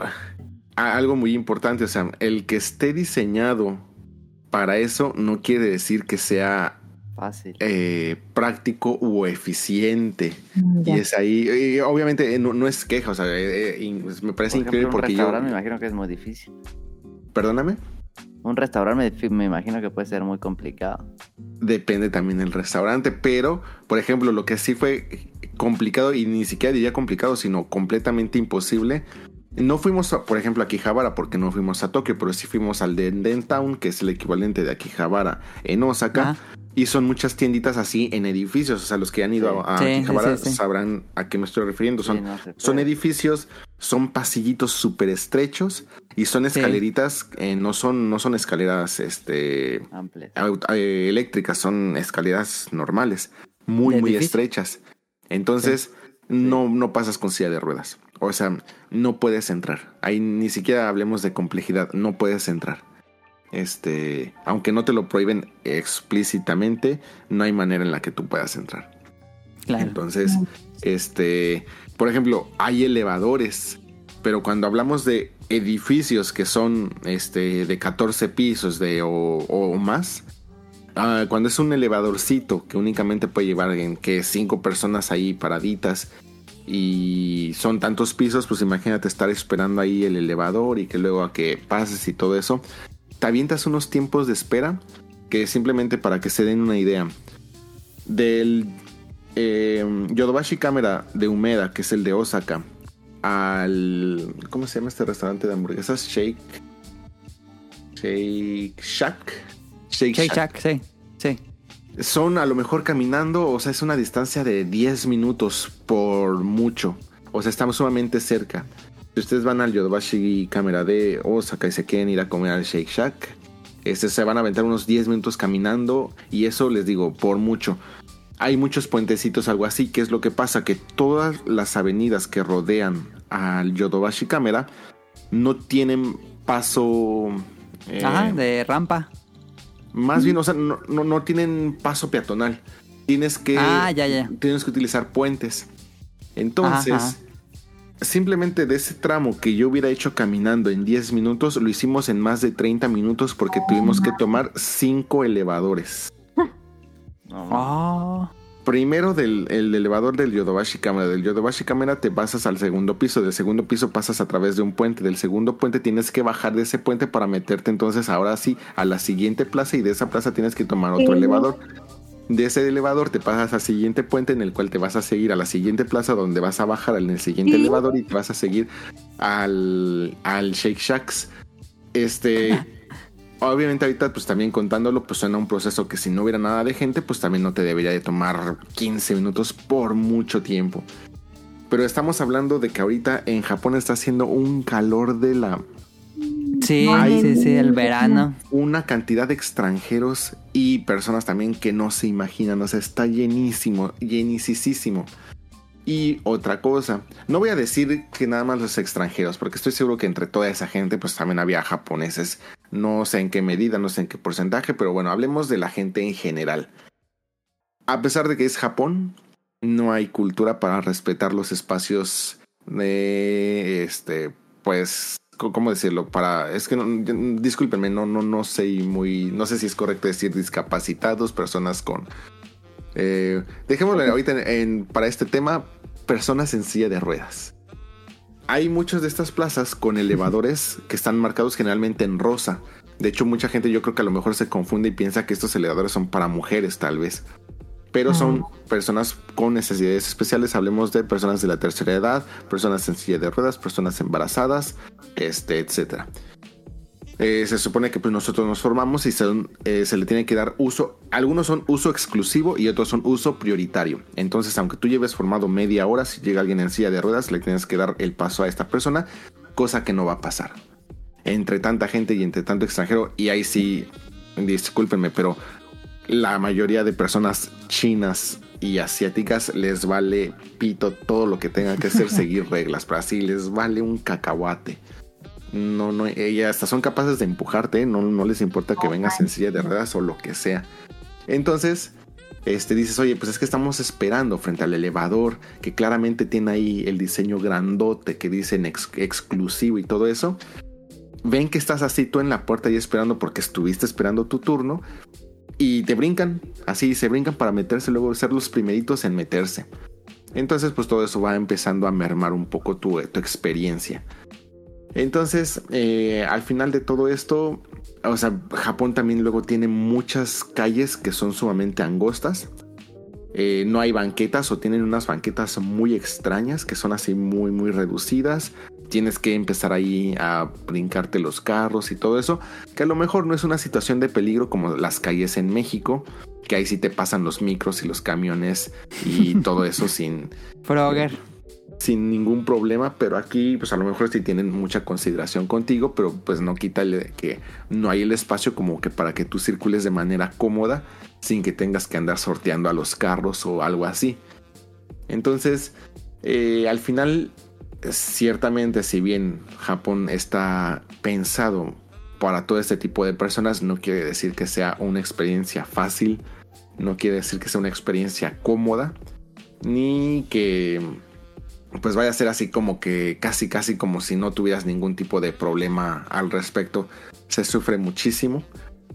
C: algo muy importante, o sea, el que esté diseñado para eso no quiere decir que sea
D: Fácil.
C: eh, práctico u eficiente.
A: Mm,
C: Y es ahí, y obviamente eh, no, no es queja, o sea, eh, eh, in- me parece
D: Por ejemplo,
C: increíble
D: un
C: porque yo,
D: restaurante me imagino que es muy difícil.
C: perdóname,
D: Un restaurante me, me imagino que puede ser muy complicado.
C: depende también del restaurante, pero por ejemplo, lo que sí fue complicado y ni siquiera diría complicado, sino completamente imposible. No fuimos, a- por ejemplo, a Akihabara porque no fuimos a Tokio, pero sí fuimos al Denden Town, que es el equivalente de Akihabara en Osaka.
B: Ajá.
C: Y son muchas tienditas así en edificios. O sea, los que han ido a, a
B: Sí, sí,
C: Akihabara
B: sí, sí.
C: sabrán a qué me estoy refiriendo. Son,
D: Sí, no se
C: son edificios, son pasillitos súper estrechos y son
B: Sí.
C: escaleritas, eh, no, son, no son escaleras este, eh, eléctricas, son escaleras normales, muy,
B: ¿De
C: muy estrechas. Entonces, no, no pasas con silla de ruedas. O sea, no puedes entrar. Ahí ni siquiera hablemos de complejidad, no puedes entrar. Este, aunque no te lo prohíben explícitamente, no hay manera en la que tú puedas entrar.
B: Claro.
C: Entonces, este, por ejemplo, hay elevadores, pero cuando hablamos de edificios que son este, de 14 pisos de, o, o más, ah, cuando es un elevadorcito que únicamente puede llevar en que cinco personas ahí paraditas y son tantos pisos, pues imagínate estar esperando ahí el elevador y que luego a que pases y todo eso, te avientas unos tiempos de espera que simplemente para que se den una idea del eh, Yodobashi Camera de Umeda, que es el de Osaka, al. ¿Cómo se llama este restaurante de hamburguesas? Shake. Shake Shack. Shake,
B: Shake
C: Shack.
B: Shack, sí. Sí.
C: Son a lo mejor caminando, o sea, es una distancia de 10 minutos por mucho. O sea, estamos sumamente cerca. Si ustedes van al Yodobashi Camera de Osaka y se quieren ir a comer al Shake Shack, este, se van a aventar unos 10 minutos caminando y eso les digo, por mucho. Hay muchos puentecitos, algo así, que es lo que pasa, que todas las avenidas que rodean al Yodobashi Camera no tienen paso... eh,
B: Ajá, de rampa.
C: más bien, o sea, no, no, no tienen paso peatonal. Tienes que,
B: Ah, ya, ya.
C: tienes que utilizar puentes. Entonces,
B: ajá.
C: Simplemente de ese tramo que yo hubiera hecho caminando en 10 minutos, lo hicimos en más de 30 minutos porque tuvimos que tomar 5 elevadores.
B: Oh.
C: Primero del el elevador del Yodobashi Camera. Del Yodobashi Camera te pasas al segundo piso. Del segundo piso pasas a través de un puente. Del segundo puente tienes que bajar de ese puente para meterte entonces ahora sí a la siguiente plaza y de esa plaza tienes que tomar otro
A: Sí.
C: elevador. De ese elevador te pasas al siguiente puente en el cual te vas a seguir a la siguiente plaza donde vas a bajar en el siguiente
A: Sí.
C: elevador y te vas a seguir al, al Shake Shacks. Este... obviamente ahorita pues también contándolo pues suena un proceso que si no hubiera nada de gente pues también no te debería de tomar 15 minutos por mucho tiempo. Pero estamos hablando de que ahorita en Japón está haciendo un calor de la
B: Sí, sí, sí, el verano.
C: una cantidad de extranjeros y personas también que no se imaginan. O sea, está llenísimo, llenísimo. Y otra cosa, no voy a decir que nada más los extranjeros, porque estoy seguro que entre toda esa gente, pues también había japoneses. No sé en qué medida, no sé en qué porcentaje, pero bueno, hablemos de la gente en general. A pesar de que es Japón, no hay cultura para respetar los espacios de, este, pues, ¿cómo decirlo? Para, es que no, discúlpenme, no, no, no sé muy, no sé si es correcto decir discapacitados, personas con, eh, dejémoslo ahorita en- en- para este tema, personas en silla de ruedas. Hay muchas de estas plazas con elevadores que están marcados generalmente en rosa. De hecho, mucha gente yo creo que a lo mejor se confunde y piensa que estos elevadores son para mujeres, tal vez. Pero son personas con necesidades especiales. Hablemos de personas de la tercera edad, personas en silla de ruedas, personas embarazadas, este, etcétera. Eh, se supone que pues, nosotros nos formamos y se, eh, se le tiene que dar uso. Algunos son uso exclusivo y otros son uso prioritario. Entonces, aunque tú lleves formado media hora, si llega alguien en silla de ruedas, le tienes que dar el paso a esta persona, cosa que no va a pasar. Entre tanta gente y entre tanto extranjero, y ahí sí, discúlpenme, pero la mayoría de personas chinas y asiáticas les vale pito todo lo que tengan que hacer, seguir reglas, pero así les vale un cacahuate. No, no, ellas hasta son capaces de empujarte, no, no les importa que vengas en silla de ruedas o lo que sea. Entonces, este dices, oye, pues es que estamos esperando frente al elevador, que claramente tiene ahí el diseño grandote que dicen ex- exclusivo y todo eso. Ven que estás así tú en la puerta y esperando porque estuviste esperando tu turno y te brincan, así se brincan para meterse, luego ser los primeritos en meterse. Entonces, pues todo eso va empezando a mermar un poco tu, tu experiencia. Entonces, eh, al final de todo esto, o sea, Japón también luego tiene muchas calles que son sumamente angostas. Eh, no hay banquetas o tienen unas banquetas muy extrañas que son así muy, muy reducidas. Tienes que empezar ahí a brincarte los carros y todo eso. Que a lo mejor no es una situación de peligro como las calles en México. Que ahí sí te pasan los micros y los camiones y todo eso sin,
B: Frogger.
C: sin ningún problema, pero aquí pues a lo mejor sí tienen mucha consideración contigo, pero pues no quita el- que no hay el espacio como que para que tú circules de manera cómoda sin que tengas que andar sorteando a los carros o algo así. Entonces, eh, al final, ciertamente si bien Japón está pensado para todo este tipo de personas, no quiere decir que sea una experiencia fácil, no quiere decir que sea una experiencia cómoda, ni que pues vaya a ser así como que casi casi como si no tuvieras ningún tipo de problema al respecto. Se sufre muchísimo.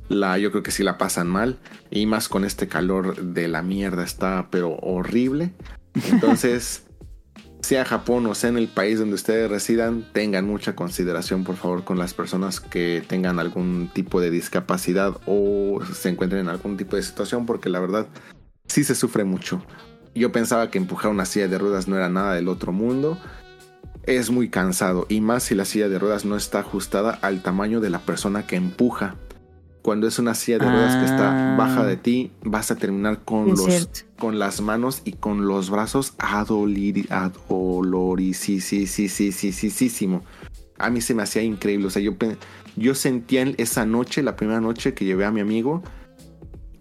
C: La, yo creo que sí la pasan mal. Y más con este calor de la mierda está pero horrible. Entonces, sea Japón o sea en el país donde ustedes residan, tengan mucha consideración por favor con las personas que tengan algún tipo de discapacidad o se encuentren en algún tipo de situación porque la verdad sí se sufre mucho. Yo pensaba que empujar una silla de ruedas no era nada del otro mundo. Es muy cansado y más si la silla de ruedas no está ajustada al tamaño de la persona que empuja. Cuando es una silla de ruedas que está
B: Ah.
C: baja de ti, vas a terminar con
A: Es
C: los
A: cierto.
C: con las manos y con los brazos adolorisísimo. A mí se me hacía increíble. O sea, yo, yo sentía en esa noche, la primera noche que llevé a mi amigo.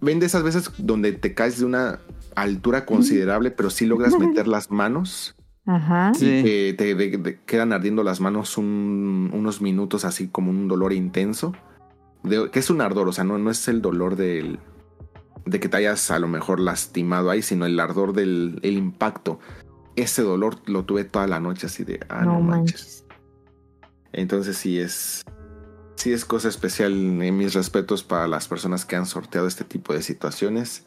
C: Ven de esas veces donde te caes de una altura considerable, pero sí logras meter las manos.
A: Ajá.
B: Sí.
C: Te, te- te quedan ardiendo las manos un- unos minutos, así como un dolor intenso. De- que es un ardor, o sea, no, no es el dolor del, de que te hayas a lo mejor lastimado ahí, sino el ardor del el impacto. Ese dolor lo tuve toda la noche, así de, ah, no,
A: no
C: manches.
A: manches.
C: Entonces sí es, sí es cosa especial. En mis respetos para las personas que han sorteado este tipo de situaciones.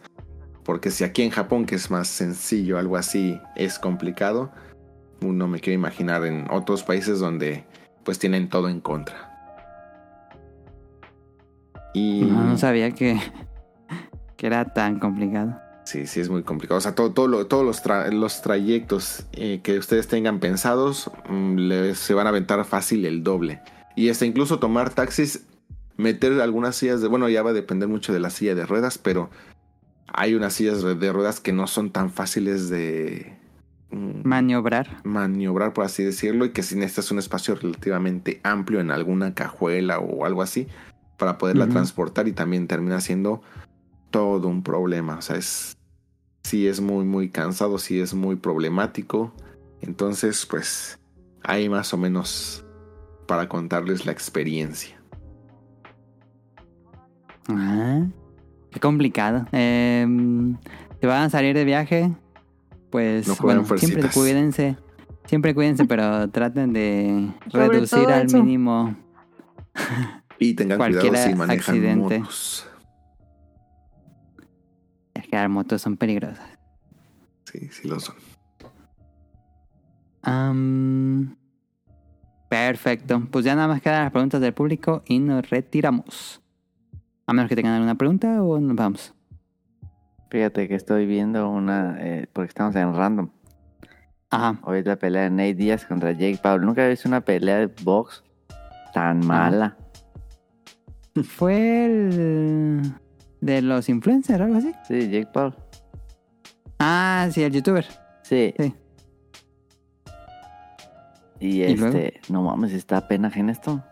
C: Porque si aquí en Japón, que es más sencillo, algo así es complicado, no me quiero imaginar en otros países donde pues tienen todo en contra. Y
B: No, no sabía que, que era tan complicado.
C: sí, sí es muy complicado. O sea, todo, todo lo- todos los, tra- los trayectos eh, que ustedes tengan pensados mm, les- se van a aventar fácil el doble. Y hasta incluso tomar taxis meter algunas sillas de, bueno, ya va a depender mucho de la silla de ruedas, pero hay unas sillas de ruedas que no son tan fáciles de mm,
B: Maniobrar.
C: maniobrar, por así decirlo, y que si necesitas un espacio relativamente amplio en alguna cajuela o algo así para poderla transportar y también termina siendo todo un problema. O sea, es sí es muy muy cansado, sí es muy problemático. Entonces, pues hay más o menos para contarles la experiencia.
B: Ah, qué complicado. Eh, si van a salir de viaje, pues
C: No
B: bueno, siempre cuídense. Siempre cuídense, pero traten de
A: Sobre
B: reducir al
A: eso.
B: mínimo.
C: Y tengan
B: Cualquier
C: cuidado si manejan
B: accidente.
C: motos.
B: Es que las motos son peligrosas.
C: Sí, sí lo son.
B: Perfecto. Pues ya nada más quedan las preguntas del público y nos retiramos. A menos que tengan alguna pregunta o nos vamos.
D: Fíjate que estoy viendo una, eh, porque estamos en random.
B: Ajá.
D: Hoy la pelea de Nate Díaz contra Jake Paul. Nunca he visto una pelea de box tan mala.
B: Fue el de los influencers o algo así.
D: Sí, Jake Paul.
B: Ah, sí, el youtuber.
D: Sí.
B: Sí.
D: Y
B: ¿Y luego?
D: este, no mames, está apenas en esto.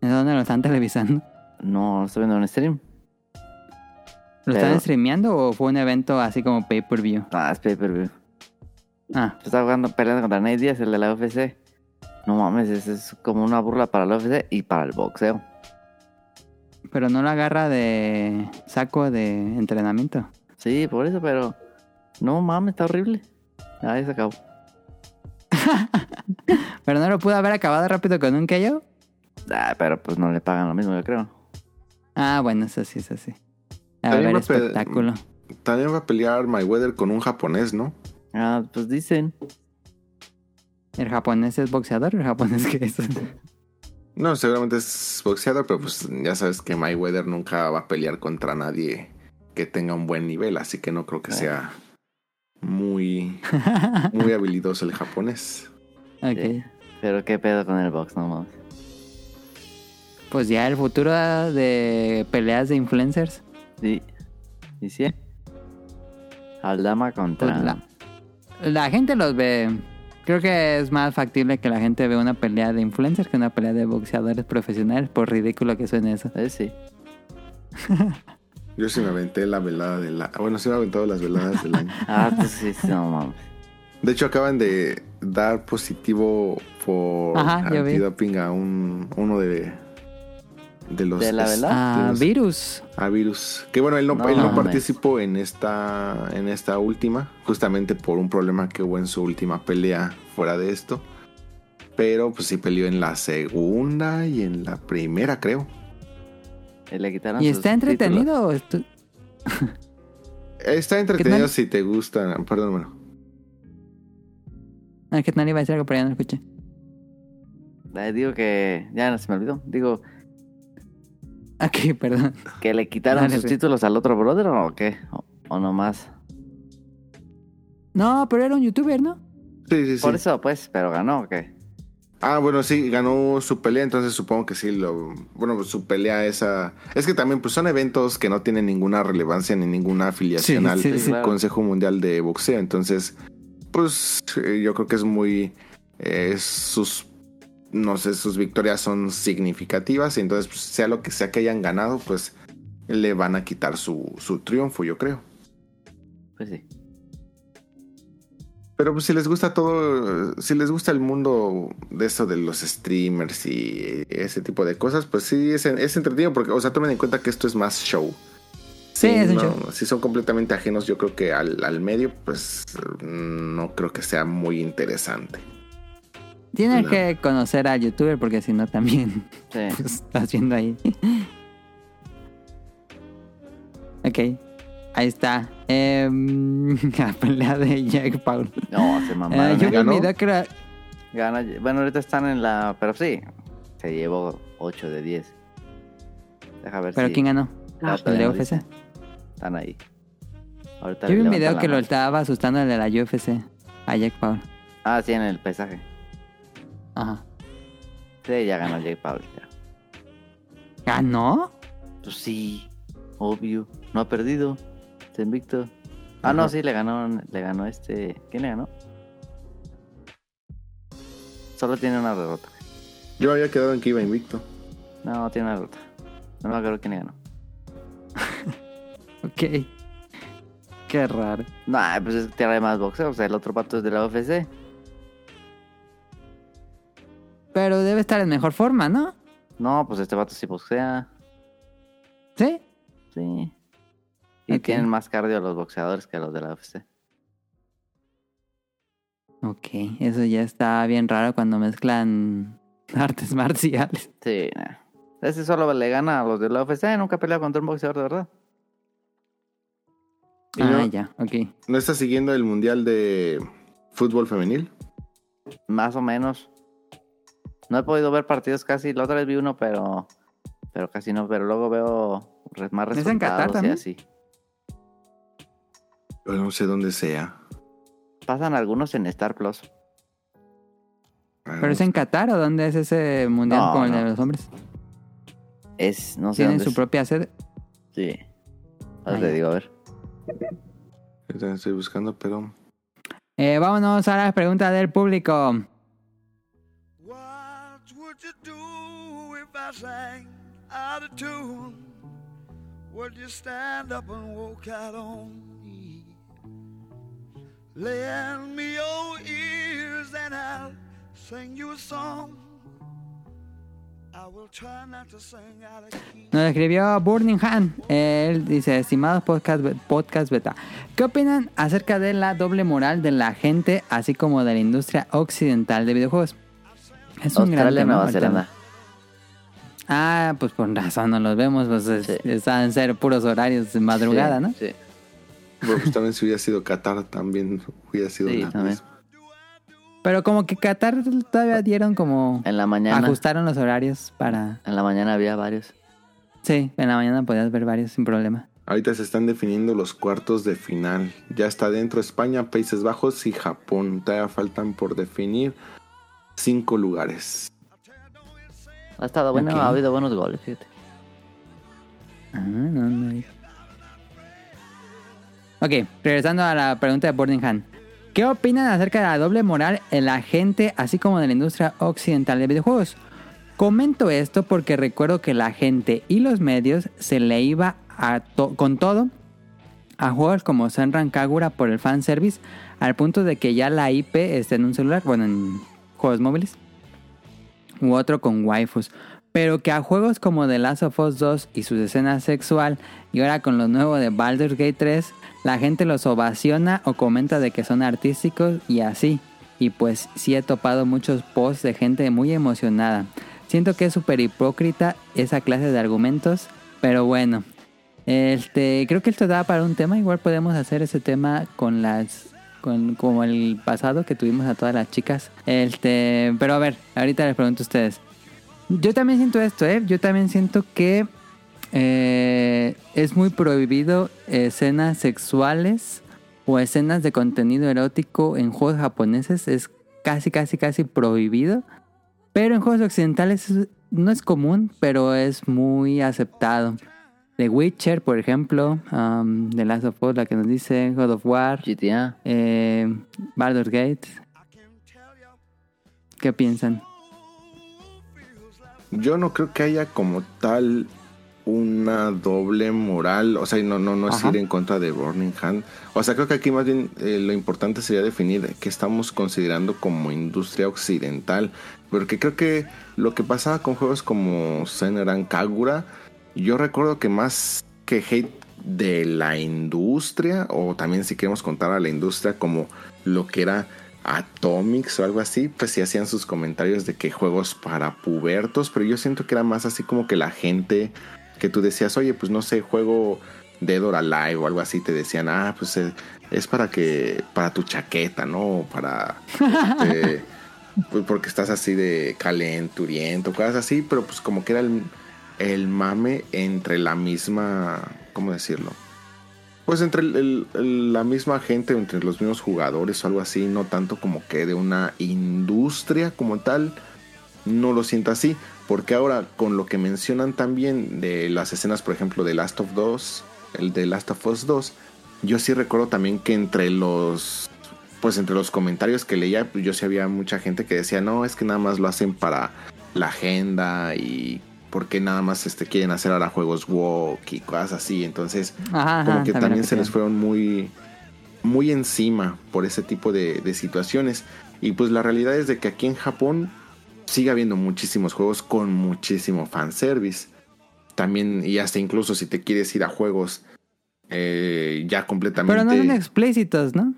B: ¿Es donde lo están televisando?
D: No, lo estoy viendo en stream.
B: ¿Lo
D: Pero-
B: están streameando o fue un evento así como pay-per-view?
D: Ah, es pay per view.
B: Ah,
D: Está jugando, peleando contra Nate Díaz, el de la UFC. No mames, eso es como una burla para la UFC y para el boxeo.
B: Pero no lo agarra de saco de entrenamiento.
D: Sí, por eso, pero. No mames, está horrible. Ahí se acabó.
B: Pero no lo pudo haber acabado rápido con un KO.
D: Ah, pero pues no le pagan lo mismo, yo creo.
B: Ah, bueno, eso sí, eso sí. A
C: También
B: ver,
C: va a pe-
B: espectáculo.
C: También va a pelear Mayweather con un japonés, ¿no?
D: Ah, pues dicen.
B: ¿El japonés es boxeador el japonés qué es?
C: No, seguramente es boxeador, pero pues ya sabes que Mayweather nunca va a pelear contra nadie que tenga un buen nivel, así que no creo que sea muy, muy habilidoso el japonés.
B: ok.
D: Sí. Pero qué pedo con el box, no mames.
B: Pues ya el futuro de peleas de influencers.
D: Sí. ¿Y sí? Aldama contra.
B: Pues la, la gente los ve. Creo que es más factible que la gente vea una pelea de influencers que una pelea de boxeadores profesionales, por ridículo que suene eso.
D: Eh, sí.
C: Yo sí me aventé la velada del la... Bueno, sí me he aventado las veladas del año.
D: Ah, pues sí, sí, no mames.
C: De hecho, acaban de dar positivo por
B: Ajá,
C: antidoping a un, uno de, de los...
D: ¿De la?
B: Ah,
C: los-
B: virus.
C: a Virus. Que bueno, él no,
D: No
C: él no participó en esta, en esta última, justamente por un problema que hubo en su última pelea fuera de esto. Pero pues sí peleó en la segunda y en la primera, creo.
D: Y le quitaron
B: ¿Y
D: sus
B: está entretenido
C: Está entretenido si te gusta. Perdón, bueno.
B: Ah, que nadie iba a decir algo, pero ya no escuché.
D: Eh, digo que. Ya no se me olvidó. Digo,
B: Ok, perdón.
D: ¿que le quitaron
B: Dale,
D: sus títulos al otro brother o qué? O, o nomás.
B: No, pero era un youtuber, ¿no?
C: Sí, sí, sí.
D: Por eso, pues, pero ganó o qué?
C: Ah, bueno, sí, ganó su pelea, entonces supongo que sí, lo, bueno, pues, su pelea esa... Es que también pues son eventos que no tienen ninguna relevancia ni ninguna afiliación
B: Sí,
C: al
B: sí,
D: sí. Claro.
C: Consejo Mundial de Boxeo, entonces, pues eh, yo creo que es muy... eh, sus, no sé, sus victorias son significativas, y entonces pues, sea lo que sea que hayan ganado, pues le van a quitar su, su triunfo, yo creo.
D: Pues sí.
C: Pero pues si les gusta todo, si les gusta el mundo de eso de los streamers y ese tipo de cosas, pues sí es, es entretenido porque, o sea, tomen en cuenta que esto es más show.
B: Sí, es un show.
C: Si son completamente ajenos, yo creo que al, al medio, pues no creo que sea muy interesante.
B: Tienes
C: No.
B: que conocer al youtuber porque si no también
D: Sí.
B: pues, estás viendo ahí. ok, ahí está. Em, la pelea de Jack Paul.
D: No, se
B: Eh,
D: mamaron.
B: yo
D: ¿eh?
B: vi un
C: ¿Ganó?
B: video que era-
D: Gana. Bueno, ahorita están en la. Pero sí. Se llevó 8 de 10. Deja ver
B: ¿Pero
D: si.
B: quién ganó?
D: Ah,
B: ¿El de
D: no
B: UFC?
D: dice. Están ahí. Ahorita
B: Yo vi un video que lo estaba asustando el de la UFC. A Jack Paul.
D: Ah, sí, en el pesaje.
B: Ajá.
D: Sí, ya ganó Jake Paul. ya.
B: ¿Ganó?
D: Pues sí, obvio. No ha perdido. Está invicto. Ah, no, sí, le ganó, le ganó este. ¿Quién le ganó? Solo tiene una derrota.
C: Yo había quedado en que iba invicto.
D: No, tiene una derrota. No me acuerdo quién le ganó.
B: Ok. Qué raro.
D: No, pues es que tiene más boxeo. O sea, el otro pato es de la UFC.
B: Pero debe estar en mejor forma, ¿no?
D: No, pues este pato sí boxea.
B: ¿Sí?
D: Sí. Y tienen más cardio los boxeadores que los de la UFC.
B: Ok, eso ya está bien raro cuando mezclan artes marciales.
D: Sí, nah. Ese solo le gana a los de la UFC. Nunca pelea contra un boxeador de verdad.
C: Y
B: Ah,
C: no-
B: ya, ok.
C: ¿No estás siguiendo el mundial de fútbol femenil?
D: Más o menos. No he podido ver partidos casi. La otra vez vi uno, pero. Pero casi no. Pero luego veo más
B: ¿Es
D: resultados
B: en Qatar
D: y
B: también?
D: así.
C: Yo no sé dónde sea.
D: Pasan algunos en Star Plus.
B: ¿Pero es en Qatar o dónde es ese mundial
D: No,
B: como el de los hombres?
D: Es, no sé
B: ¿Tienen su
D: es.
B: propia sede?
D: Sí. Ahora
B: Ah,
D: te digo, a ver.
C: Yo también estoy buscando, pero...
B: Eh, vámonos a la pregunta del público.
F: Would you stand up and walk me? Lend me your ears and I'll sing you a song.
B: Nos escribió Burning Han. Él dice, estimados podcast, podcast beta, ¿qué opinan acerca de la doble moral de la gente, así como de la industria occidental de videojuegos? Es un gran
D: Australia,
B: tema.
D: Nueva. Zelanda.
B: Ah, pues por razón no los vemos, pues es-
D: Sí.
B: están en ser puros horarios de madrugada,
D: Sí,
B: ¿no?
D: Sí.
C: Bueno, pues también si hubiera sido Qatar, también hubiera sido
D: Sí, también.
B: Pero como que Qatar todavía dieron como...
D: En la mañana.
B: Ajustaron los horarios para...
D: En la mañana había varios.
B: Sí, en la mañana podías ver varios sin problema.
C: Ahorita se están definiendo los cuartos de final. Ya está dentro España, Países Bajos y Japón. Todavía faltan por definir cinco lugares.
D: Ha estado bueno, ha habido buenos goles, fíjate.
B: Ah, no, no. Ok, regresando a la pregunta de Burning Han. ¿Qué opinan acerca de la doble moral en la gente, así como de la industria occidental de videojuegos? Comento esto porque recuerdo que la gente y los medios se le iba a to- con todo a juegos como Senran Kagura por el fanservice, al punto de que ya la IP está en un celular, bueno, en juegos móviles, u otro con waifus. Pero que a juegos como The Last of Us 2 y su escena sexual, y ahora con lo nuevo de Baldur's Gate 3, la gente los ovaciona o comenta de que son artísticos y así. Y pues sí he topado muchos posts de gente muy emocionada. Siento que es súper hipócrita esa clase de argumentos, pero bueno. Este, creo que esto da para un tema. Igual podemos hacer ese tema con las. Con, como el pasado que tuvimos a todas las chicas. Este, pero a ver, ahorita les pregunto a ustedes. Yo también siento esto, ¿eh? Yo también siento que eh, es muy prohibido escenas sexuales o escenas de contenido erótico en juegos japoneses. Es casi, casi, casi prohibido. Pero en juegos occidentales es- no es común, pero es muy aceptado. The Witcher, por ejemplo, um, The Last of Us, la que nos dice, God of War,
D: GTA.
B: eh, Baldur's Gate. ¿Qué piensan?
C: Yo no creo que haya como tal una doble moral, o sea, y no, no, no es
B: Ajá.
C: ir en contra de Burning Hand. O sea, creo que aquí más bien eh, lo importante sería definir qué estamos considerando como industria occidental. Porque creo que lo que pasaba con juegos como Senran Kagura, yo recuerdo que más que hate de la industria, o también si queremos contar a la industria como lo que era Atomics o algo así, pues sí hacían sus comentarios de que juegos para pubertos, pero yo siento que era más así como que la gente que tú decías, oye, pues no sé, juego Dead or Alive o algo así, te decían, ah, pues eh, es para que, para tu chaqueta, ¿no? Para, este, pues porque estás así de calenturiento, cosas así, pero pues como que era el, el mame entre la misma, ¿cómo decirlo? Pues entre la misma gente, entre los mismos jugadores o algo así, no tanto como que de una industria como tal. no lo siento así, porque ahora con lo que mencionan también de las escenas, por ejemplo, de Last of Us, el de Last of Us 2, yo sí recuerdo también que entre los pues entre los comentarios que leía, pues yo sí había mucha gente que decía, "No, es que nada más lo hacen para la agenda y porque nada más este quieren hacer ahora juegos walk y cosas así." Entonces,
B: Ajá,
C: como que
B: también
C: se les fueron muy muy encima por ese tipo de, de situaciones. Y pues la realidad es de que aquí en Japón sigue habiendo muchísimos juegos con muchísimo fanservice. También, y hasta incluso si te quieres ir a juegos eh, ya completamente...
B: Pero no son explícitos, ¿no?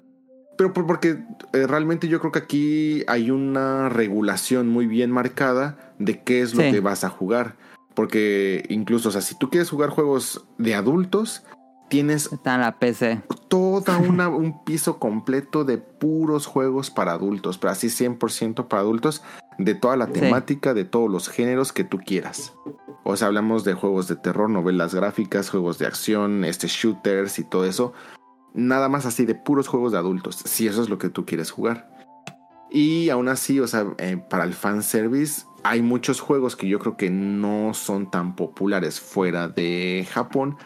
C: Pero por- porque eh, realmente yo creo que aquí hay una regulación muy bien marcada de qué es lo
B: Sí.
C: que vas a jugar. Porque incluso, o sea, si tú quieres jugar juegos de adultos, tienes
B: Está en la PC.
C: toda una, un piso completo de puros juegos para adultos, pero así 100% para adultos, de toda la
B: Sí.
C: temática, de todos los géneros que tú quieras. O sea, hablamos de juegos de terror, novelas gráficas, juegos de acción, este shooters y todo eso. Nada más así de puros juegos de adultos, si eso es lo que tú quieres jugar. Y aún así, o sea, eh, para el fanservice hay muchos juegos que yo creo que no son tan populares fuera de Japón,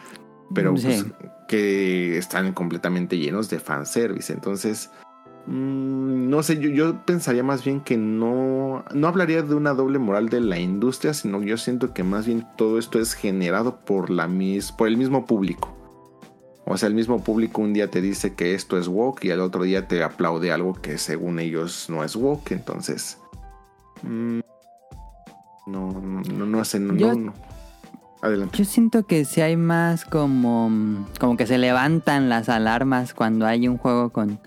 C: pero
B: Sí.
C: pues, que están completamente llenos de fanservice. Entonces, mm, no sé, yo, yo pensaría más bien que no, no hablaría de una doble moral de la industria, sino yo siento que más bien todo esto es generado por, la mis, por el mismo público. O sea, el mismo público un día te dice que esto es woke y al otro día te aplaude algo que según ellos no es woke. Entonces, mm, no, no, no, no,
B: Yo-
C: no, no. Adelante.
B: Yo siento que si hay más como, como que se levantan las alarmas cuando hay un juego con,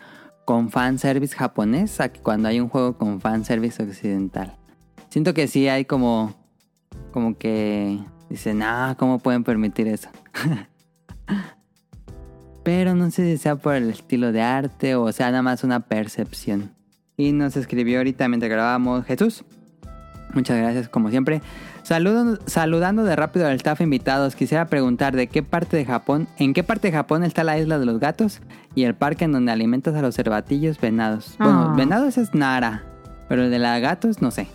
B: con fanservice japonés a que cuando hay un juego con fanservice occidental. Siento que sí hay como, como que dicen, ah, ¿cómo pueden permitir eso? Pero no sé si sea por el estilo de arte o sea nada más una percepción. Y nos escribió ahorita mientras grabábamos Jesús. Muchas gracias, como siempre. Saludo- saludando de rápido al staff invitados, quisiera preguntar de qué parte de Japón, en qué parte de Japón está la isla de los gatos y el parque en donde alimentas a los cervatillos venados. Bueno,
A: Ah.
B: venados es Nara, pero el de los gatos no sé.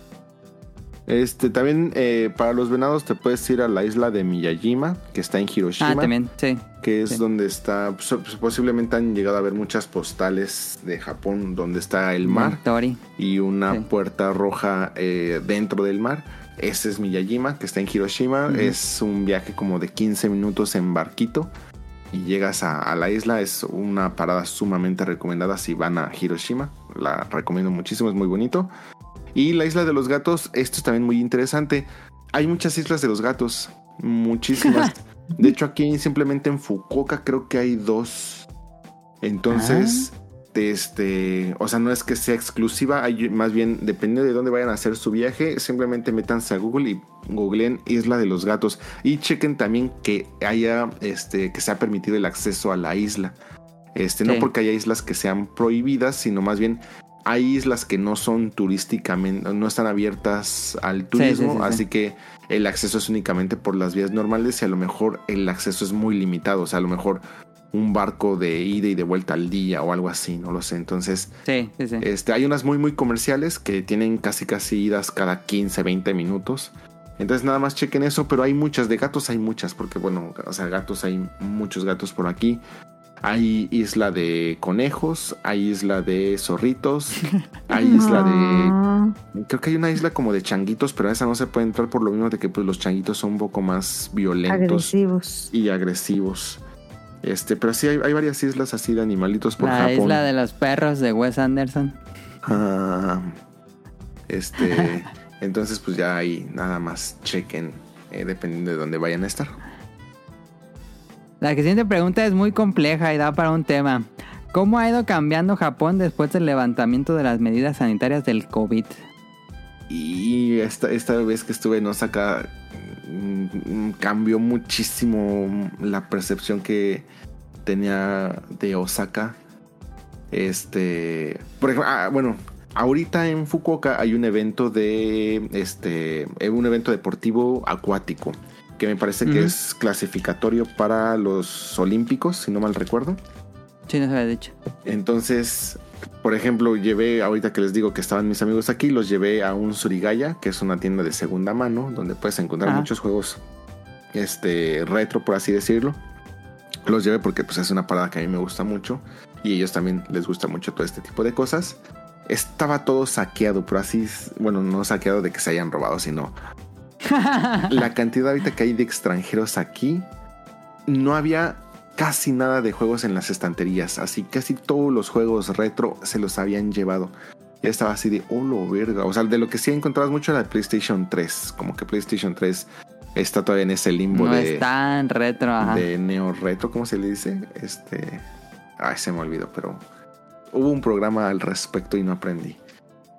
C: Este, también eh, para los venados te puedes ir a la isla de Miyajima, que está en Hiroshima.
B: Ah, también, sí.
C: que es
B: Sí.
C: donde está, pues, pues, posiblemente han llegado a ver muchas postales de Japón donde está el mar
B: Tori.
C: y una
B: Sí.
C: puerta roja eh, dentro del mar. Ese es Miyajima, que está en Hiroshima. Es un viaje como de 15 minutos en barquito y llegas a, a la isla. Es una parada sumamente recomendada si van a Hiroshima. La recomiendo muchísimo, es muy bonito. Y la isla de los gatos, esto es también muy interesante. Hay muchas islas de los gatos, muchísimas. De hecho, aquí simplemente en Fukuoka creo que hay dos. Entonces, este, o sea, no es que sea exclusiva, hay más bien dependiendo de dónde vayan a hacer su viaje, simplemente métanse a Google y googleen Isla de los Gatos y chequen también que haya, este, que se ha permitido el acceso a la isla. Este, no porque haya islas que sean prohibidas, sino más bien hay islas que no son turísticamente, no están abiertas al turismo,
B: sí, sí, sí.
C: así que el acceso es únicamente por las vías normales y a lo mejor el acceso es muy limitado, o sea, a lo mejor un barco de ida y de vuelta al día o algo así, no lo sé. Entonces,
B: Sí, sí, sí.
C: este, hay unas muy muy comerciales que tienen casi casi idas cada 15, 20 minutos. Entonces nada más chequen eso, pero hay muchas, de gatos hay muchas, porque bueno, o sea, gatos hay muchos gatos por aquí. Hay isla de conejos, hay isla de zorritos, hay isla de... Creo que hay una isla como de changuitos, pero a esa no se puede entrar por lo mismo de que pues, los changuitos son un poco más violentos
A: agresivos.
C: y agresivos. Este, pero sí hay, hay varias islas así de animalitos por
B: la
C: Japón.
B: isla de los perros de Wes Anderson.
C: Ah, este, entonces pues ya ahí nada más chequen eh, dependiendo de dónde vayan a estar.
B: La siguiente pregunta es muy compleja y da para un tema. ¿Cómo ha ido cambiando Japón después del levantamiento de las medidas sanitarias del COVID?
C: Y esta, esta vez que estuve en Osaka mm, cambió muchísimo la percepción que tenía de Osaka. Este, por ejemplo, ah, bueno, ahorita en Fukuoka hay un evento de este, un evento deportivo acuático que me parece que
B: Ujú.
C: es clasificatorio para los Olímpicos, si no mal recuerdo.
B: Sí, no se había dicho.
C: Entonces, por ejemplo, llevé, ahorita que les digo que estaban mis amigos aquí, los llevé a un Surigaya, que es una tienda de segunda mano, donde puedes encontrar
B: Ajá.
C: muchos juegos este, retro, por así decirlo. Los llevé porque pues, es una parada que a mí me gusta mucho y a ellos también les gusta mucho todo este tipo de cosas. Estaba todo saqueado, pero así, bueno, no saqueado de que se hayan robado, sino la cantidad ahorita que hay de extranjeros aquí, no había casi nada de juegos en las estanterías. Así casi todos los juegos retro se los habían llevado. Ya estaba así de, oh, lo verga. O sea, de lo que sí encontrabas mucho era PlayStation 3. Como que PlayStation 3 está todavía en ese limbo
B: no
C: de,
B: es tan retro, ajá.
C: de neo retro, ¿cómo se le dice? Este. Ay, se me olvidó, pero hubo un programa al respecto y no aprendí.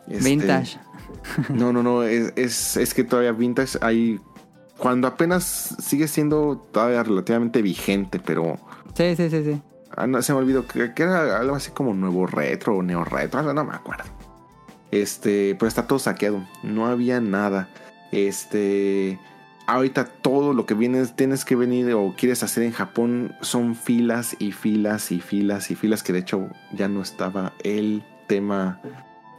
C: Este,
B: Vintage.
C: No, no, no. Es, es, es que todavía Vintage hay. Cuando apenas sigue siendo todavía relativamente vigente, pero.
B: Sí, sí, sí, sí.
C: ah, no, se me olvidó. Que, que era algo así como nuevo retro o neo retro. No me acuerdo. Este. Pero está todo saqueado. No había nada. Este. Ahorita todo lo que vienes, tienes que venir o quieres hacer en Japón son filas y filas y filas y filas. Que de hecho ya no estaba el tema.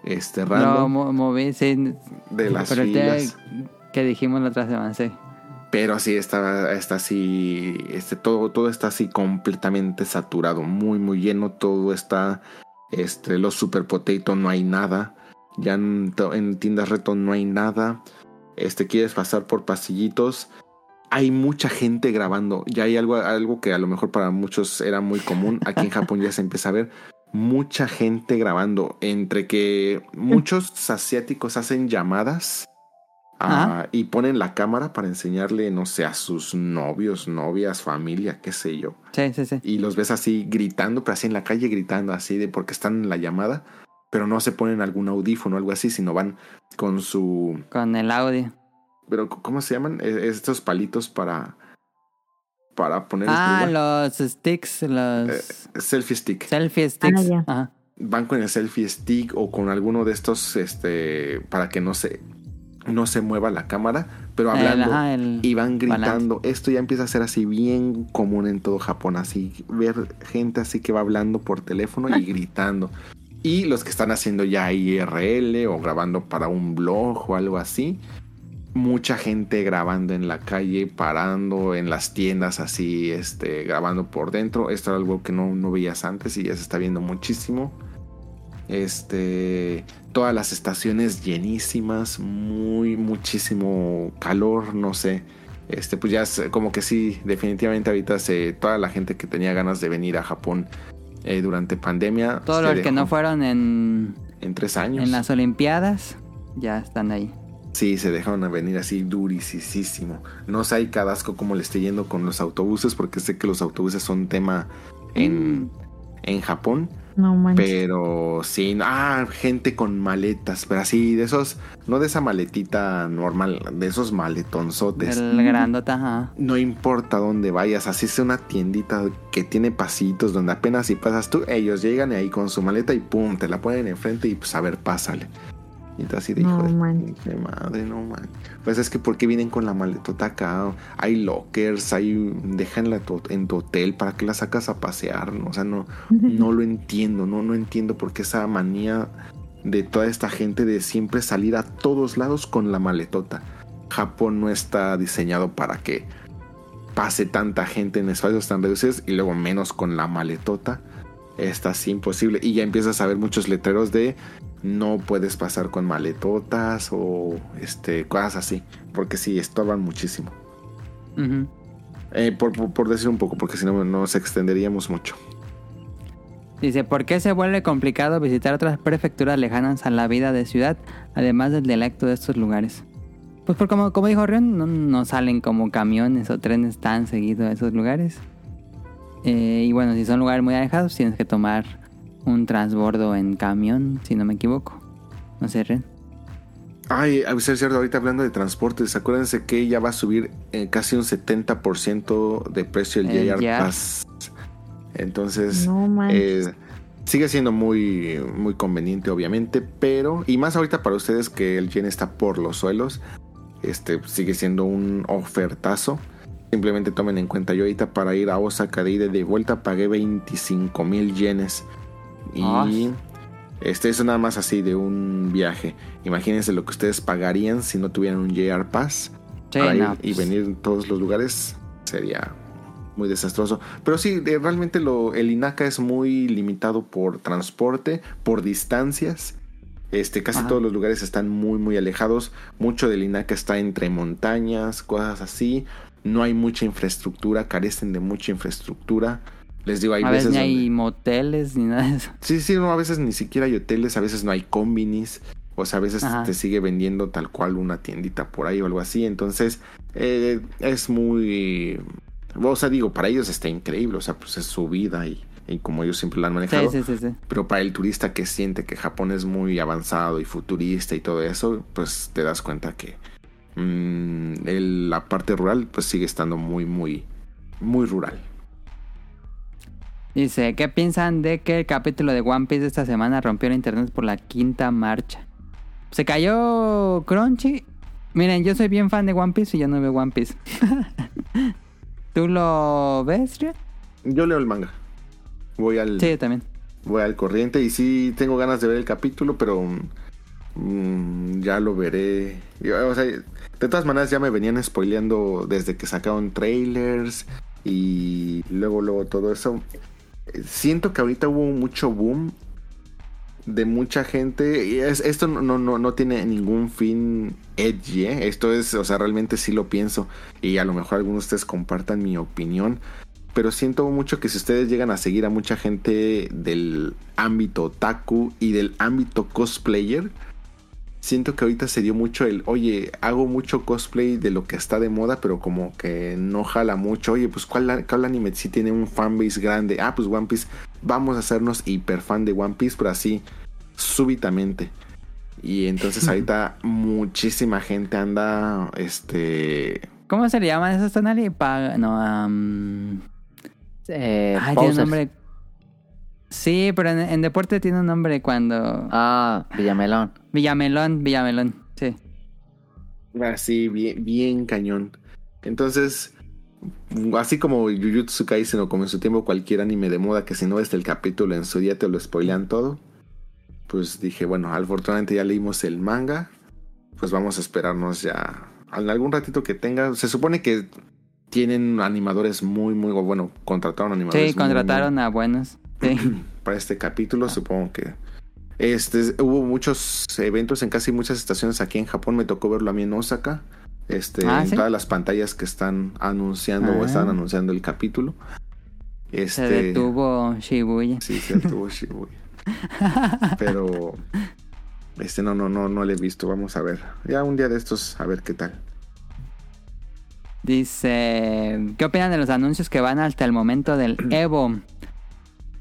C: Este random.
B: mo- moví, sí.
C: de las
B: Pero
C: filas.
B: que dijimos la otra semana, sí.
C: Pero sí, está, está así, este, todo, todo está así completamente saturado, muy, muy lleno, todo está, este, los Super Potato no hay nada, ya en tiendas reto no hay nada, este, quieres pasar por pasillitos, hay mucha gente grabando, ya hay algo, algo que a lo mejor para muchos era muy común, aquí en Japón ya se empieza a ver, mucha gente grabando, entre que muchos asiáticos hacen llamadas ah, y ponen la cámara para enseñarle, no sé, a sus novios, novias, familia, qué sé yo.
B: Sí, sí, sí.
C: Y los ves así gritando, pero así en la calle gritando, así de porque están en la llamada, pero no se ponen algún audífono o algo así, sino van con su...
B: Con el audio.
C: Pero ¿cómo se llaman? Eh, Estos palitos para... Para poner... el
B: Ah, los sticks, los
C: Eh, selfie stick.
B: selfie sticks.
A: ya.
B: Ajá.
C: van con el selfie stick o con alguno de estos este para que no se no se mueva la cámara pero
B: El-
C: hablando
B: ajá, el
C: y van
B: balance.
C: gritando esto ya empieza a ser así bien común en todo Japón así ver gente así que va hablando por teléfono y gritando y los que están haciendo ya IRL o grabando para un blog o algo así mucha gente grabando en la calle, parando en las tiendas así, este, grabando por dentro. Esto era algo que no, no veías antes y ya se está viendo muchísimo. Este, todas las estaciones llenísimas, muy, muchísimo calor, no sé. Este, pues ya es como que sí, definitivamente ahorita se, toda la gente que tenía ganas de venir a Japón eh, durante pandemia.
B: Todos los que no fueron en,
C: En tres años.
B: en las Olimpiadas ya están ahí.
C: Sí, se dejaron a venir así durisísimo. No sé, hay cadasco cómo le esté yendo con los autobuses, porque sé que los autobuses son tema en, en Japón.
A: No manches.
C: Pero sí, ah, gente con maletas, pero así, de esos, no de esa maletita normal, de esos maletonzotes.
B: El grandota, ajá.
C: No importa dónde vayas, así sea una tiendita que tiene pasitos donde apenas si pasas tú, ellos llegan ahí con su maleta y pum, te la ponen enfrente y pues a ver, pásale. Y tú así de
A: No
C: hijo de,
A: manches.
C: de madre, no man. Pues es que porque vienen con la maletota acá, hay lockers, hay, déjanla en tu hotel, ¿para qué la sacas a pasear? O sea, no, no lo entiendo, no, no entiendo por qué esa manía de toda esta gente de siempre salir a todos lados con la maletota. Japón no está diseñado para que pase tanta gente en espacios tan reducidos y luego menos con la maletota. Está así imposible. Y ya empiezas a ver muchos letreros de no puedes pasar con maletotas o este cosas así. Porque sí, estorban muchísimo. Eh, por, por- por decir un poco, porque si no nos extenderíamos mucho.
B: Dice, ¿por qué se vuelve complicado visitar otras prefecturas lejanas a la vida de ciudad, además del dialecto de estos lugares? Pues por como, como dijo Rion, no, no salen como camiones o trenes tan seguido a esos lugares. Eh, y bueno, si son lugares muy alejados, tienes que tomar un transbordo en camión, si no me equivoco. No sé, Ren.
C: Ay, a ser cierto, ahorita hablando de transportes, acuérdense que ya va a subir eh, casi un 70% de precio el
B: El
C: JR
B: JR.
C: Pass. Entonces,
A: No
C: eh, sigue siendo muy, muy conveniente, obviamente, pero, y más ahorita para ustedes que el yen está por los suelos, este sigue siendo un ofertazo. Simplemente tomen en cuenta, yo ahorita para ir a Osaka de ida y de vuelta pagué 25 mil yenes. Y
B: Ah.
C: Este, eso nada más así de un viaje. Imagínense lo que ustedes pagarían si no tuvieran un JR Pass
B: Sí,
C: para ir y
B: pues,
C: venir en todos los lugares. Sería muy desastroso. Pero sí, realmente lo, el INACA es muy limitado por transporte, por distancias. Este, casi
B: Ajá.
C: todos los lugares están muy, muy alejados. Mucho del INACA está entre montañas, cosas así. No hay mucha infraestructura, carecen de mucha infraestructura. Les digo, hay
B: a veces ni hay moteles ni nada de eso.
C: Sí, sí, no, a veces ni siquiera hay hoteles, a veces no hay combinis, o sea, a veces
B: Ajá.
C: te sigue vendiendo tal cual una tiendita por ahí o algo así, entonces eh, es muy... O sea, digo, para ellos está increíble, o sea, pues es su vida y, y como ellos siempre la han manejado,
B: sí, sí, sí.
C: pero para el turista que siente que Japón es muy avanzado y futurista y todo eso, pues te das cuenta que mm, el- la parte rural pues sigue estando muy, muy, muy rural.
B: Dice, ¿qué piensan de que el capítulo de One Piece de esta semana rompió el internet por la quinta marcha? Se cayó Crunchy. Miren, yo soy bien fan de One Piece y yo no veo One Piece. ¿Tú lo ves, Riot?
C: Yo leo el manga. Voy al...
B: Sí, también.
C: voy al corriente y sí tengo ganas de ver el capítulo, pero mm, ya lo veré. Yo, o sea, de todas maneras ya me venían spoileando desde que sacaron trailers y luego luego todo eso. Siento que ahorita hubo mucho boom de mucha gente y es- esto no, no, no, no tiene ningún fin edgy, ¿eh? esto es, o sea, realmente sí lo pienso y a lo mejor algunos de ustedes compartan mi opinión, pero siento mucho que si ustedes llegan a seguir a mucha gente del ámbito otaku y del ámbito cosplayer, siento que ahorita se dio mucho el, oye, hago mucho cosplay de lo que está de moda, pero como que no jala mucho. Oye, pues ¿cuál, cuál anime sí tiene un fanbase grande? Ah, pues One Piece, vamos a hacernos hiper fan de One Piece, pero así, súbitamente. Y entonces ahorita muchísima gente anda, este...
B: ¿Cómo se le llaman esos tonali? No, am,
D: Eh,
B: ay, tiene un nombre. Sí, pero en, en deporte tiene un nombre cuando...
D: Ah, Villamelón.
B: Villamelón, Villamelón, sí.
C: Así, bien, bien cañón. Entonces, así como Jujutsu Kaisen o como en su tiempo cualquier anime de moda que si no ves el capítulo en su día te lo spoilean todo, pues dije, bueno, afortunadamente ya leímos el manga, pues vamos a esperarnos ya en algún ratito que tenga. Se supone que tienen animadores muy, muy, bueno, contrataron animadores.
B: Sí,
C: muy, muy-
B: contrataron a buenos.
C: Para este capítulo, supongo que este hubo muchos eventos en casi muchas estaciones aquí en Japón, me tocó verlo a mí en Osaka. Este,
B: Ah,
C: en
B: ¿sí?
C: todas las pantallas que están anunciando o
B: Ah.
C: están anunciando el capítulo.
B: Se
C: Este,
B: detuvo Shibuya.
C: Sí, se detuvo Shibuya. Pero este no no no no le he visto, vamos a ver. Ya un día de estos a ver qué tal.
B: Dice, ¿qué opinan de los anuncios que van hasta el momento del Evo?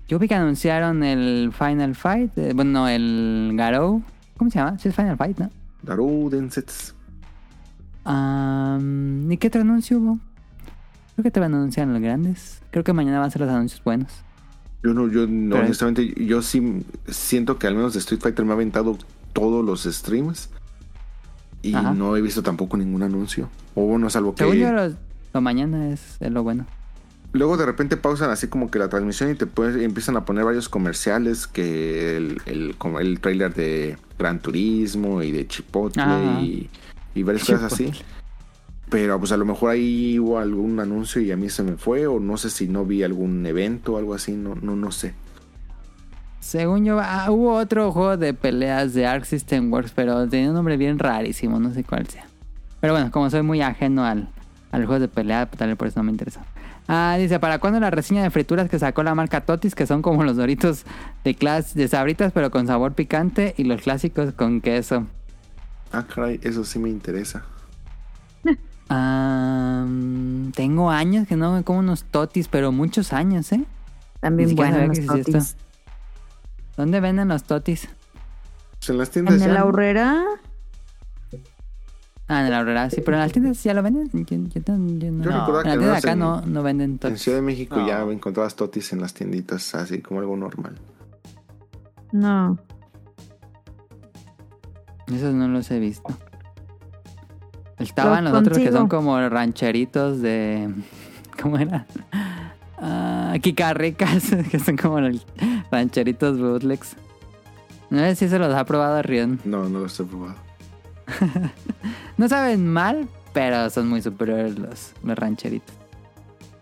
B: Yo vi que anunciaron el Final Fight, eh, bueno, no, el Garou. ¿Cómo se llama? Sí, es Final Fight, ¿no?
C: Daru Densetsu.
B: Am, ¿Y qué otro anuncio hubo? Creo que te van a anunciar los grandes. Creo que mañana van a ser los anuncios buenos.
C: Yo no, yo no,
B: Pero-
C: honestamente, yo sí siento que al menos de Street Fighter me ha aventado todos los streams y
B: Ajá.
C: no he visto tampoco ningún anuncio. O bueno, salvo que
B: yo, los- lo mañana es, es lo bueno.
C: Luego de repente pausan así como que la transmisión y te pueden- empiezan a poner varios comerciales que el, el, trailer de Gran Turismo y de Chipotle y, y varias cosas así. Pero pues a lo mejor ahí hubo algún anuncio y a mí se me fue o no sé si no vi algún evento o algo así, no, no, no sé.
B: Según yo, ah, hubo otro juego de peleas de Arc System Works, pero tenía un nombre bien rarísimo, no sé cuál sea. Pero bueno, como soy muy ajeno al, al juego de pelea, pues, tal vez por eso no me interesa. Ah, dice, ¿para cuándo la reseña de frituras que sacó la marca Totis, que son como los doritos de clas de sabritas, pero con sabor picante, y los clásicos con queso?
C: Ah, caray, eso sí me interesa.
B: Tengo años que no me como unos Totis, pero muchos años, ¿eh?
A: También
B: sabía
A: los totis.
B: ¿Dónde venden los Totis?
C: En las tiendas
A: En
C: ya,
A: el
C: ¿no?
B: Ah, en la Aurora, sí, pero en las tiendas ya lo venden. Yo, yo no- yo no-
C: Yo recordaba
B: en
C: que
B: la
C: al
B: tienda de
C: menos
B: acá
C: en-
B: no, no venden
C: En
B: Totis.
C: Ciudad de México
D: No.
C: ya encontrabas totis en las tienditas, así como algo normal.
A: no.
B: Esos no los he visto. Estaban
A: Los
B: los, otros que son como rancheritos de. ¿Cómo era? Ah, Kikarricas, que son como los rancheritos bootlegs. No sé si se los ha probado Rion.
C: No, no los he probado.
B: No saben mal, pero son muy superiores los, los rancheritos.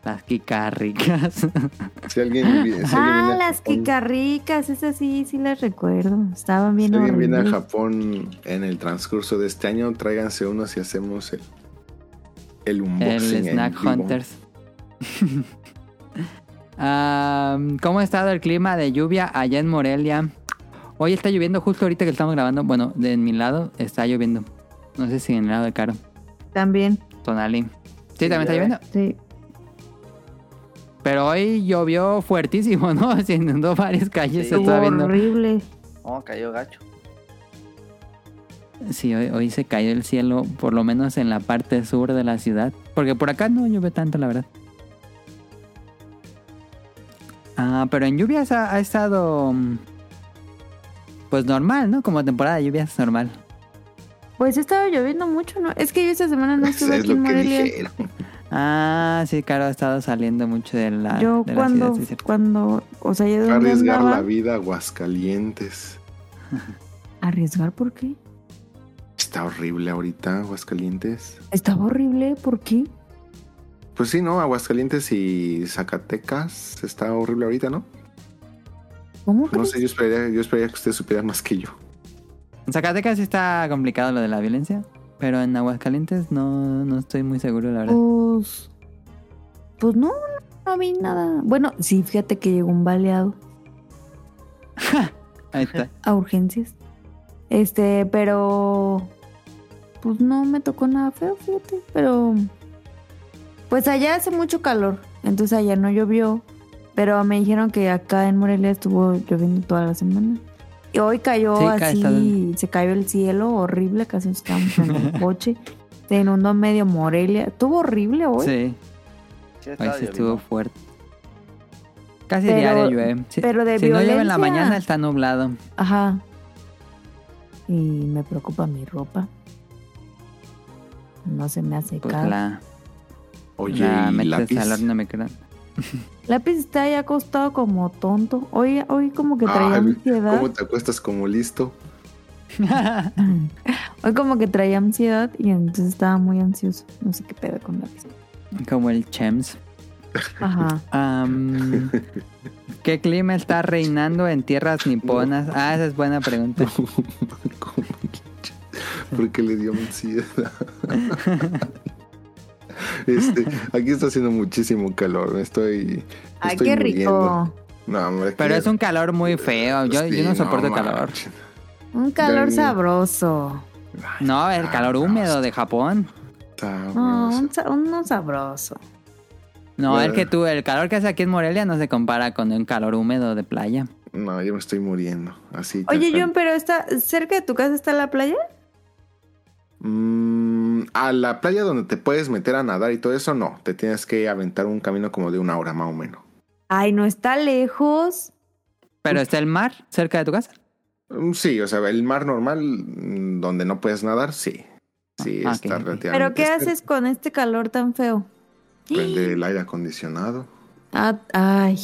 B: Las quicarricas.
C: Si alguien, si alguien
A: Ah, las
C: Japón-
A: quicarricas, esas sí, sí las recuerdo. Estaban bien
C: Si alguien viene a. Japón en el transcurso de este año, tráiganse unos y hacemos el, el
B: El
C: unboxing. en
B: Snack
C: vivo.
B: Hunters. Am, ¿Cómo ha estado el clima de lluvia allá en Morelia? Hoy está lloviendo justo ahorita que estamos grabando. Bueno, de mi lado está lloviendo. No sé si en el lado de Caro.
A: También,
B: Tonali. Sí, también está lloviendo.
A: sí.
B: Pero hoy llovió fuertísimo, ¿no? Se inundó varias calles.
D: Sí.
B: Se estaba viendo.
A: horrible.
D: Oh, cayó gacho.
B: Sí, hoy, hoy se cayó el cielo, por lo menos en la parte sur de la ciudad. Porque por acá no llueve tanto, la verdad. Ah, pero en lluvias ha, ha estado. Pues normal, ¿no? Como temporada de lluvias normal.
A: Pues estaba lloviendo mucho, ¿no? Es que yo esta semana no estuve
C: es
A: aquí
C: lo
A: en
C: que
A: Morelia.
C: dijeron.
B: Ah, sí, claro, ha estado saliendo mucho de la,
A: Yo
B: de la
A: cuando,
B: ciudad. sí,
A: cuando, o sea, yo
C: Arriesgar
A: andaba.
C: la vida a Aguascalientes.
A: ¿Arriesgar por qué?
C: Está horrible ahorita, Aguascalientes.
A: Estaba horrible, ¿por qué?
C: Pues sí, ¿no? Aguascalientes y Zacatecas está horrible ahorita, ¿no?
A: ¿Cómo
C: No
A: crees?
C: sé, yo esperaría, yo esperaría que ustedes supieran más que yo.
B: En Zacatecas sí está complicado lo de la violencia. Pero en Aguascalientes no, no estoy muy seguro, la verdad.
A: Pues, pues no, no vi nada. Bueno, sí, fíjate que llegó un baleado
B: Ahí está.
A: a urgencias. Este, pero pues no me tocó nada feo, fíjate. Pero pues allá hace mucho calor, entonces allá no llovió. Pero me dijeron que acá en Morelia estuvo lloviendo toda la semana. Y hoy cayó
B: Sí,
A: así, se cayó el cielo horrible, casi nos quedamos en el coche. Se inundó medio Morelia. Estuvo horrible hoy.
B: Sí,
D: Sí,
B: hoy sí estuvo fuerte. Casi
A: Pero-
B: diario llueve. Sí,
A: pero de
B: si no llueve en la mañana está nublado.
A: Ajá. Y me preocupa mi ropa. No se me ha
B: Pues
A: secado.
B: la,
C: Oye,
B: la
C: y
B: metes al horno microondas.
A: Lápiz está ya acostado como tonto. Hoy, hoy como que traía
C: Ay,
A: ansiedad.
C: ¿Cómo te acuestas como listo?
A: Hoy como que traía ansiedad y entonces estaba muy ansioso. No sé qué pedo con lápiz.
B: Como el Chems.
A: Ajá.
B: ¿Qué clima está reinando en tierras niponas? Ah, esa es buena pregunta.
C: Porque le dio ansiedad. este, aquí está haciendo muchísimo calor. Me estoy.
A: Ay,
C: estoy
A: qué
C: muriendo.
A: rico.
C: No, hombre,
B: Pero es un calor muy feo. Yo, no soporto el calor.
A: Un calor sabroso.
B: No, el calor húmedo de Japón.
A: No, un, uno sabroso.
B: No,
C: Bueno.
B: el que tú, el calor que hace aquí en Morelia no se compara con un calor húmedo de playa.
C: No, yo me estoy muriendo. Así.
A: Oye, John, pero está cerca de tu casa está la playa.
C: Mm, a la playa donde te puedes meter a nadar y todo eso, no. Te tienes que aventar un camino como de una hora más o menos.
A: Ay, no está lejos.
B: Pero está el mar cerca de tu casa.
C: Mm, Sí, o sea, el mar normal mm, donde no puedes nadar, sí. Sí,
B: Ah,
C: está
B: ok, ok.
C: relativamente.
A: ¿Pero qué
C: cerca.
A: haces con este calor tan feo?
C: Prende el aire acondicionado.
A: Ah, ay,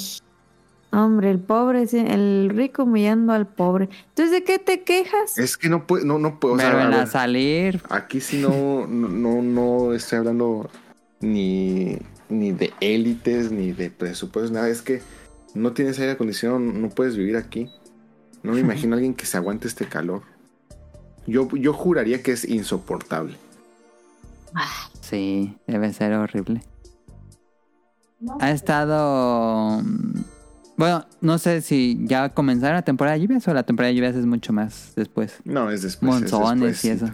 A: hombre, el pobre, el rico humillando al pobre. Entonces, ¿de qué te quejas?
C: Es que no puedo, no, no puedo. o sea,
B: Pero
C: a ver,
B: salir,
C: aquí sí no, no, no, no estoy hablando ni, ni de élites, ni de presupuestos, nada. Es que no tienes aire acondicionado, no puedes vivir aquí. No me imagino a alguien que se aguante este calor. Yo, yo juraría que es insoportable.
B: sí, debe ser horrible. Ha estado... Bueno, no sé si ya comenzaron la temporada de lluvias o la temporada de lluvias es mucho más después.
C: No, es después. es
B: Monzones y eso.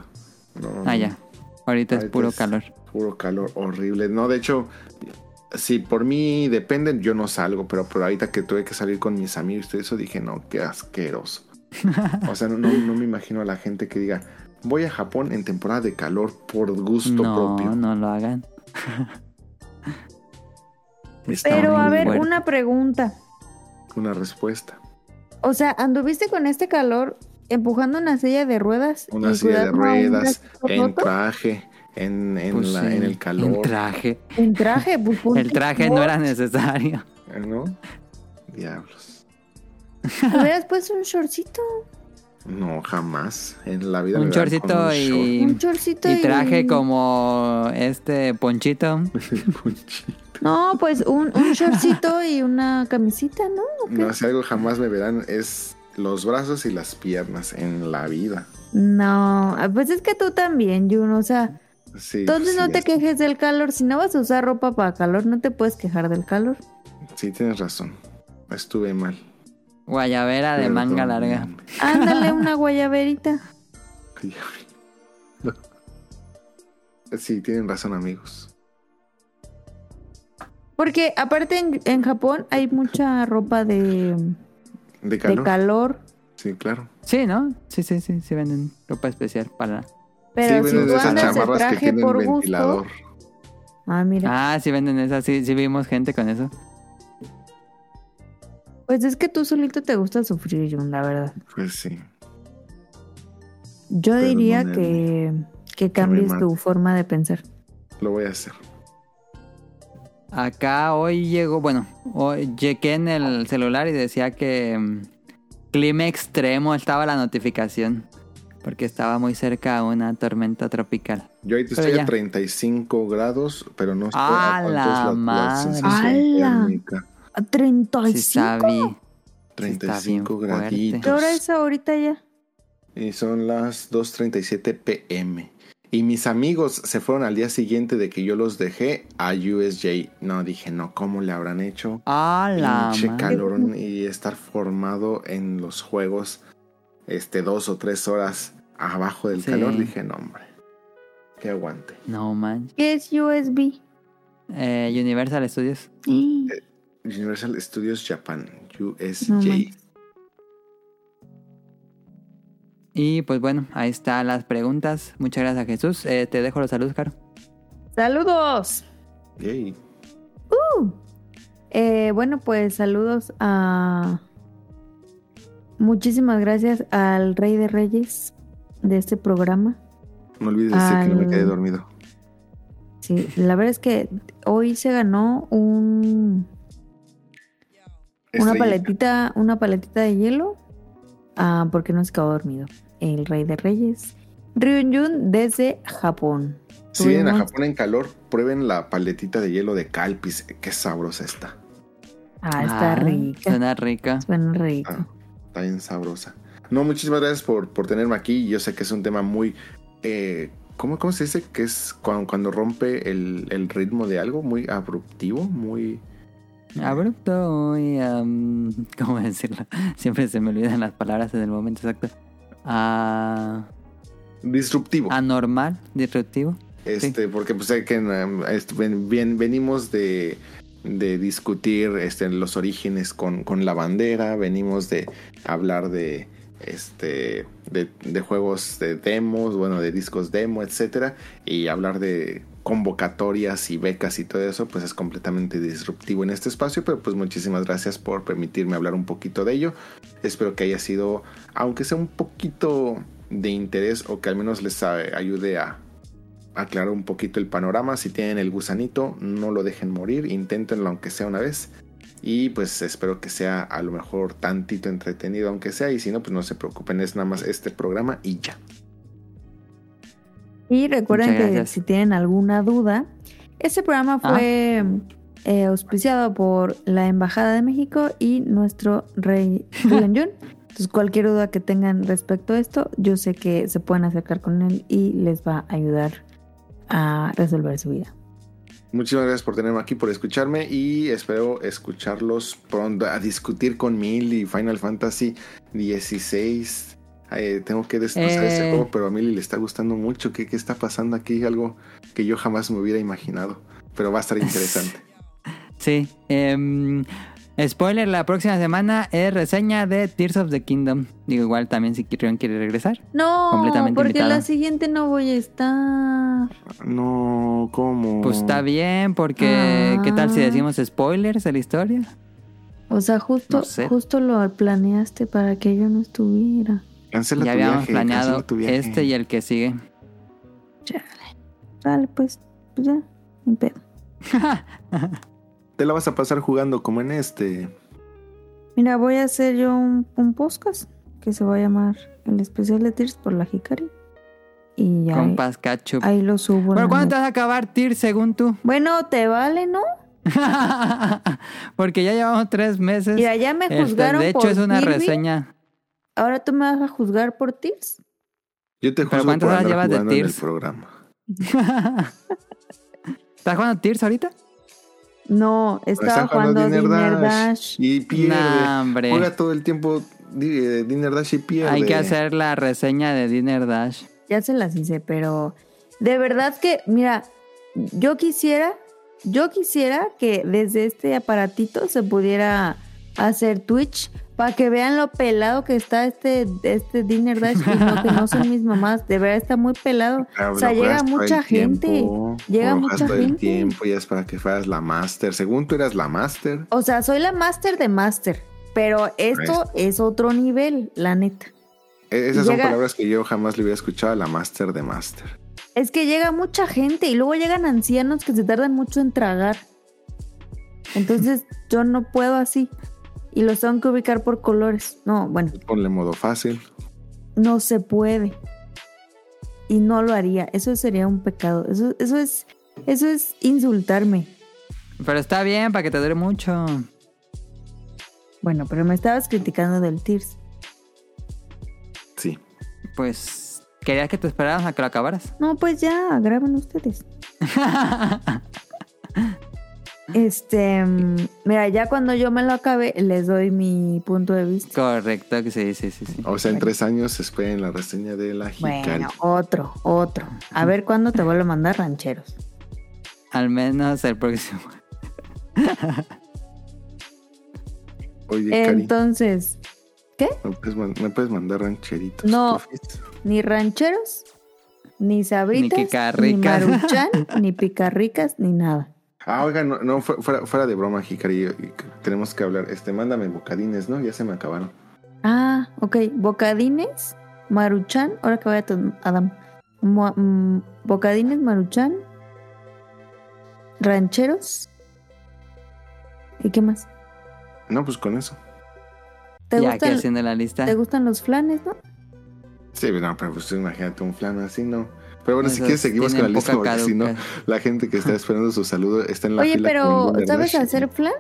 C: No,
B: Ah,
C: no,
B: ya. Ahorita es puro
C: es-
B: calor.
C: Puro calor horrible. No, de hecho, si por mí dependen, yo no salgo, pero por ahorita que tuve que salir con mis amigos y todo eso, dije, no, qué asqueroso. O sea, no, no, no me imagino a la gente que diga, voy a Japón en temporada de calor por gusto
B: No,
C: propio.
B: no lo hagan. Está
A: Pero a ver,
B: fuerte.
A: una pregunta.
C: Una respuesta.
A: O sea, ¿anduviste con este calor empujando una silla de ruedas?
C: Una
A: y
C: silla de ruedas, en
A: roto?
C: traje, en, en,
B: Pues
C: la-
B: sí,
C: en el calor.
B: En traje.
A: En traje, pues
B: El traje no era necesario.
C: ¿No? Diablos.
A: Hubieras puesto un shortcito.
C: No, jamás. En la vida
B: Un
C: un
B: y,
A: Un chorcito
B: y traje
A: y-
B: como este ponchito.
C: short.
A: No, pues un, un shortcito y una camisita, ¿no?
C: No, si algo jamás me verán es los brazos y las piernas en la vida.
A: No, ah, pues es que tú también, Jun, o sea,
C: Sí,
A: entonces
C: sí,
A: no te
C: es-
A: quejes del calor. Si no vas a usar ropa para calor, no te puedes quejar del calor.
C: Sí, tienes razón. Estuve mal.
B: Guayabera de manga larga.
A: Ándale una guayaberita.
C: Sí, tienen razón, amigos.
A: Porque aparte en, en Japón hay mucha ropa de,
C: ¿De
A: de
C: calor? Sí, claro.
B: Sí, ¿no? Sí, sí, sí, sí venden ropa especial para...
A: Pero
C: sí,
A: si
C: venden
A: tú
C: esas
A: andas de traje por
C: ventilador.
A: gusto. Ah, mira.
B: Ah, sí venden esas, sí, sí vimos gente con eso.
A: Pues es que tú solito te gusta sufrir, Jun, la verdad.
C: Pues sí.
A: Yo diría que, que cambies tu forma de pensar.
C: Lo voy a hacer.
B: Acá hoy llegó, bueno, hoy chequé en el celular y decía que mm, clima extremo estaba la notificación. Porque estaba muy cerca a una tormenta tropical.
C: Yo ahorita estoy
B: ya.
C: a 35 grados, pero no estoy
B: ¡A
C: a cuánto
B: la
C: es la- la,
B: madre!
C: térmica.
A: A
B: Sí
A: 35.
B: está bien.
C: 35
B: bien fuerte.
C: graditos.
A: ¿Qué hora es ahorita ya?
C: Y son las 2.37 pm. Y mis amigos se fueron al día siguiente de que yo los dejé a USJ. No, dije, no, ¿cómo le habrán hecho?
B: ¡A la
C: Pinche calorón y estar formado en los juegos este dos o tres horas abajo del
B: Sí.
C: calor. Dije, no, hombre. Que aguante.
B: No man.
A: ¿Qué es USB?
B: Eh, Universal Studios.
C: Universal Studios Japan, USJ.
A: No
B: Y pues bueno, ahí están las preguntas. Muchas gracias Jesús. Eh, te dejo los saludos, Caro.
A: ¡Saludos!
C: Yay.
A: Eh, bueno, pues saludos a... Muchísimas gracias al Rey de Reyes de este programa.
C: No olvides decir que no me quedé dormido.
A: Sí, la verdad es que hoy se ganó un, una
C: Estrellita.
A: paletita, una paletita de hielo, ah, porque no se quedó dormido. El Rey de Reyes, Ryunjun desde Japón.
C: Si vienen a Japón en calor, prueben la paletita de hielo de Calpis. Qué sabrosa está.
A: Ah, está
B: Ah,
A: rica.
B: Suena rica.
A: Suena rica.
C: Ah, está bien sabrosa. No, muchísimas gracias por, por tenerme aquí. Yo sé que es un tema muy... eh, ¿cómo, cómo se dice? Que es cuando, cuando rompe el, el ritmo de algo. Muy abruptivo, muy...
B: Abrupto y... am, ¿Cómo decirlo? Siempre se me olvidan las palabras en el momento exacto. Ah,
C: disruptivo.
B: anormal, disruptivo.
C: Este, porque pues que um, ven- ven- venimos de, de discutir este, los orígenes con, con la bandera, venimos de hablar de este de, de juegos de demos, bueno, de discos demo, etcétera, y hablar de convocatorias y becas y todo eso, pues es completamente disruptivo en este espacio, pero pues muchísimas gracias por permitirme hablar un poquito de ello. Espero que haya sido, aunque sea un poquito de interés o que al menos les ayude a aclarar un poquito el panorama. Si tienen el gusanito, no lo dejen morir, inténtenlo aunque sea una vez. Y pues espero que sea a lo mejor tantito entretenido, aunque sea. Y si no, pues no se preocupen, es nada más este programa y ya.
A: Y recuerden que si tienen alguna duda, este programa
B: Ah.
A: fue eh, auspiciado por la Embajada de México y nuestro rey Ryunjun. Entonces, cualquier duda que tengan respecto a esto, yo sé que se pueden acercar con él y les va a ayudar a resolver su vida.
C: Muchísimas gracias por tenerme aquí, por escucharme y espero escucharlos pronto a discutir con Mil y Final Fantasy 16. Tengo que destrozar ese
B: Eh.
C: juego, pero a Mili le está gustando mucho. ¿Qué, ¿Qué está pasando aquí? Algo que yo jamás me hubiera imaginado, pero va a estar interesante.
B: Sí. em, spoiler, la próxima semana es reseña de Tears of the Kingdom. Digo, igual también si Kirion quiere regresar.
A: No,
B: Completamente
A: porque la siguiente no voy a estar.
C: No, ¿cómo?
B: Pues está bien, porque ¿qué tal si
A: Ah.
B: decimos spoilers de la historia?
A: O sea, justo,
B: No sé.
A: justo lo planeaste para que yo no estuviera.
C: Cancela
B: ya
C: tu
B: habíamos
C: viaje,
B: planeado
C: cancela tu viaje.
B: este y el que sigue.
A: Dale, pues, pues ya, ni pedo.
C: Te la vas a pasar jugando como en este.
A: Mira, voy a hacer yo un, un podcast que se va a llamar el especial de Tears por la Hikari. Y ya ahí,
B: Compas Ketchup.
A: ahí lo subo.
B: ¿Pero cuándo te vas a acabar Tears según tú?
A: Bueno, te vale, ¿no?
B: Porque ya llevamos tres meses.
A: Mira, ya me
B: Este,
A: juzgaron
B: de hecho,
A: por
B: es una
A: Kirby.
B: reseña.
A: Ahora tú me vas a juzgar por Tears.
C: Yo te
B: ¿Pero
C: juzgo
B: cuántas
C: por
B: horas llevas de
C: jugando en el programa.
B: ¿Estás jugando Tears ahorita?
A: No, estaba
C: Está
A: jugando
C: Dinner
A: Dinner
C: Dash.
A: Dash.
C: Y pierde.
B: Nah, hombre.
C: Juega todo el tiempo eh, Dinner Dash y pierde.
B: Hay que hacer la reseña de Dinner Dash.
A: Ya se las hice, pero de verdad que, mira, yo quisiera, yo quisiera que desde este aparatito se pudiera hacer Twitch para que vean lo pelado que está este, este Dinner Dash y no que no son mis mamás. De verdad está muy pelado.
C: Ah,
A: O sea, llega mucha gente.
C: tiempo,
A: Llega mucha
C: todo el
A: gente.
C: tiempo y es para que fueras la master. Según tú eras la master.
A: O sea, soy la master de master, pero esto es otro nivel, la neta.
C: E- Esas son palabras que yo jamás le hubiera escuchado a la master de master.
A: Es que llega mucha gente y luego llegan ancianos que se tardan mucho en tragar. Entonces yo no puedo así. Y los tengo que ubicar por colores. No, bueno,
C: Ponle modo fácil.
A: no se puede. Y no lo haría. Eso sería un pecado. Eso, eso es, eso es insultarme.
B: Pero está bien, para que te dure mucho.
A: Bueno, pero me estabas criticando del Tears.
C: Sí.
B: Pues querías que te esperaras a que lo acabaras.
A: No, pues ya, graben ustedes. Este, mira, ya cuando yo me lo acabe, les doy mi punto de vista.
B: Correcto, que sí, sí, sí, sí.
C: O sea, en tres años esperen la reseña de la Hikari.
A: Bueno, otro, otro. A ver cuándo te vuelvo a mandar rancheros.
B: Al menos el próximo.
C: Oye, Cari,
A: Entonces,
C: ¿me puedes, man- me puedes mandar rancheritos?
A: No. ni rancheros, ni sabritas,
B: Ni
A: ni, maruchan, ni picarricas, ni nada.
C: Ah, oiga, no, no, fu- fuera, fuera de broma, Hikari. Tenemos que hablar. Este, mándame bocadines, ¿no? Ya se me acabaron.
A: Ah, ok. Bocadines, maruchan, ahora que vaya Adam. Mo- mm, bocadines, maruchan, rancheros. ¿Y qué más?
C: No, pues con eso.
A: ¿Te,
B: ya
A: gustan,
B: haciendo la lista.
A: ¿Te gustan los flanes, no?
C: Sí, no, pero pues imagínate un flan así, ¿no? Pero bueno, si quieres seguimos con la lista, porque si no, la gente que está esperando su saludo está en la
A: Oye,
C: fila.
A: pero ¿sabes hacer flan?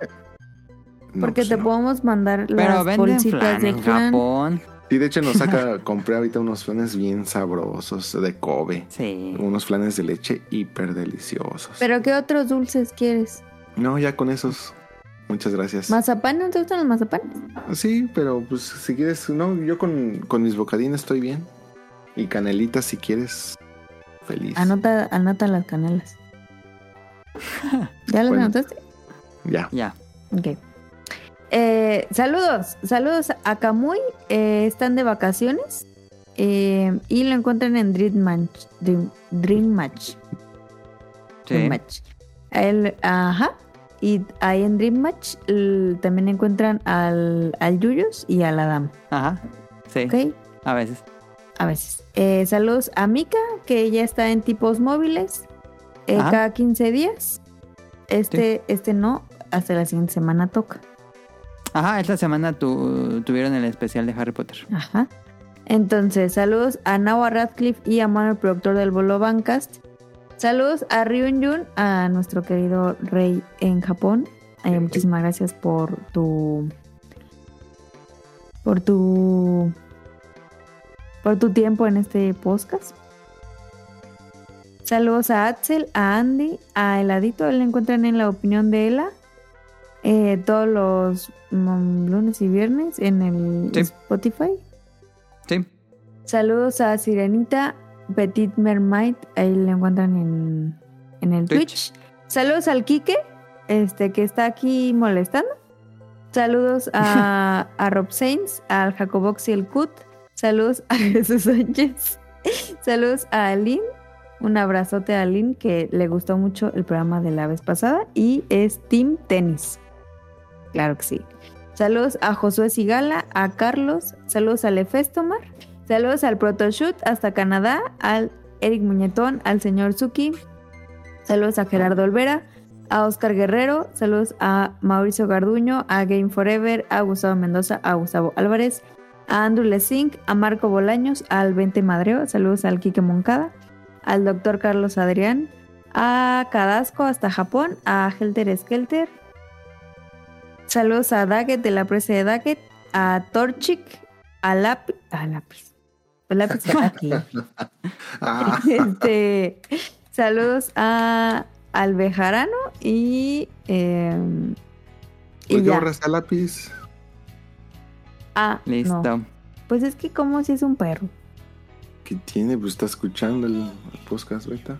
C: No,
A: Porque
C: pues
A: te
C: no.
A: podemos mandar
B: Pero
A: las bolsitas
B: flan
A: de
B: en
A: flan.
B: Japón.
C: Sí, de hecho nos saca, compré ahorita unos flanes bien sabrosos de Kobe.
B: Sí.
C: Unos flanes de leche hiper deliciosos.
A: ¿Pero qué otros dulces quieres?
C: No, ya con esos. Muchas gracias.
A: ¿Mazapán? ¿No te gustan los mazapanes?
C: Sí, pero pues si quieres, no, yo con, con mis bocadines estoy bien. Y canelitas si quieres. Feliz.
A: Anota, anota las canelas. ¿Ya las
C: Bueno.
A: anotaste?
C: Ya.
B: Ya.
A: Ok. Eh, saludos, saludos a Kamui. eh, están de vacaciones eh, y lo encuentran en Dream Match. Dream, Dream Match. Dream. Match. El- ajá. Y ahí en Dream Match también encuentran al, al Yuyos y al Adam.
B: Ajá. Sí.
A: ¿Ok?
B: A veces.
A: A veces. Eh, saludos a Mika, que ya está en tipos móviles eh, cada 15 días. Este, este no, hasta la siguiente semana toca.
B: Ajá, esta semana tu- tuvieron el especial de Harry Potter.
A: Ajá. Entonces, saludos a Nawa Radcliffe y a Manu, el productor del Bolo Bancast. Saludos a Ryun Jun, a nuestro querido rey en Japón. Eh, muchísimas gracias por tu. por tu. por tu tiempo en este podcast. Saludos a Axel, a Andy, a Heladito, lo encuentran en la opinión de Ela. eh, todos los mm, lunes y viernes en el
B: Sí.
A: Spotify.
B: Sí.
A: Saludos a Sirenita, Petit Mermaid, ahí lo encuentran en, en el
B: Twitch.
A: Twitch. Saludos al Quique, este que está aquí molestando. Saludos a, a Rob Sainz, al Jacobox y el Cut. Saludos a Jesús Sánchez. Saludos a Aline. Un abrazote a Aline que le gustó mucho el programa de la vez pasada y es Team Tenis. Claro que sí. Saludos a Josué Sigala, a Carlos, saludos al Efestomar, saludos al Protoshoot hasta Canadá, al Eric Muñetón, al señor Suki, saludos a Gerardo Olvera, a Oscar Guerrero, saludos a Mauricio Garduño, a Game Forever, a Gustavo Mendoza, a Gustavo Álvarez, a Andrew Lesink, a Marco Bolaños, al 20 Madreo, saludos al Quique Moncada, al doctor Carlos Adrián, a Cadasco hasta Japón, a Helter Skelter, saludos a Daggett de la presa de Daggett, a Torchic, a Lápiz, a Lápiz, Lápiz aquí.
C: Ah,
A: Este, saludos a Albejarano y. eh, y
C: ¿Por qué
A: ya.
C: borras a lápiz?
A: Ah,
B: Listo.
A: no. Pues es que, como si es un perro.
C: ¿Qué tiene? Pues está escuchando el, el podcast beta.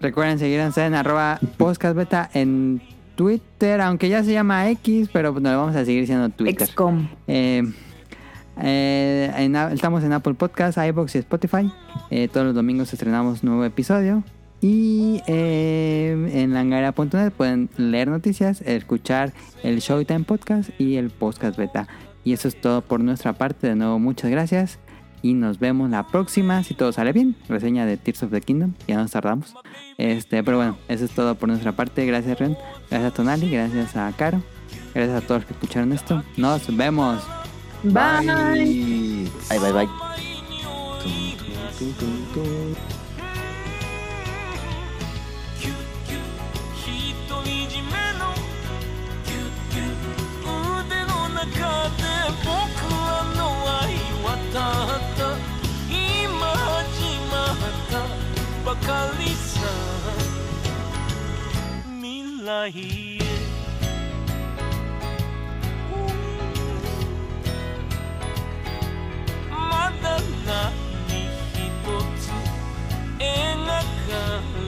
B: Recuerden seguirnos en arroba podcastbeta en Twitter, aunque ya se llama X, pero no le vamos a seguir diciendo Twitter.
A: XCOM.
B: Eh, eh, estamos en Apple Podcasts, iBox y Spotify. Eh, todos los domingos estrenamos nuevo episodio. Y eh, en langara.net pueden leer noticias, escuchar el Showtime Podcast y el Podcast Beta. Y eso es todo por nuestra parte. De nuevo, muchas gracias. Y nos vemos la próxima, si todo sale bien. Reseña de Tears of the Kingdom. Ya nos tardamos. Este, pero bueno, eso es todo por nuestra parte. Gracias, Ren. Gracias a Tonali. Gracias a Caro. Gracias a todos los que escucharon esto. Nos vemos.
G: バイバイはいバイバイトントントントントンか来へまだ何一つ描か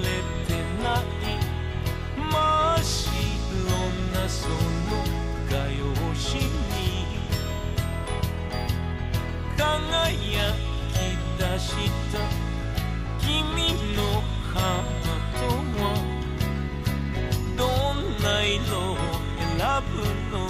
G: れてない。真っ白なその画用紙に輝き出した。君のハートはどんな色を選ぶの